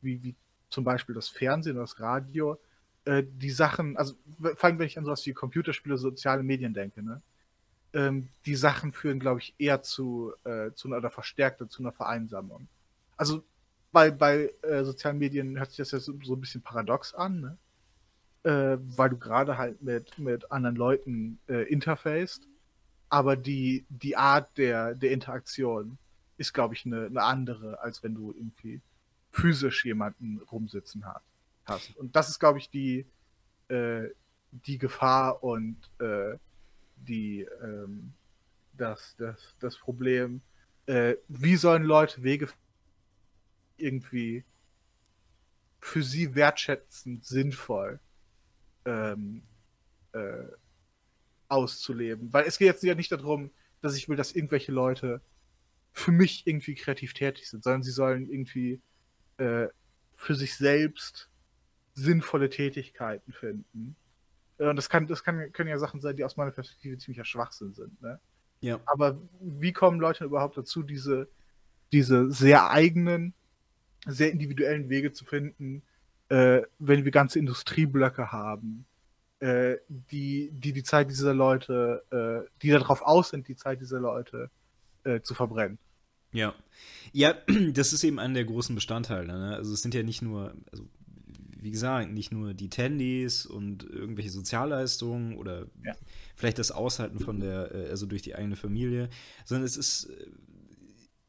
wie, wie zum Beispiel das Fernsehen oder das Radio, äh, die Sachen, also vor allem wenn ich an sowas wie Computerspiele, soziale Medien denke, ne? Ähm, die Sachen führen, glaube ich, eher zu, äh, zu einer oder verstärkter zu einer Vereinsamung. Also bei, bei äh, sozialen Medien hört sich das ja so, so ein bisschen paradox an, ne? Äh, weil du gerade halt mit, mit anderen Leuten äh, interfacest, aber die, die Art der, der Interaktion ist, glaube ich, eine, eine andere, als wenn du irgendwie physisch jemanden rumsitzen hast. hast. Und das ist, glaube ich, die, äh, die Gefahr und äh, die, ähm, das, das, das Problem. Äh, wie sollen Leute Wege irgendwie für sie wertschätzend, sinnvoll ähm, äh, auszuleben? Weil es geht jetzt ja nicht darum, dass ich will, dass irgendwelche Leute für mich irgendwie kreativ tätig sind, sondern sie sollen irgendwie äh, für sich selbst sinnvolle Tätigkeiten finden. Äh, und das, kann, das kann, können ja Sachen sein, die aus meiner Perspektive ziemlicher Schwachsinn sind. Ne? Ja. Aber wie kommen Leute überhaupt dazu, diese, diese sehr eigenen, sehr individuellen Wege zu finden, äh, wenn wir ganze Industrieblöcke haben, äh, die, die die Zeit dieser Leute, äh, die darauf aus sind, die Zeit dieser Leute äh, zu verbrennen? Ja. Ja, das ist eben einer der großen Bestandteile. Ne? Also es sind ja nicht nur, also wie gesagt, nicht nur die Tandys und irgendwelche Sozialleistungen oder Ja. vielleicht das Aushalten von der, äh, also durch die eigene Familie, sondern es ist äh,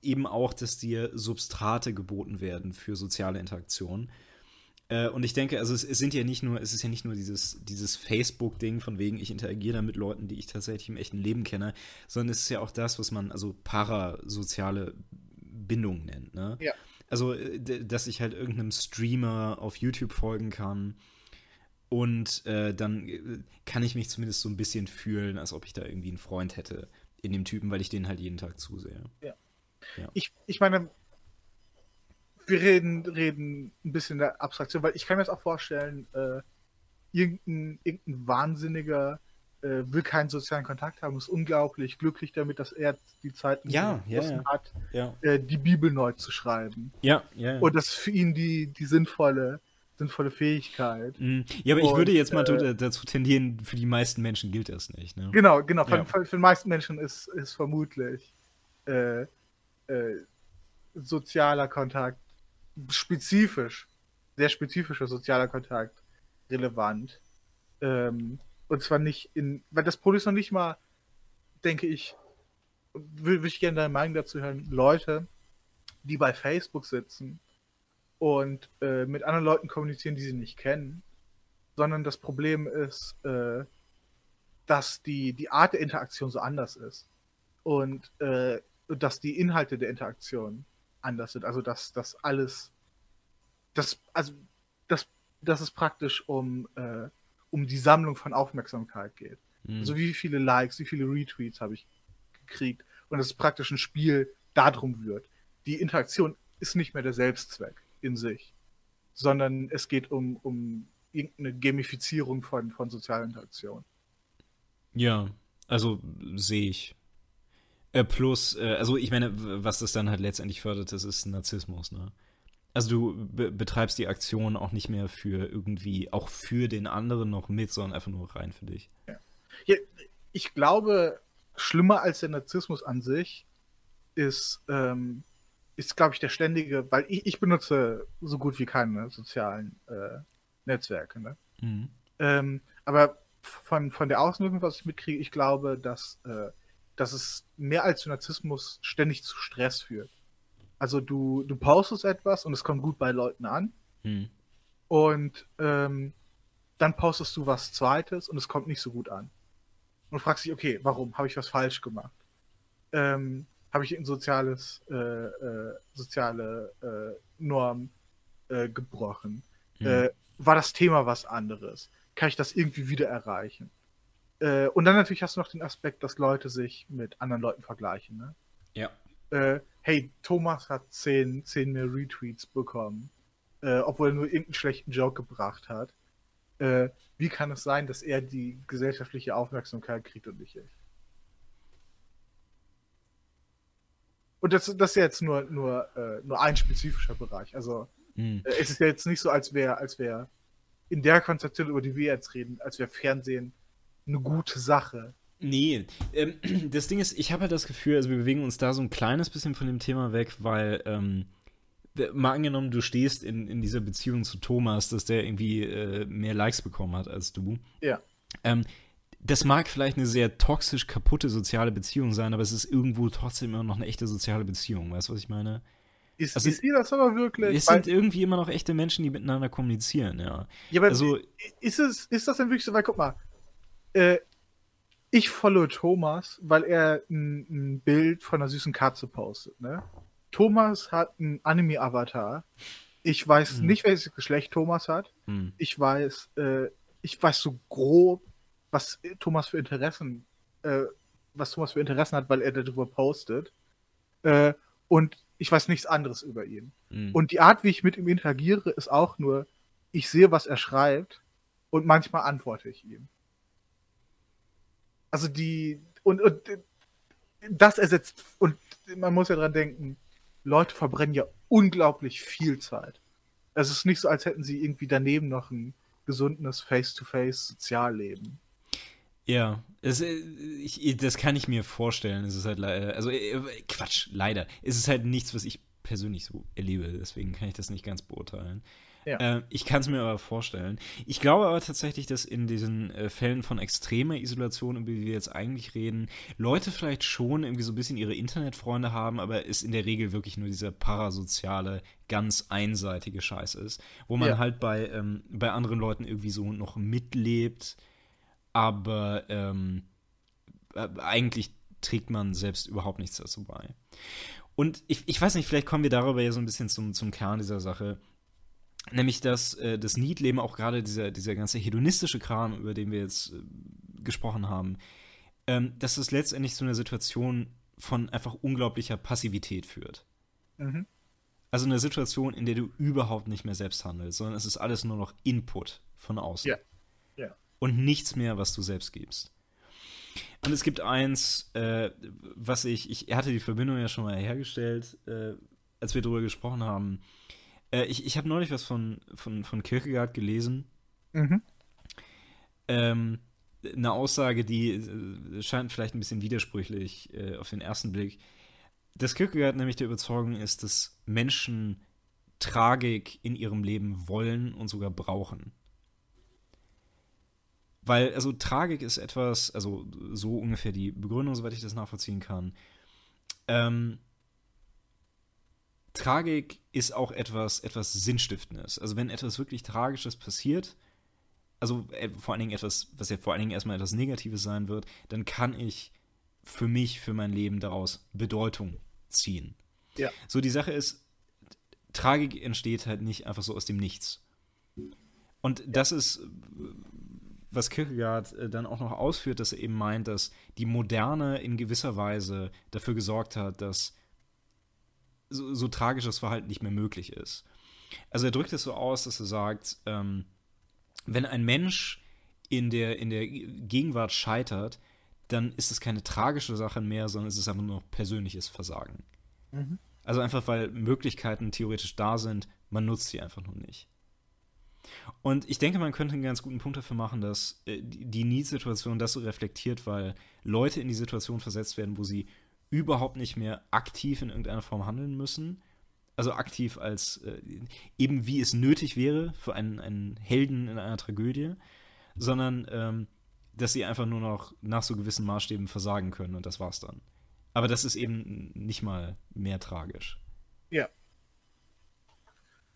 eben auch, dass dir Substrate geboten werden für soziale Interaktion. Äh, Und ich denke, also es, es sind ja nicht nur, es ist ja nicht nur dieses, dieses Facebook-Ding von wegen, ich interagiere da mit Leuten, die ich tatsächlich im echten Leben kenne, sondern es ist ja auch das, was man also parasoziale Bindung nennt, ne? Ja. Also, äh, dass ich halt irgendeinem Streamer auf YouTube folgen kann und äh, dann äh, kann ich mich zumindest so ein bisschen fühlen, als ob ich da irgendwie einen Freund hätte in dem Typen, weil ich den halt jeden Tag zusehe. Ich, ich meine, wir reden, reden ein bisschen der Abstraktion, weil ich kann mir das auch vorstellen, äh, irgendein, irgendein Wahnsinniger äh, will keinen sozialen Kontakt haben, ist unglaublich glücklich damit, dass er die Zeit Ja, ja, ja. hat, Ja, äh, die Bibel neu zu schreiben. ja, ja. ja. Und das ist für ihn die, die sinnvolle, sinnvolle Fähigkeit. Mm, Ja, aber ich Und, würde jetzt mal äh, to- dazu tendieren, für die meisten Menschen gilt das nicht. Ne? Genau, genau. Für, Ja. für, für die meisten Menschen ist, ist vermutlich äh, äh, sozialer Kontakt, spezifisch, sehr spezifischer sozialer Kontakt relevant. Ähm, und zwar nicht in, weil das Problem ist noch nicht mal, denke ich, will ich gerne deine Meinung dazu hören, Leute, die bei Facebook sitzen und äh, mit anderen Leuten kommunizieren, die sie nicht kennen, sondern das Problem ist, äh, dass die, die Art der Interaktion so anders ist und äh, dass die Inhalte der Interaktion anders sind. Also dass das alles, das, also dass, dass es praktisch um, äh, um die Sammlung von Aufmerksamkeit geht. Mm. Also wie viele Likes, wie viele Retweets habe ich gekriegt und dass es praktisch ein Spiel darum wird. Die Interaktion ist nicht mehr der Selbstzweck in sich, sondern es geht um, um irgendeine Gamifizierung von, von sozialer Interaktion. Ja, also sehe ich. Äh, plus, äh, also ich meine, was das dann halt letztendlich fördert, das ist Narzissmus, ne? Also du be betreibst die Aktion auch nicht mehr für irgendwie, auch für den anderen noch mit, sondern einfach nur rein für dich. Ja, ich glaube, schlimmer als der Narzissmus an sich ist, ähm, ist glaube ich, der ständige, weil ich, ich benutze so gut wie keine sozialen äh, Netzwerke. Ne? Mhm. Ähm, aber von, von der Außenwirkung, was ich mitkriege, ich glaube, dass, äh, dass es mehr als zu Narzissmus ständig zu Stress führt. Also du, du postest etwas und es kommt gut bei Leuten an Mhm. und ähm, dann postest du was Zweites und es kommt nicht so gut an. Und fragst dich, okay, warum? Habe ich was falsch gemacht? Ähm, Habe ich ein soziales, äh, äh, soziale äh, Norm äh, gebrochen? Mhm. Äh, war das Thema was anderes? Kann ich das irgendwie wieder erreichen? Äh, und dann natürlich hast du noch den Aspekt, dass Leute sich mit anderen Leuten vergleichen. Ne? Ja. Äh, hey, Thomas hat 10, 10 mehr Retweets bekommen, äh, obwohl er nur irgendeinen schlechten Joke gebracht hat. Äh, wie kann es sein, dass er die gesellschaftliche Aufmerksamkeit kriegt und nicht ich? Und das, das ist jetzt nur, nur, äh, nur ein spezifischer Bereich. Also hm. äh, es ist ja jetzt nicht so, als wäre als wär in der Konzeption, über die wir jetzt reden, als wäre Fernsehen eine gute Sache. Nee, ähm, das Ding ist, ich habe halt das Gefühl, also wir bewegen uns da so ein kleines bisschen von dem Thema weg, weil ähm, mal angenommen, du stehst in, in dieser Beziehung zu Thomas, dass der irgendwie äh, mehr Likes bekommen hat als du. Ja. Ähm, das mag vielleicht eine sehr toxisch kaputte soziale Beziehung sein, aber es ist irgendwo trotzdem immer noch eine echte soziale Beziehung. Weißt du, was ich meine? Ist, also, ist das aber wirklich? Es sind irgendwie immer noch echte Menschen, die miteinander kommunizieren, ja. Ja, aber also, ist, es, ist das denn wirklich so? Weil, guck mal, äh, ich follow Thomas, weil er ein, ein, Bild von einer süßen Katze postet, ne? Thomas hat einen Anime-Avatar. Ich weiß hm. nicht, welches Geschlecht Thomas hat. Hm. Ich weiß, äh, ich weiß so grob, was Thomas für Interessen, äh, was Thomas für Interessen hat, weil er darüber postet. Äh, und ich weiß nichts anderes über ihn. Hm. Und die Art, wie ich mit ihm interagiere, ist auch nur, ich sehe, was er schreibt und manchmal antworte ich ihm. Also die, und, und das ersetzt, und man muss ja dran denken, Leute verbrennen ja unglaublich viel Zeit. Es ist nicht so, als hätten sie irgendwie daneben noch ein gesundes Face-to-Face-Sozialleben. Ja, es, äh, ich, das kann ich mir vorstellen. Es ist halt leider, also äh, Quatsch, leider. Es ist halt nichts, was ich persönlich so erlebe, deswegen kann ich das nicht ganz beurteilen. Ja. Äh, ich kann es mir aber vorstellen. Ich glaube aber tatsächlich, dass in diesen äh, Fällen von extremer Isolation, über die wir jetzt eigentlich reden, Leute vielleicht schon irgendwie so ein bisschen ihre Internetfreunde haben, aber es in der Regel wirklich nur dieser parasoziale, ganz einseitige Scheiß ist, wo man ja. halt bei, ähm, bei anderen Leuten irgendwie so noch mitlebt, aber ähm, äh, eigentlich trägt man selbst überhaupt nichts dazu bei. Und ich, ich weiß nicht, vielleicht kommen wir darüber ja so ein bisschen zum, zum Kern dieser Sache. Nämlich, dass äh, das Need-Leben auch gerade dieser, dieser ganze hedonistische Kram, über den wir jetzt äh, gesprochen haben, ähm, dass es letztendlich zu einer Situation von einfach unglaublicher Passivität führt. Mhm. Also eine Situation, in der du überhaupt nicht mehr selbst handelst, sondern es ist alles nur noch Input von außen. Ja. ja. Und nichts mehr, was du selbst gibst. Und es gibt eins, äh, was ich, ich hatte die Verbindung ja schon mal hergestellt, äh, als wir darüber gesprochen haben, äh, ich ich habe neulich was von, von, von Kierkegaard gelesen. Mhm. Ähm, eine Aussage, die äh, scheint vielleicht ein bisschen widersprüchlich äh, auf den ersten Blick. Dass Kierkegaard nämlich der Überzeugung ist, dass Menschen Tragik in ihrem Leben wollen und sogar brauchen. Weil, also Tragik ist etwas, also so ungefähr die Begründung, soweit ich das nachvollziehen kann. Ähm, Tragik ist auch etwas, etwas Sinnstiftendes. Also wenn etwas wirklich Tragisches passiert, also äh, vor allen Dingen etwas, was ja vor allen Dingen erstmal etwas Negatives sein wird, dann kann ich für mich, für mein Leben daraus Bedeutung ziehen. Ja. So, die Sache ist, Tragik entsteht halt nicht einfach so aus dem Nichts. Und das ist, was Kierkegaard äh, dann auch noch ausführt, dass er eben meint, dass die Moderne in gewisser Weise dafür gesorgt hat, dass so, so tragisches Verhalten nicht mehr möglich ist. Also er drückt es so aus, dass er sagt, ähm, wenn ein Mensch in der, in der Gegenwart scheitert, dann ist es keine tragische Sache mehr, sondern es ist einfach nur noch persönliches Versagen. Mhm. Also einfach, weil Möglichkeiten theoretisch da sind, man nutzt sie einfach nur nicht. Und ich denke, man könnte einen ganz guten Punkt dafür machen, dass äh, die Need-Situation das so reflektiert, weil Leute in die Situation versetzt werden, wo sie überhaupt nicht mehr aktiv in irgendeiner Form handeln müssen. Also aktiv als äh, eben wie es nötig wäre für einen, einen Helden in einer Tragödie, sondern ähm, dass sie einfach nur noch nach so gewissen Maßstäben versagen können und das war's dann. Aber das ist eben nicht mal mehr tragisch. Ja.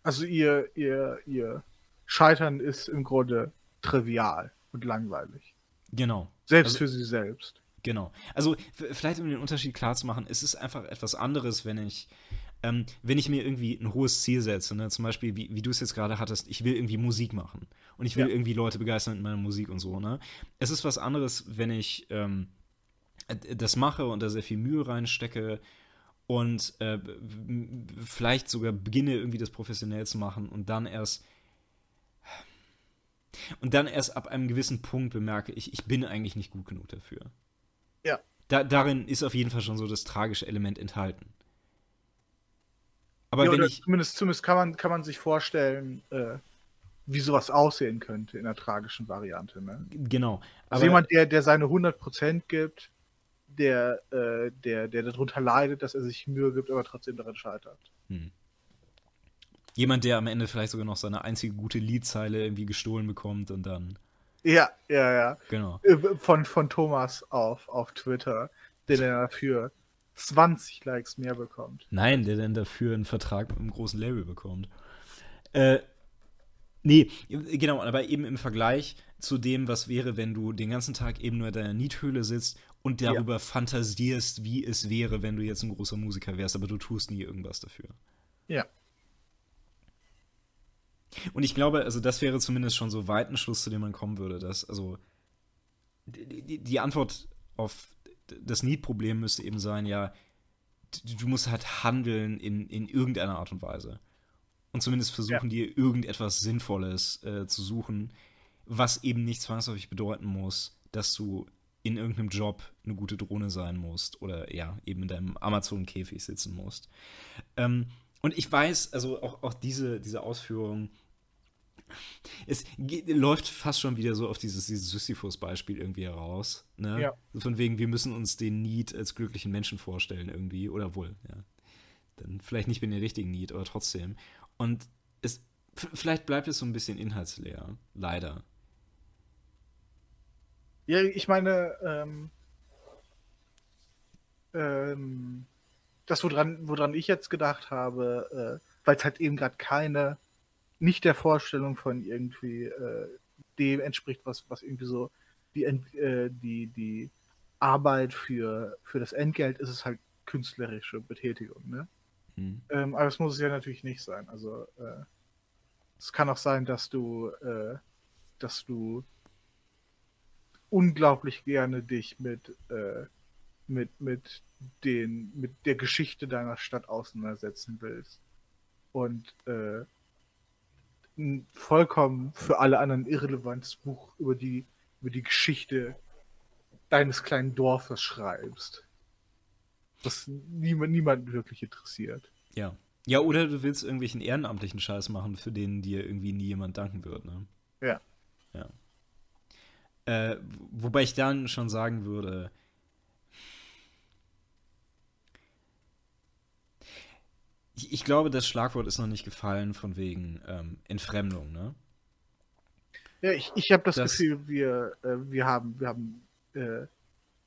Also ihr, ihr, ihr Scheitern ist im Grunde trivial und langweilig. Genau. Selbst also, für sie selbst. Genau. Also vielleicht um den Unterschied klar zu machen, es ist einfach etwas anderes, wenn ich, ähm, wenn ich mir irgendwie ein hohes Ziel setze, ne? zum Beispiel, wie, wie du es jetzt gerade hattest, ich will irgendwie Musik machen und ich will ja. irgendwie Leute begeistern mit meiner Musik und so. Ne? Es ist was anderes, wenn ich ähm, das mache und da sehr viel Mühe reinstecke und äh, vielleicht sogar beginne irgendwie das professionell zu machen und dann erst und dann erst ab einem gewissen Punkt bemerke ich, ich bin eigentlich nicht gut genug dafür. Ja. Da, darin ist auf jeden Fall schon so das tragische Element enthalten. Aber ja, wenn ich. Zumindest, zumindest kann, man, kann man sich vorstellen, äh, wie sowas aussehen könnte in der tragischen Variante. Ne? Genau. Also jemand, der, der seine 100% gibt, der, äh, der, der darunter leidet, dass er sich Mühe gibt, aber trotzdem daran scheitert. Hm. Jemand, der am Ende vielleicht sogar noch seine einzige gute Liedzeile irgendwie gestohlen bekommt und dann. Ja, ja, ja. Genau. Äh, von, von Thomas auf, auf Twitter, der er dafür 20 Likes mehr bekommt. Nein, der dann dafür einen Vertrag mit einem großen Label bekommt. Äh, nee, genau, aber eben im Vergleich zu dem, was wäre, wenn du den ganzen Tag eben nur in deiner Niethöhle sitzt und darüber ja. fantasierst, wie es wäre, wenn du jetzt ein großer Musiker wärst, aber du tust nie irgendwas dafür. Ja. Und ich glaube, also das wäre zumindest schon so weit ein Schluss, zu dem man kommen würde, dass, also die, die Antwort auf das Need-Problem müsste eben sein, ja, du musst halt handeln in, in irgendeiner Art und Weise. Und zumindest versuchen, ja. dir irgendetwas Sinnvolles äh, zu suchen, was eben nicht zwangsläufig bedeuten muss, dass du in irgendeinem Job eine gute Drohne sein musst oder ja, eben in deinem Amazon-Käfig sitzen musst. Ähm, und ich weiß, also auch, auch diese, diese Ausführung, es geht, läuft fast schon wieder so auf dieses, dieses Sisyphus-Beispiel irgendwie heraus. Ne? Ja. Von wegen, wir müssen uns den Need als glücklichen Menschen vorstellen irgendwie. Oder wohl, ja. Dann vielleicht nicht mit dem richtigen Need, aber trotzdem. Und es, vielleicht bleibt es so ein bisschen inhaltsleer. Leider. Ja, ich meine, ähm, ähm, das, woran, woran ich jetzt gedacht habe, äh, weil es halt eben gerade keine nicht der Vorstellung von irgendwie äh, dem entspricht, was, was irgendwie so die, äh, die, die Arbeit für, für das Entgelt ist es halt künstlerische Betätigung, ne? Mhm. Ähm, aber es muss es ja natürlich nicht sein. Also äh, es kann auch sein, dass du, äh, dass du unglaublich gerne dich mit, äh, mit, mit, den, mit der Geschichte deiner Stadt auseinandersetzen willst. Und äh, ein vollkommen für alle anderen irrelevantes Buch über die, über die Geschichte deines kleinen Dorfes schreibst. Das niemand, niemand wirklich interessiert. Ja. Ja, oder du willst irgendwelchen ehrenamtlichen Scheiß machen, für den dir irgendwie nie jemand danken wird, ne? Ja. Ja. Äh, wobei ich dann schon sagen würde, ich, ich, glaube, das Schlagwort ist noch nicht gefallen von wegen ähm, Entfremdung, ne? Ja, ich, ich habe das, das, Gefühl, wir, äh, wir haben, wir haben, äh,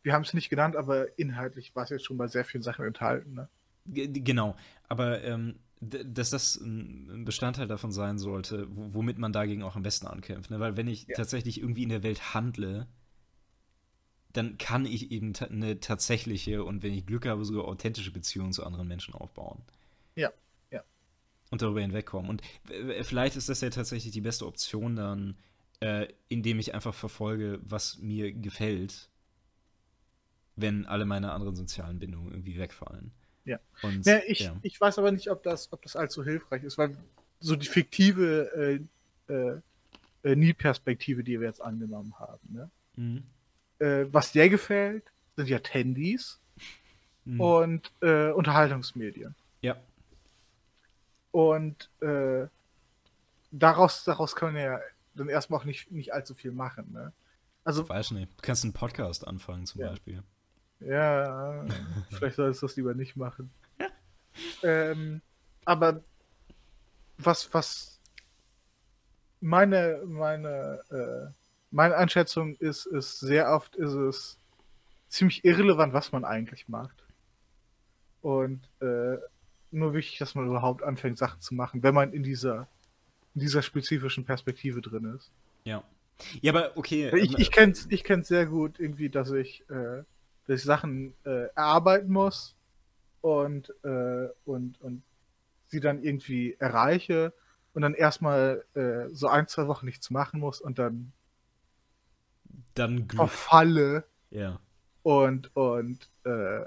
wir haben es nicht genannt, aber inhaltlich war es jetzt schon bei sehr vielen Sachen enthalten, ne? Genau, aber ähm, dass das ein Bestandteil davon sein sollte, womit man dagegen auch am besten ankämpft. Ne? Weil wenn ich ja. tatsächlich irgendwie in der Welt handle, dann kann ich eben ta eine tatsächliche und wenn ich Glück habe, sogar authentische Beziehungen zu anderen Menschen aufbauen. Ja, ja. Und darüber hinwegkommen. Und vielleicht ist das ja tatsächlich die beste Option dann, äh, indem ich einfach verfolge, was mir gefällt, wenn alle meine anderen sozialen Bindungen irgendwie wegfallen. Ja. Und, ja, ich, ja. ich weiß aber nicht, ob das, ob das allzu hilfreich ist, weil so die fiktive äh, äh, äh Nie-Perspektive, die wir jetzt angenommen haben, ne? Mhm. Äh, was dir gefällt, sind ja Tandys mhm. und äh, Unterhaltungsmedien. Und äh, daraus, daraus kann man ja dann erstmal auch nicht, nicht allzu viel machen. Ne? Also, Weiß nicht. Du kannst einen Podcast anfangen zum ja. Beispiel. Ja, vielleicht solltest du das lieber nicht machen. ähm, aber was, was meine, meine, äh, meine Einschätzung ist, ist, sehr oft ist es ziemlich irrelevant, was man eigentlich macht. Und äh, nur wichtig, dass man überhaupt anfängt, Sachen zu machen, wenn man in dieser, in dieser spezifischen Perspektive drin ist. Ja. Ja, aber okay. Ich, ähm, ich kenne es ich kenn's sehr gut, irgendwie, dass ich, äh, dass ich Sachen äh, erarbeiten muss und, äh, und, und sie dann irgendwie erreiche und dann erstmal äh, so ein, zwei Wochen nichts machen muss und dann, dann verfalle ja. und, und äh,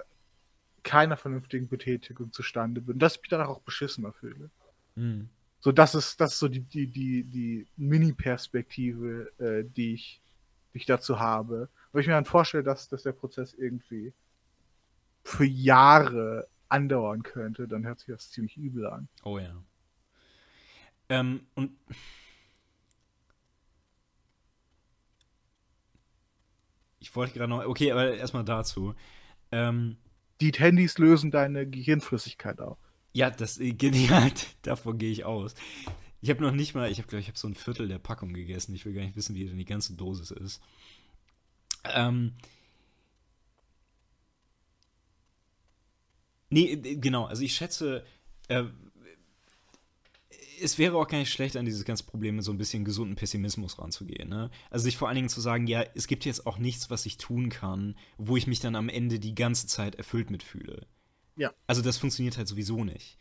keiner vernünftigen Betätigung zustande bin. Dass ich mich danach auch beschissener fühle. Mhm. So, das ist, das ist so die, die, die, die Mini-Perspektive, äh, die, ich, die ich dazu habe. Weil ich mir dann vorstelle, dass, dass der Prozess irgendwie für Jahre andauern könnte, dann hört sich das ziemlich übel an. Oh ja. Ähm, und ich wollte gerade noch, okay, aber erstmal dazu. Ähm, Die Handys lösen deine Gehirnflüssigkeit auf. ja, das genial, davon gehe ich aus. Ich habe noch nicht mal, ich glaube ich habe so ein Viertel der Packung gegessen. Ich will gar nicht wissen, wie denn die ganze Dosis ist. Ähm, nee, genau, also ich schätze, äh, es wäre auch gar nicht schlecht, an dieses ganze Problem mit so ein bisschen gesunden Pessimismus ranzugehen. Ne? Also sich vor allen Dingen zu sagen, ja, es gibt jetzt auch nichts, was ich tun kann, wo ich mich dann am Ende die ganze Zeit erfüllt mitfühle. Ja. Also das funktioniert halt sowieso nicht.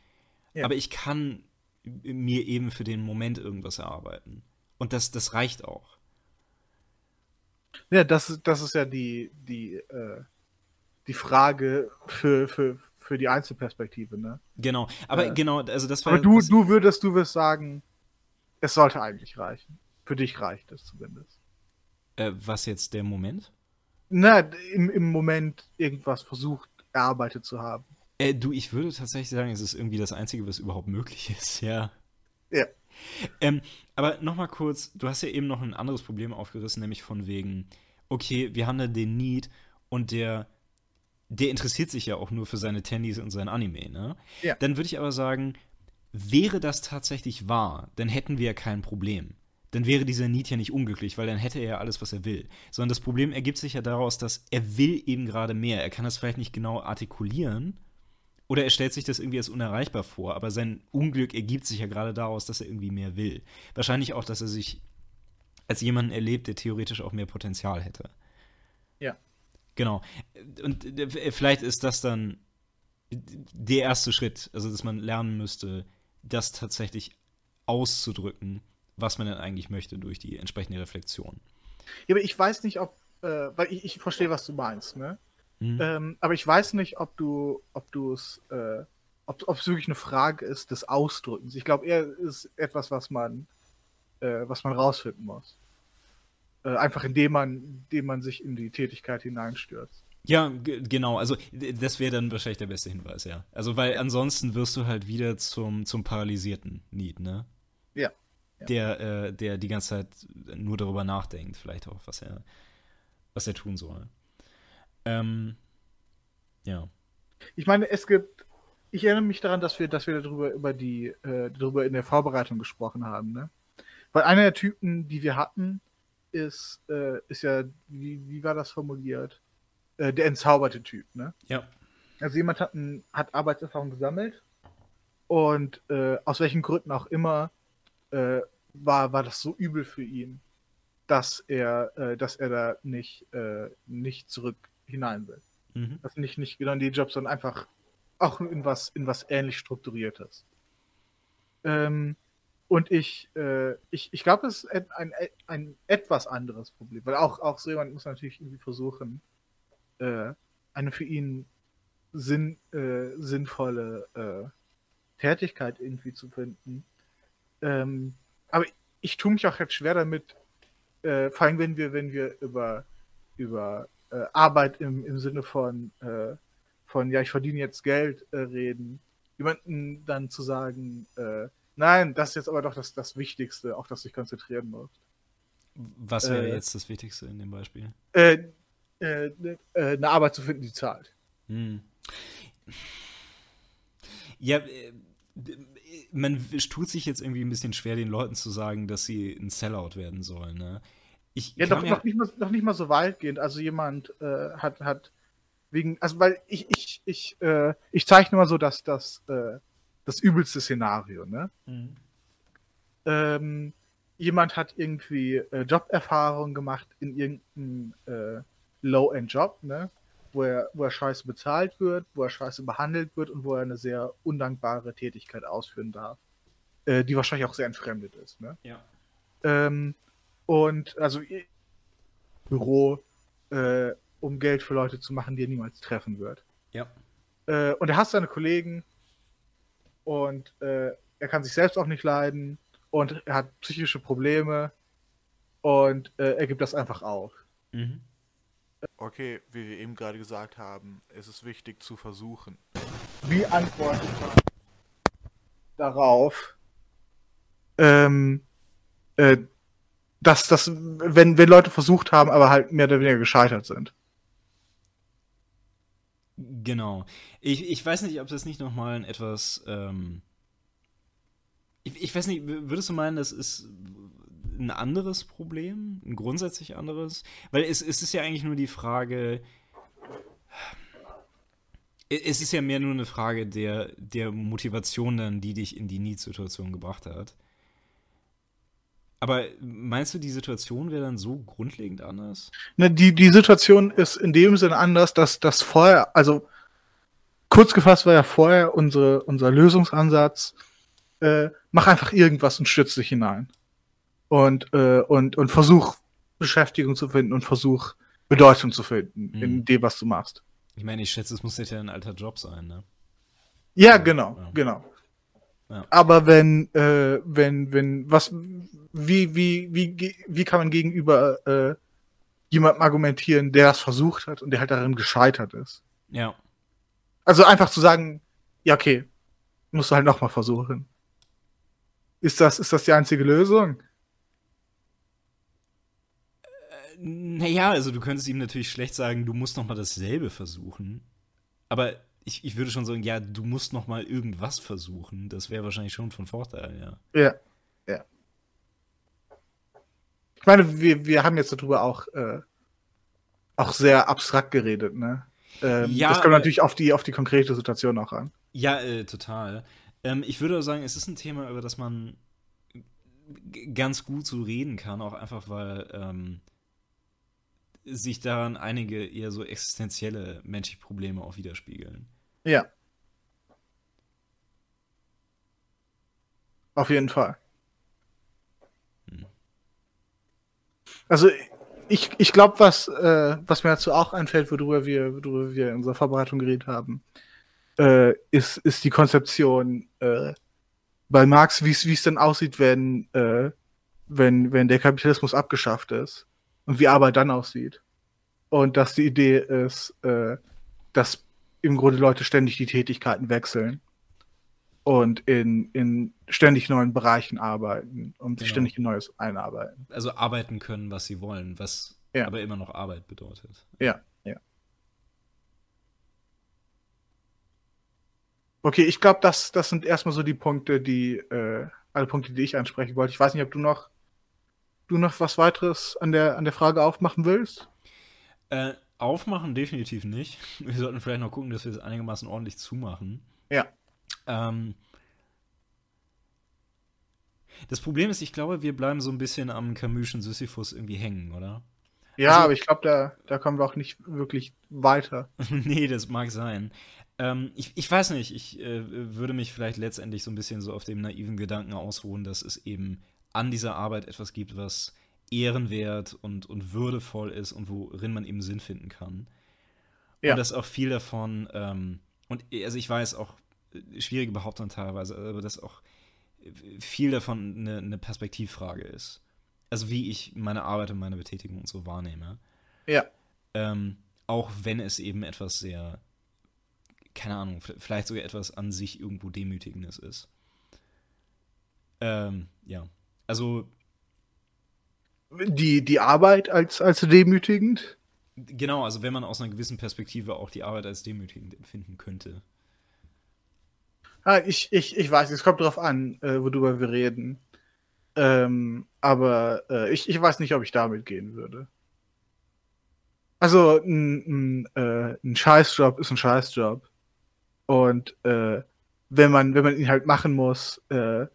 Ja. Aber ich kann mir eben für den Moment irgendwas erarbeiten. Und das, das reicht auch. Ja, das, ist- das ist ja die, die, äh, die Frage für, für, für die Einzelperspektive, ne? Genau. Aber Äh, genau, also das war Aber du, du würdest, du wirst sagen, es sollte eigentlich reichen. Für dich reicht es zumindest. äh, was jetzt der Moment? Na, im, im Moment irgendwas versucht, erarbeitet zu haben. Äh, du, ich würde tatsächlich sagen, es ist irgendwie das Einzige, was überhaupt möglich ist, ja. Ja. Ähm, aber nochmal kurz, du hast ja eben noch ein anderes Problem aufgerissen, nämlich von wegen, okay, wir haben da den Need und der, der interessiert sich ja auch nur für seine Tennys und sein Anime, ne? Ja. Dann würde ich aber sagen, wäre das tatsächlich wahr, dann hätten wir ja kein Problem. Dann wäre dieser Need ja nicht unglücklich, weil dann hätte er ja alles, was er will. Sondern das Problem ergibt sich ja daraus, dass er will eben gerade mehr. Er kann das vielleicht nicht genau artikulieren, oder er stellt sich das irgendwie als unerreichbar vor, aber sein Unglück ergibt sich ja gerade daraus, dass er irgendwie mehr will. Wahrscheinlich auch, dass er sich als jemanden erlebt, der theoretisch auch mehr Potenzial hätte. Genau. Und äh, vielleicht ist das dann der erste Schritt, also dass man lernen müsste, das tatsächlich auszudrücken, was man denn eigentlich möchte durch die entsprechende Reflexion. Ja, aber ich weiß nicht, ob, äh, weil ich, ich verstehe, was du meinst, ne? Mhm. Ähm, aber ich weiß nicht, ob du, ob du es, äh, ob ob es wirklich eine Frage ist des Ausdrückens. Ich glaube, eher ist etwas, was man, äh, was man rausfinden muss. Äh, einfach indem man, indem man sich in die Tätigkeit hineinstürzt. Ja, genau. Also das wäre dann wahrscheinlich der beste Hinweis, ja. Also weil ansonsten wirst du halt wieder zum, zum paralysierten Need, ne? Ja. Ja. Der, äh, der die ganze Zeit nur darüber nachdenkt, vielleicht auch, was er, was er tun soll. Ähm, ja. Ich meine, es gibt, ich erinnere mich daran, dass wir, dass wir darüber über die, äh, darüber in der Vorbereitung gesprochen haben, ne? Weil einer der Typen, die wir hatten, ist, äh, ist ja, wie, wie war das formuliert? Äh, der entzauberte Typ, ne? Ja. Also jemand hat, ein, hat Arbeitserfahrung gesammelt und äh, aus welchen Gründen auch immer äh, war, war das so übel für ihn, dass er, äh, dass er da nicht, äh, nicht zurück hinein will. Mhm. Also nicht, nicht genau in die Jobs, sondern einfach auch in was, in was ähnlich Strukturiertes. Ähm, und ich, äh, ich, ich glaube, das ist ein, ein, ein etwas anderes Problem, weil auch, auch so jemand muss natürlich irgendwie versuchen, äh, eine für ihn sinn, äh, sinnvolle äh, Tätigkeit irgendwie zu finden. Ähm, aber ich tue mich auch jetzt schwer damit, äh, vor allem wenn wir, wenn wir über, über äh, Arbeit im, im Sinne von, äh, von, ja, ich verdiene jetzt Geld äh, reden, jemanden dann zu sagen, äh, nein, das ist jetzt aber doch das, das Wichtigste, auf das du dich konzentrieren musst. Was wäre Äh. jetzt das Wichtigste in dem Beispiel? Äh, äh, äh, eine Arbeit zu finden, die zahlt. Hm. Ja, äh, man tut sich jetzt irgendwie ein bisschen schwer, den Leuten zu sagen, dass sie ein Sellout werden sollen. Ne? Ich Ja, doch, mir- noch, nicht mal, noch nicht mal so weitgehend. Also jemand äh, hat, hat wegen, also weil ich, ich, ich, äh, ich zeichne mal so das, das, das übelste Szenario, ne? Mhm. Ähm, jemand hat irgendwie äh, Joberfahrung gemacht in irgendeinem äh, Low-End-Job, ne? Wo er, wo er scheiße bezahlt wird, wo er scheiße behandelt wird und wo er eine sehr undankbare Tätigkeit ausführen darf. Äh, die wahrscheinlich auch sehr entfremdet ist, ne? Ja. Ähm, und also Büro, äh, um Geld für Leute zu machen, die er niemals treffen wird. Ja. äh, und er hasst seine Kollegen und äh, er kann sich selbst auch nicht leiden und er hat psychische Probleme und äh, er gibt das einfach auf. Mhm. Okay, wie wir eben gerade gesagt haben, es ist wichtig zu versuchen. Wie antwortet man darauf, ähm, äh, dass das, wenn, wenn Leute versucht haben, aber halt mehr oder weniger gescheitert sind? Genau. Ich, ich weiß nicht, ob das nicht nochmal ein etwas. Ähm, ich, ich weiß nicht, würdest du meinen, das ist ein anderes Problem? Ein grundsätzlich anderes? Weil es, es ist ja eigentlich nur die Frage. Es ist ja mehr nur eine Frage der, der Motivation dann, die dich in die Need-Situation gebracht hat. Aber meinst du, die Situation wäre dann so grundlegend anders? Ne, die, die Situation ist in dem Sinne anders, dass das vorher, also kurz gefasst war ja vorher unsere, unser Lösungsansatz, äh, mach einfach irgendwas und stürz dich hinein. Und, äh, und, und versuch Beschäftigung zu finden und versuch Bedeutung zu finden mhm. in dem, was du machst. Ich meine, ich schätze, es muss ja ein alter Job sein, ne? Ja, genau, ja. genau. Ja. Aber wenn, äh, wenn, wenn, was, wie, wie, wie, wie kann man gegenüber äh, jemandem argumentieren, der das versucht hat und der halt darin gescheitert ist? Ja. Also einfach zu sagen, ja, okay, musst du halt nochmal versuchen. Ist das, ist das die einzige Lösung? Äh, naja, also du könntest ihm natürlich schlecht sagen, du musst nochmal dasselbe versuchen. Aber ich, ich würde schon sagen, ja, du musst noch mal irgendwas versuchen. Das wäre wahrscheinlich schon von Vorteil, ja. Ja, ja. Ich meine, wir, wir haben jetzt darüber auch, äh, auch sehr abstrakt geredet, ne? Ähm, ja, das kommt äh, natürlich auf die, auf die konkrete Situation auch an. Ja, äh, total. Ähm, ich würde sagen, es ist ein Thema, über das man ganz gut so reden kann, auch einfach weil ähm, sich daran einige eher so existenzielle menschliche Probleme auch widerspiegeln. Ja. Auf jeden Fall. Also ich, ich glaube, was, äh, was mir dazu auch einfällt, worüber wir, worüber wir in unserer Vorbereitung geredet haben, äh, ist, ist die Konzeption äh, bei Marx, wie es denn aussieht, wenn, äh, wenn, wenn der Kapitalismus abgeschafft ist und wie Arbeit dann aussieht. Und dass die Idee ist, äh, dass im Grunde Leute ständig die Tätigkeiten wechseln und in, in ständig neuen Bereichen arbeiten und genau. ständig in Neues einarbeiten. Also arbeiten können, was sie wollen, was ja. aber immer noch Arbeit bedeutet. Ja, ja. Okay, ich glaube, das, das sind erstmal so die Punkte, die, äh, alle Punkte, die ich ansprechen wollte. Ich weiß nicht, ob du noch, du noch was weiteres an der, an der Frage aufmachen willst? Äh, Aufmachen definitiv nicht. Wir sollten vielleicht noch gucken, dass wir es einigermaßen ordentlich zumachen. Ja. Ähm, das Problem ist, ich glaube, wir bleiben so ein bisschen am Camus'schen Sisyphus irgendwie hängen, oder? Ja, also, aber ich glaube, da, da kommen wir auch nicht wirklich weiter. nee, das mag sein. Ähm, ich, ich weiß nicht, ich äh, würde mich vielleicht letztendlich so ein bisschen so auf dem naiven Gedanken ausruhen, dass es eben an dieser Arbeit etwas gibt, was ehrenwert und, und würdevoll ist und worin man eben Sinn finden kann. Ja. Und dass auch viel davon, ähm, und also ich weiß auch, äh, schwierige Behauptungen teilweise, aber dass auch viel davon eine, eine Perspektivfrage ist. Also wie ich meine Arbeit und meine Betätigung und so wahrnehme. Ja. Ähm, auch wenn es eben etwas sehr, keine Ahnung, vielleicht sogar etwas an sich irgendwo Demütigendes ist. Ähm, ja. Also die, die Arbeit als, als demütigend? Genau, also wenn man aus einer gewissen Perspektive auch die Arbeit als demütigend empfinden könnte. Ah, ich, ich, ich weiß, es kommt darauf an, äh, worüber wir reden. Ähm, aber äh, ich, ich weiß nicht, ob ich damit gehen würde. Also ein, ein, äh, ein Scheißjob ist ein Scheißjob. Und äh, wenn man, wenn man ihn halt machen muss, äh,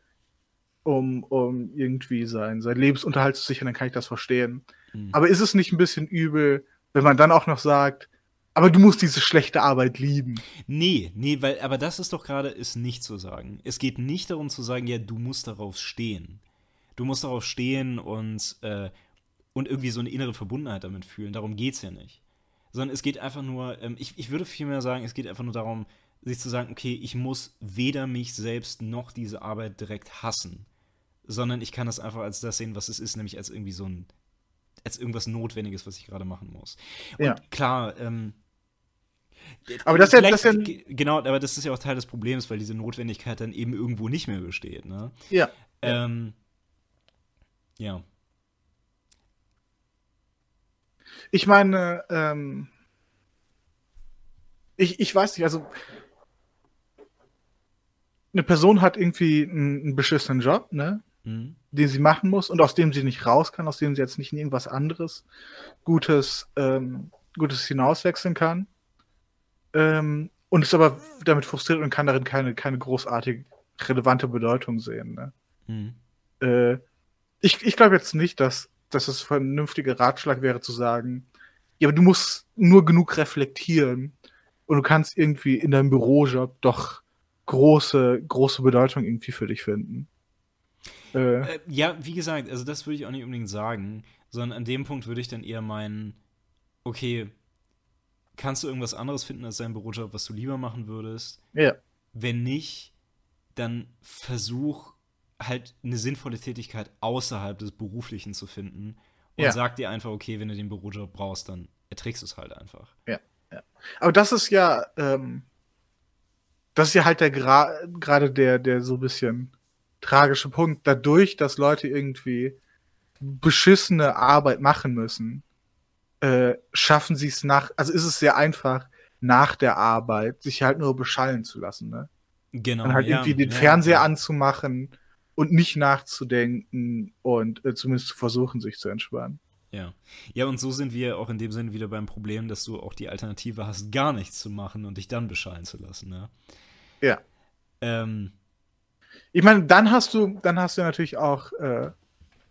um, um irgendwie sein, sein Lebensunterhalt zu sichern, dann kann ich das verstehen. Mhm. Aber ist es nicht ein bisschen übel, wenn man dann auch noch sagt, aber du musst diese schlechte Arbeit lieben. Nee, nee, weil, aber das ist doch gerade, ist nicht zu sagen. Es geht nicht darum zu sagen, ja, du musst darauf stehen. Du musst darauf stehen und, äh, und irgendwie so eine innere Verbundenheit damit fühlen. Darum geht's ja nicht. sondern es geht einfach nur, ähm, ich, ich würde vielmehr sagen, es geht einfach nur darum, sich zu sagen, okay, ich muss weder mich selbst noch diese Arbeit direkt hassen, sondern ich kann das einfach als das sehen, was es ist, nämlich als irgendwie so ein, als irgendwas Notwendiges, was ich gerade machen muss. Und Ja. klar, ähm, Aber das ist ja- das ja- ge- genau, aber das ist ja auch Teil des Problems, weil diese Notwendigkeit dann eben irgendwo nicht mehr besteht, ne? Ja. Ähm, ja. Ich meine, ähm, ich, ich weiß nicht, also eine Person hat irgendwie einen, einen beschissenen Job, ne, Mhm. den sie machen muss und aus dem sie nicht raus kann, aus dem sie jetzt nicht in irgendwas anderes Gutes, ähm, Gutes hinauswechseln kann. Ähm, und ist aber damit frustriert und kann darin keine, keine großartig relevante Bedeutung sehen. Ne? Mhm. Äh, ich ich glaube jetzt nicht, dass, dass es ein vernünftiger Ratschlag wäre zu sagen, ja, aber du musst nur genug reflektieren und du kannst irgendwie in deinem Bürojob doch große, große Bedeutung irgendwie für dich finden. Äh, Äh, ja, wie gesagt, also das würde ich auch nicht unbedingt sagen, sondern an dem Punkt würde ich dann eher meinen, okay, kannst du irgendwas anderes finden als deinen Bürojob, was du lieber machen würdest? ja, Wenn nicht, dann versuch halt eine sinnvolle Tätigkeit außerhalb des Beruflichen zu finden und Ja. sag dir einfach, okay, wenn du den Bürojob brauchst, dann erträgst du es halt einfach. aber das ist ja, ähm, das ist ja halt der gerade der, der so ein bisschen tragische Punkt. Dadurch, dass Leute irgendwie beschissene Arbeit machen müssen, äh, schaffen sie es nach, also ist es sehr einfach, nach der Arbeit sich halt nur beschallen zu lassen, ne? Genau. Dann halt ja, irgendwie den ja, Fernseher ja. anzumachen und nicht nachzudenken und äh, zumindest zu versuchen, sich zu entspannen. Ja. Ja, und so sind wir auch in dem Sinne wieder beim Problem, dass du auch die Alternative hast, gar nichts zu machen und dich dann beschallen zu lassen, ne? Ja. Ähm, Ich meine, dann hast du, dann hast du natürlich auch, äh,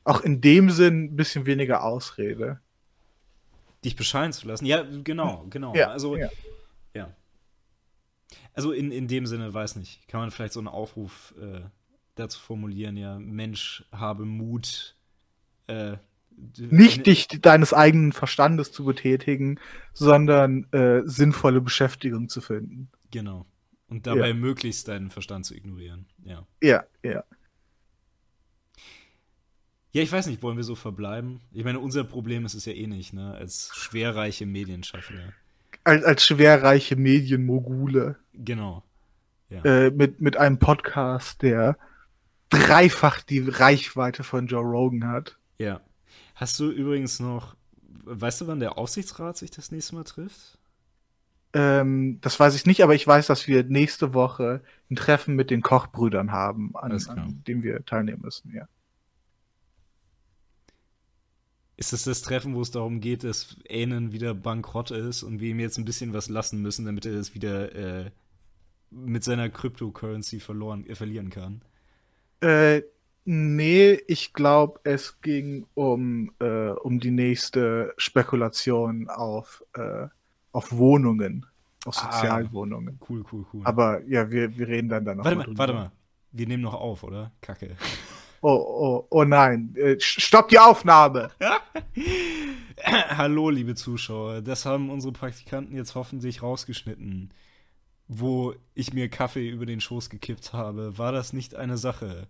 auch in dem Sinn ein bisschen weniger Ausrede. dich beschallen zu lassen. Ja, genau, genau. Ja, also, ja. ja. Also in, in dem Sinne, weiß nicht, kann man vielleicht so einen Aufruf äh, dazu formulieren, ja, Mensch, habe Mut, äh, Nicht dich deines eigenen Verstandes zu betätigen, sondern äh, sinnvolle Beschäftigung zu finden. Genau. Und dabei Ja. möglichst deinen Verstand zu ignorieren. Ja. Ja, ja. Ja, ich weiß nicht, wollen wir so verbleiben? Ich meine, unser Problem ist es ja eh nicht, ne? Als schwerreiche Medienschaffende. Als, als schwerreiche Medienmogule Genau. Ja. äh, mit, mit einem Podcast, der dreifach die Reichweite von Joe Rogan hat. Ja. Hast du übrigens noch, weißt du, wann der Aufsichtsrat sich das nächste Mal trifft? Ähm, das weiß ich nicht, aber ich weiß, dass wir nächste Woche ein Treffen mit den Kochbrüdern haben, an, an dem wir teilnehmen müssen, ja. Ist das das Treffen, wo es darum geht, dass Aiden wieder bankrott ist und wir ihm jetzt ein bisschen was lassen müssen, damit er es wieder äh, mit seiner Cryptocurrency verloren, äh, verlieren kann? Äh, nee, ich glaube, es ging um, äh, um die nächste Spekulation auf, äh, auf Wohnungen, auf Ah. Sozialwohnungen. Cool, cool, cool. Aber ja, wir, wir reden dann danach. warte mal, warte mal. Wir nehmen noch auf, oder? Kacke. Oh, oh, oh nein, äh, stopp die Aufnahme! Hallo, liebe Zuschauer. Das haben unsere Praktikanten jetzt hoffentlich rausgeschnitten. Wo ich mir Kaffee über den Schoß gekippt habe. War das nicht eine Sache,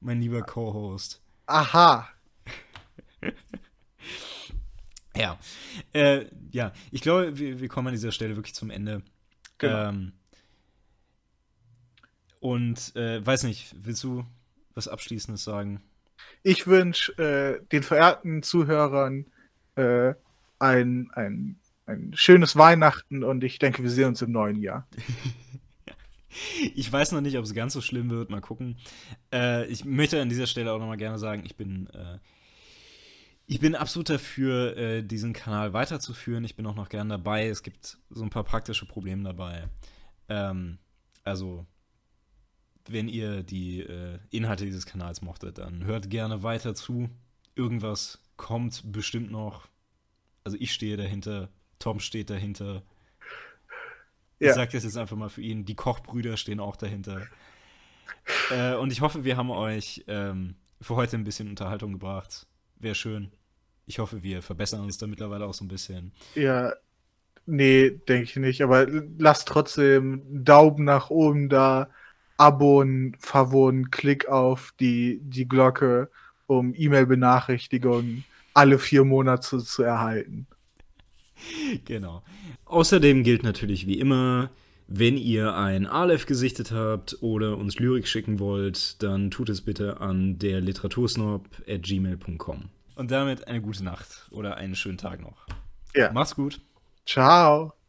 mein lieber Co-Host? Aha. Ja. Äh, ja, ich glaube, wir, wir kommen an dieser Stelle wirklich zum Ende. Genau. Ähm, und äh, weiß nicht, willst du was Abschließendes sagen? Ich wünsche äh, den verehrten Zuhörern äh, ein, ein, ein schönes Weihnachten und ich denke, wir sehen uns im neuen Jahr. Ich weiß noch nicht, ob es ganz so schlimm wird. Mal gucken. Äh, ich möchte an dieser Stelle auch noch mal gerne sagen, ich bin, äh, ich bin absolut dafür, äh, diesen Kanal weiterzuführen. Ich bin auch noch gern dabei. Es gibt so ein paar praktische Probleme dabei. Ähm, also, wenn ihr die äh, Inhalte dieses Kanals mochtet, dann hört gerne weiter zu. Irgendwas kommt bestimmt noch. Also ich stehe dahinter, Tom steht dahinter. Ich Ja. sage das jetzt einfach mal für ihn. Die Kochbrüder stehen auch dahinter. äh, und ich hoffe, wir haben euch ähm, für heute ein bisschen Unterhaltung gebracht. Wäre schön. Ich hoffe, wir verbessern uns da mittlerweile auch so ein bisschen. Ja, Nee, denke ich nicht. Aber lasst trotzdem Daumen nach oben da, Abon, Favon, Klick auf die, die Glocke, um E-Mail-Benachrichtigungen alle vier Monate zu erhalten. Genau. Außerdem gilt natürlich wie immer, wenn ihr ein Aleph gesichtet habt oder uns Lyrik schicken wollt, dann tut es bitte an der literatursnob.gmail.com. Und damit eine gute Nacht oder einen schönen Tag noch. Ja. Macht's gut. Ciao.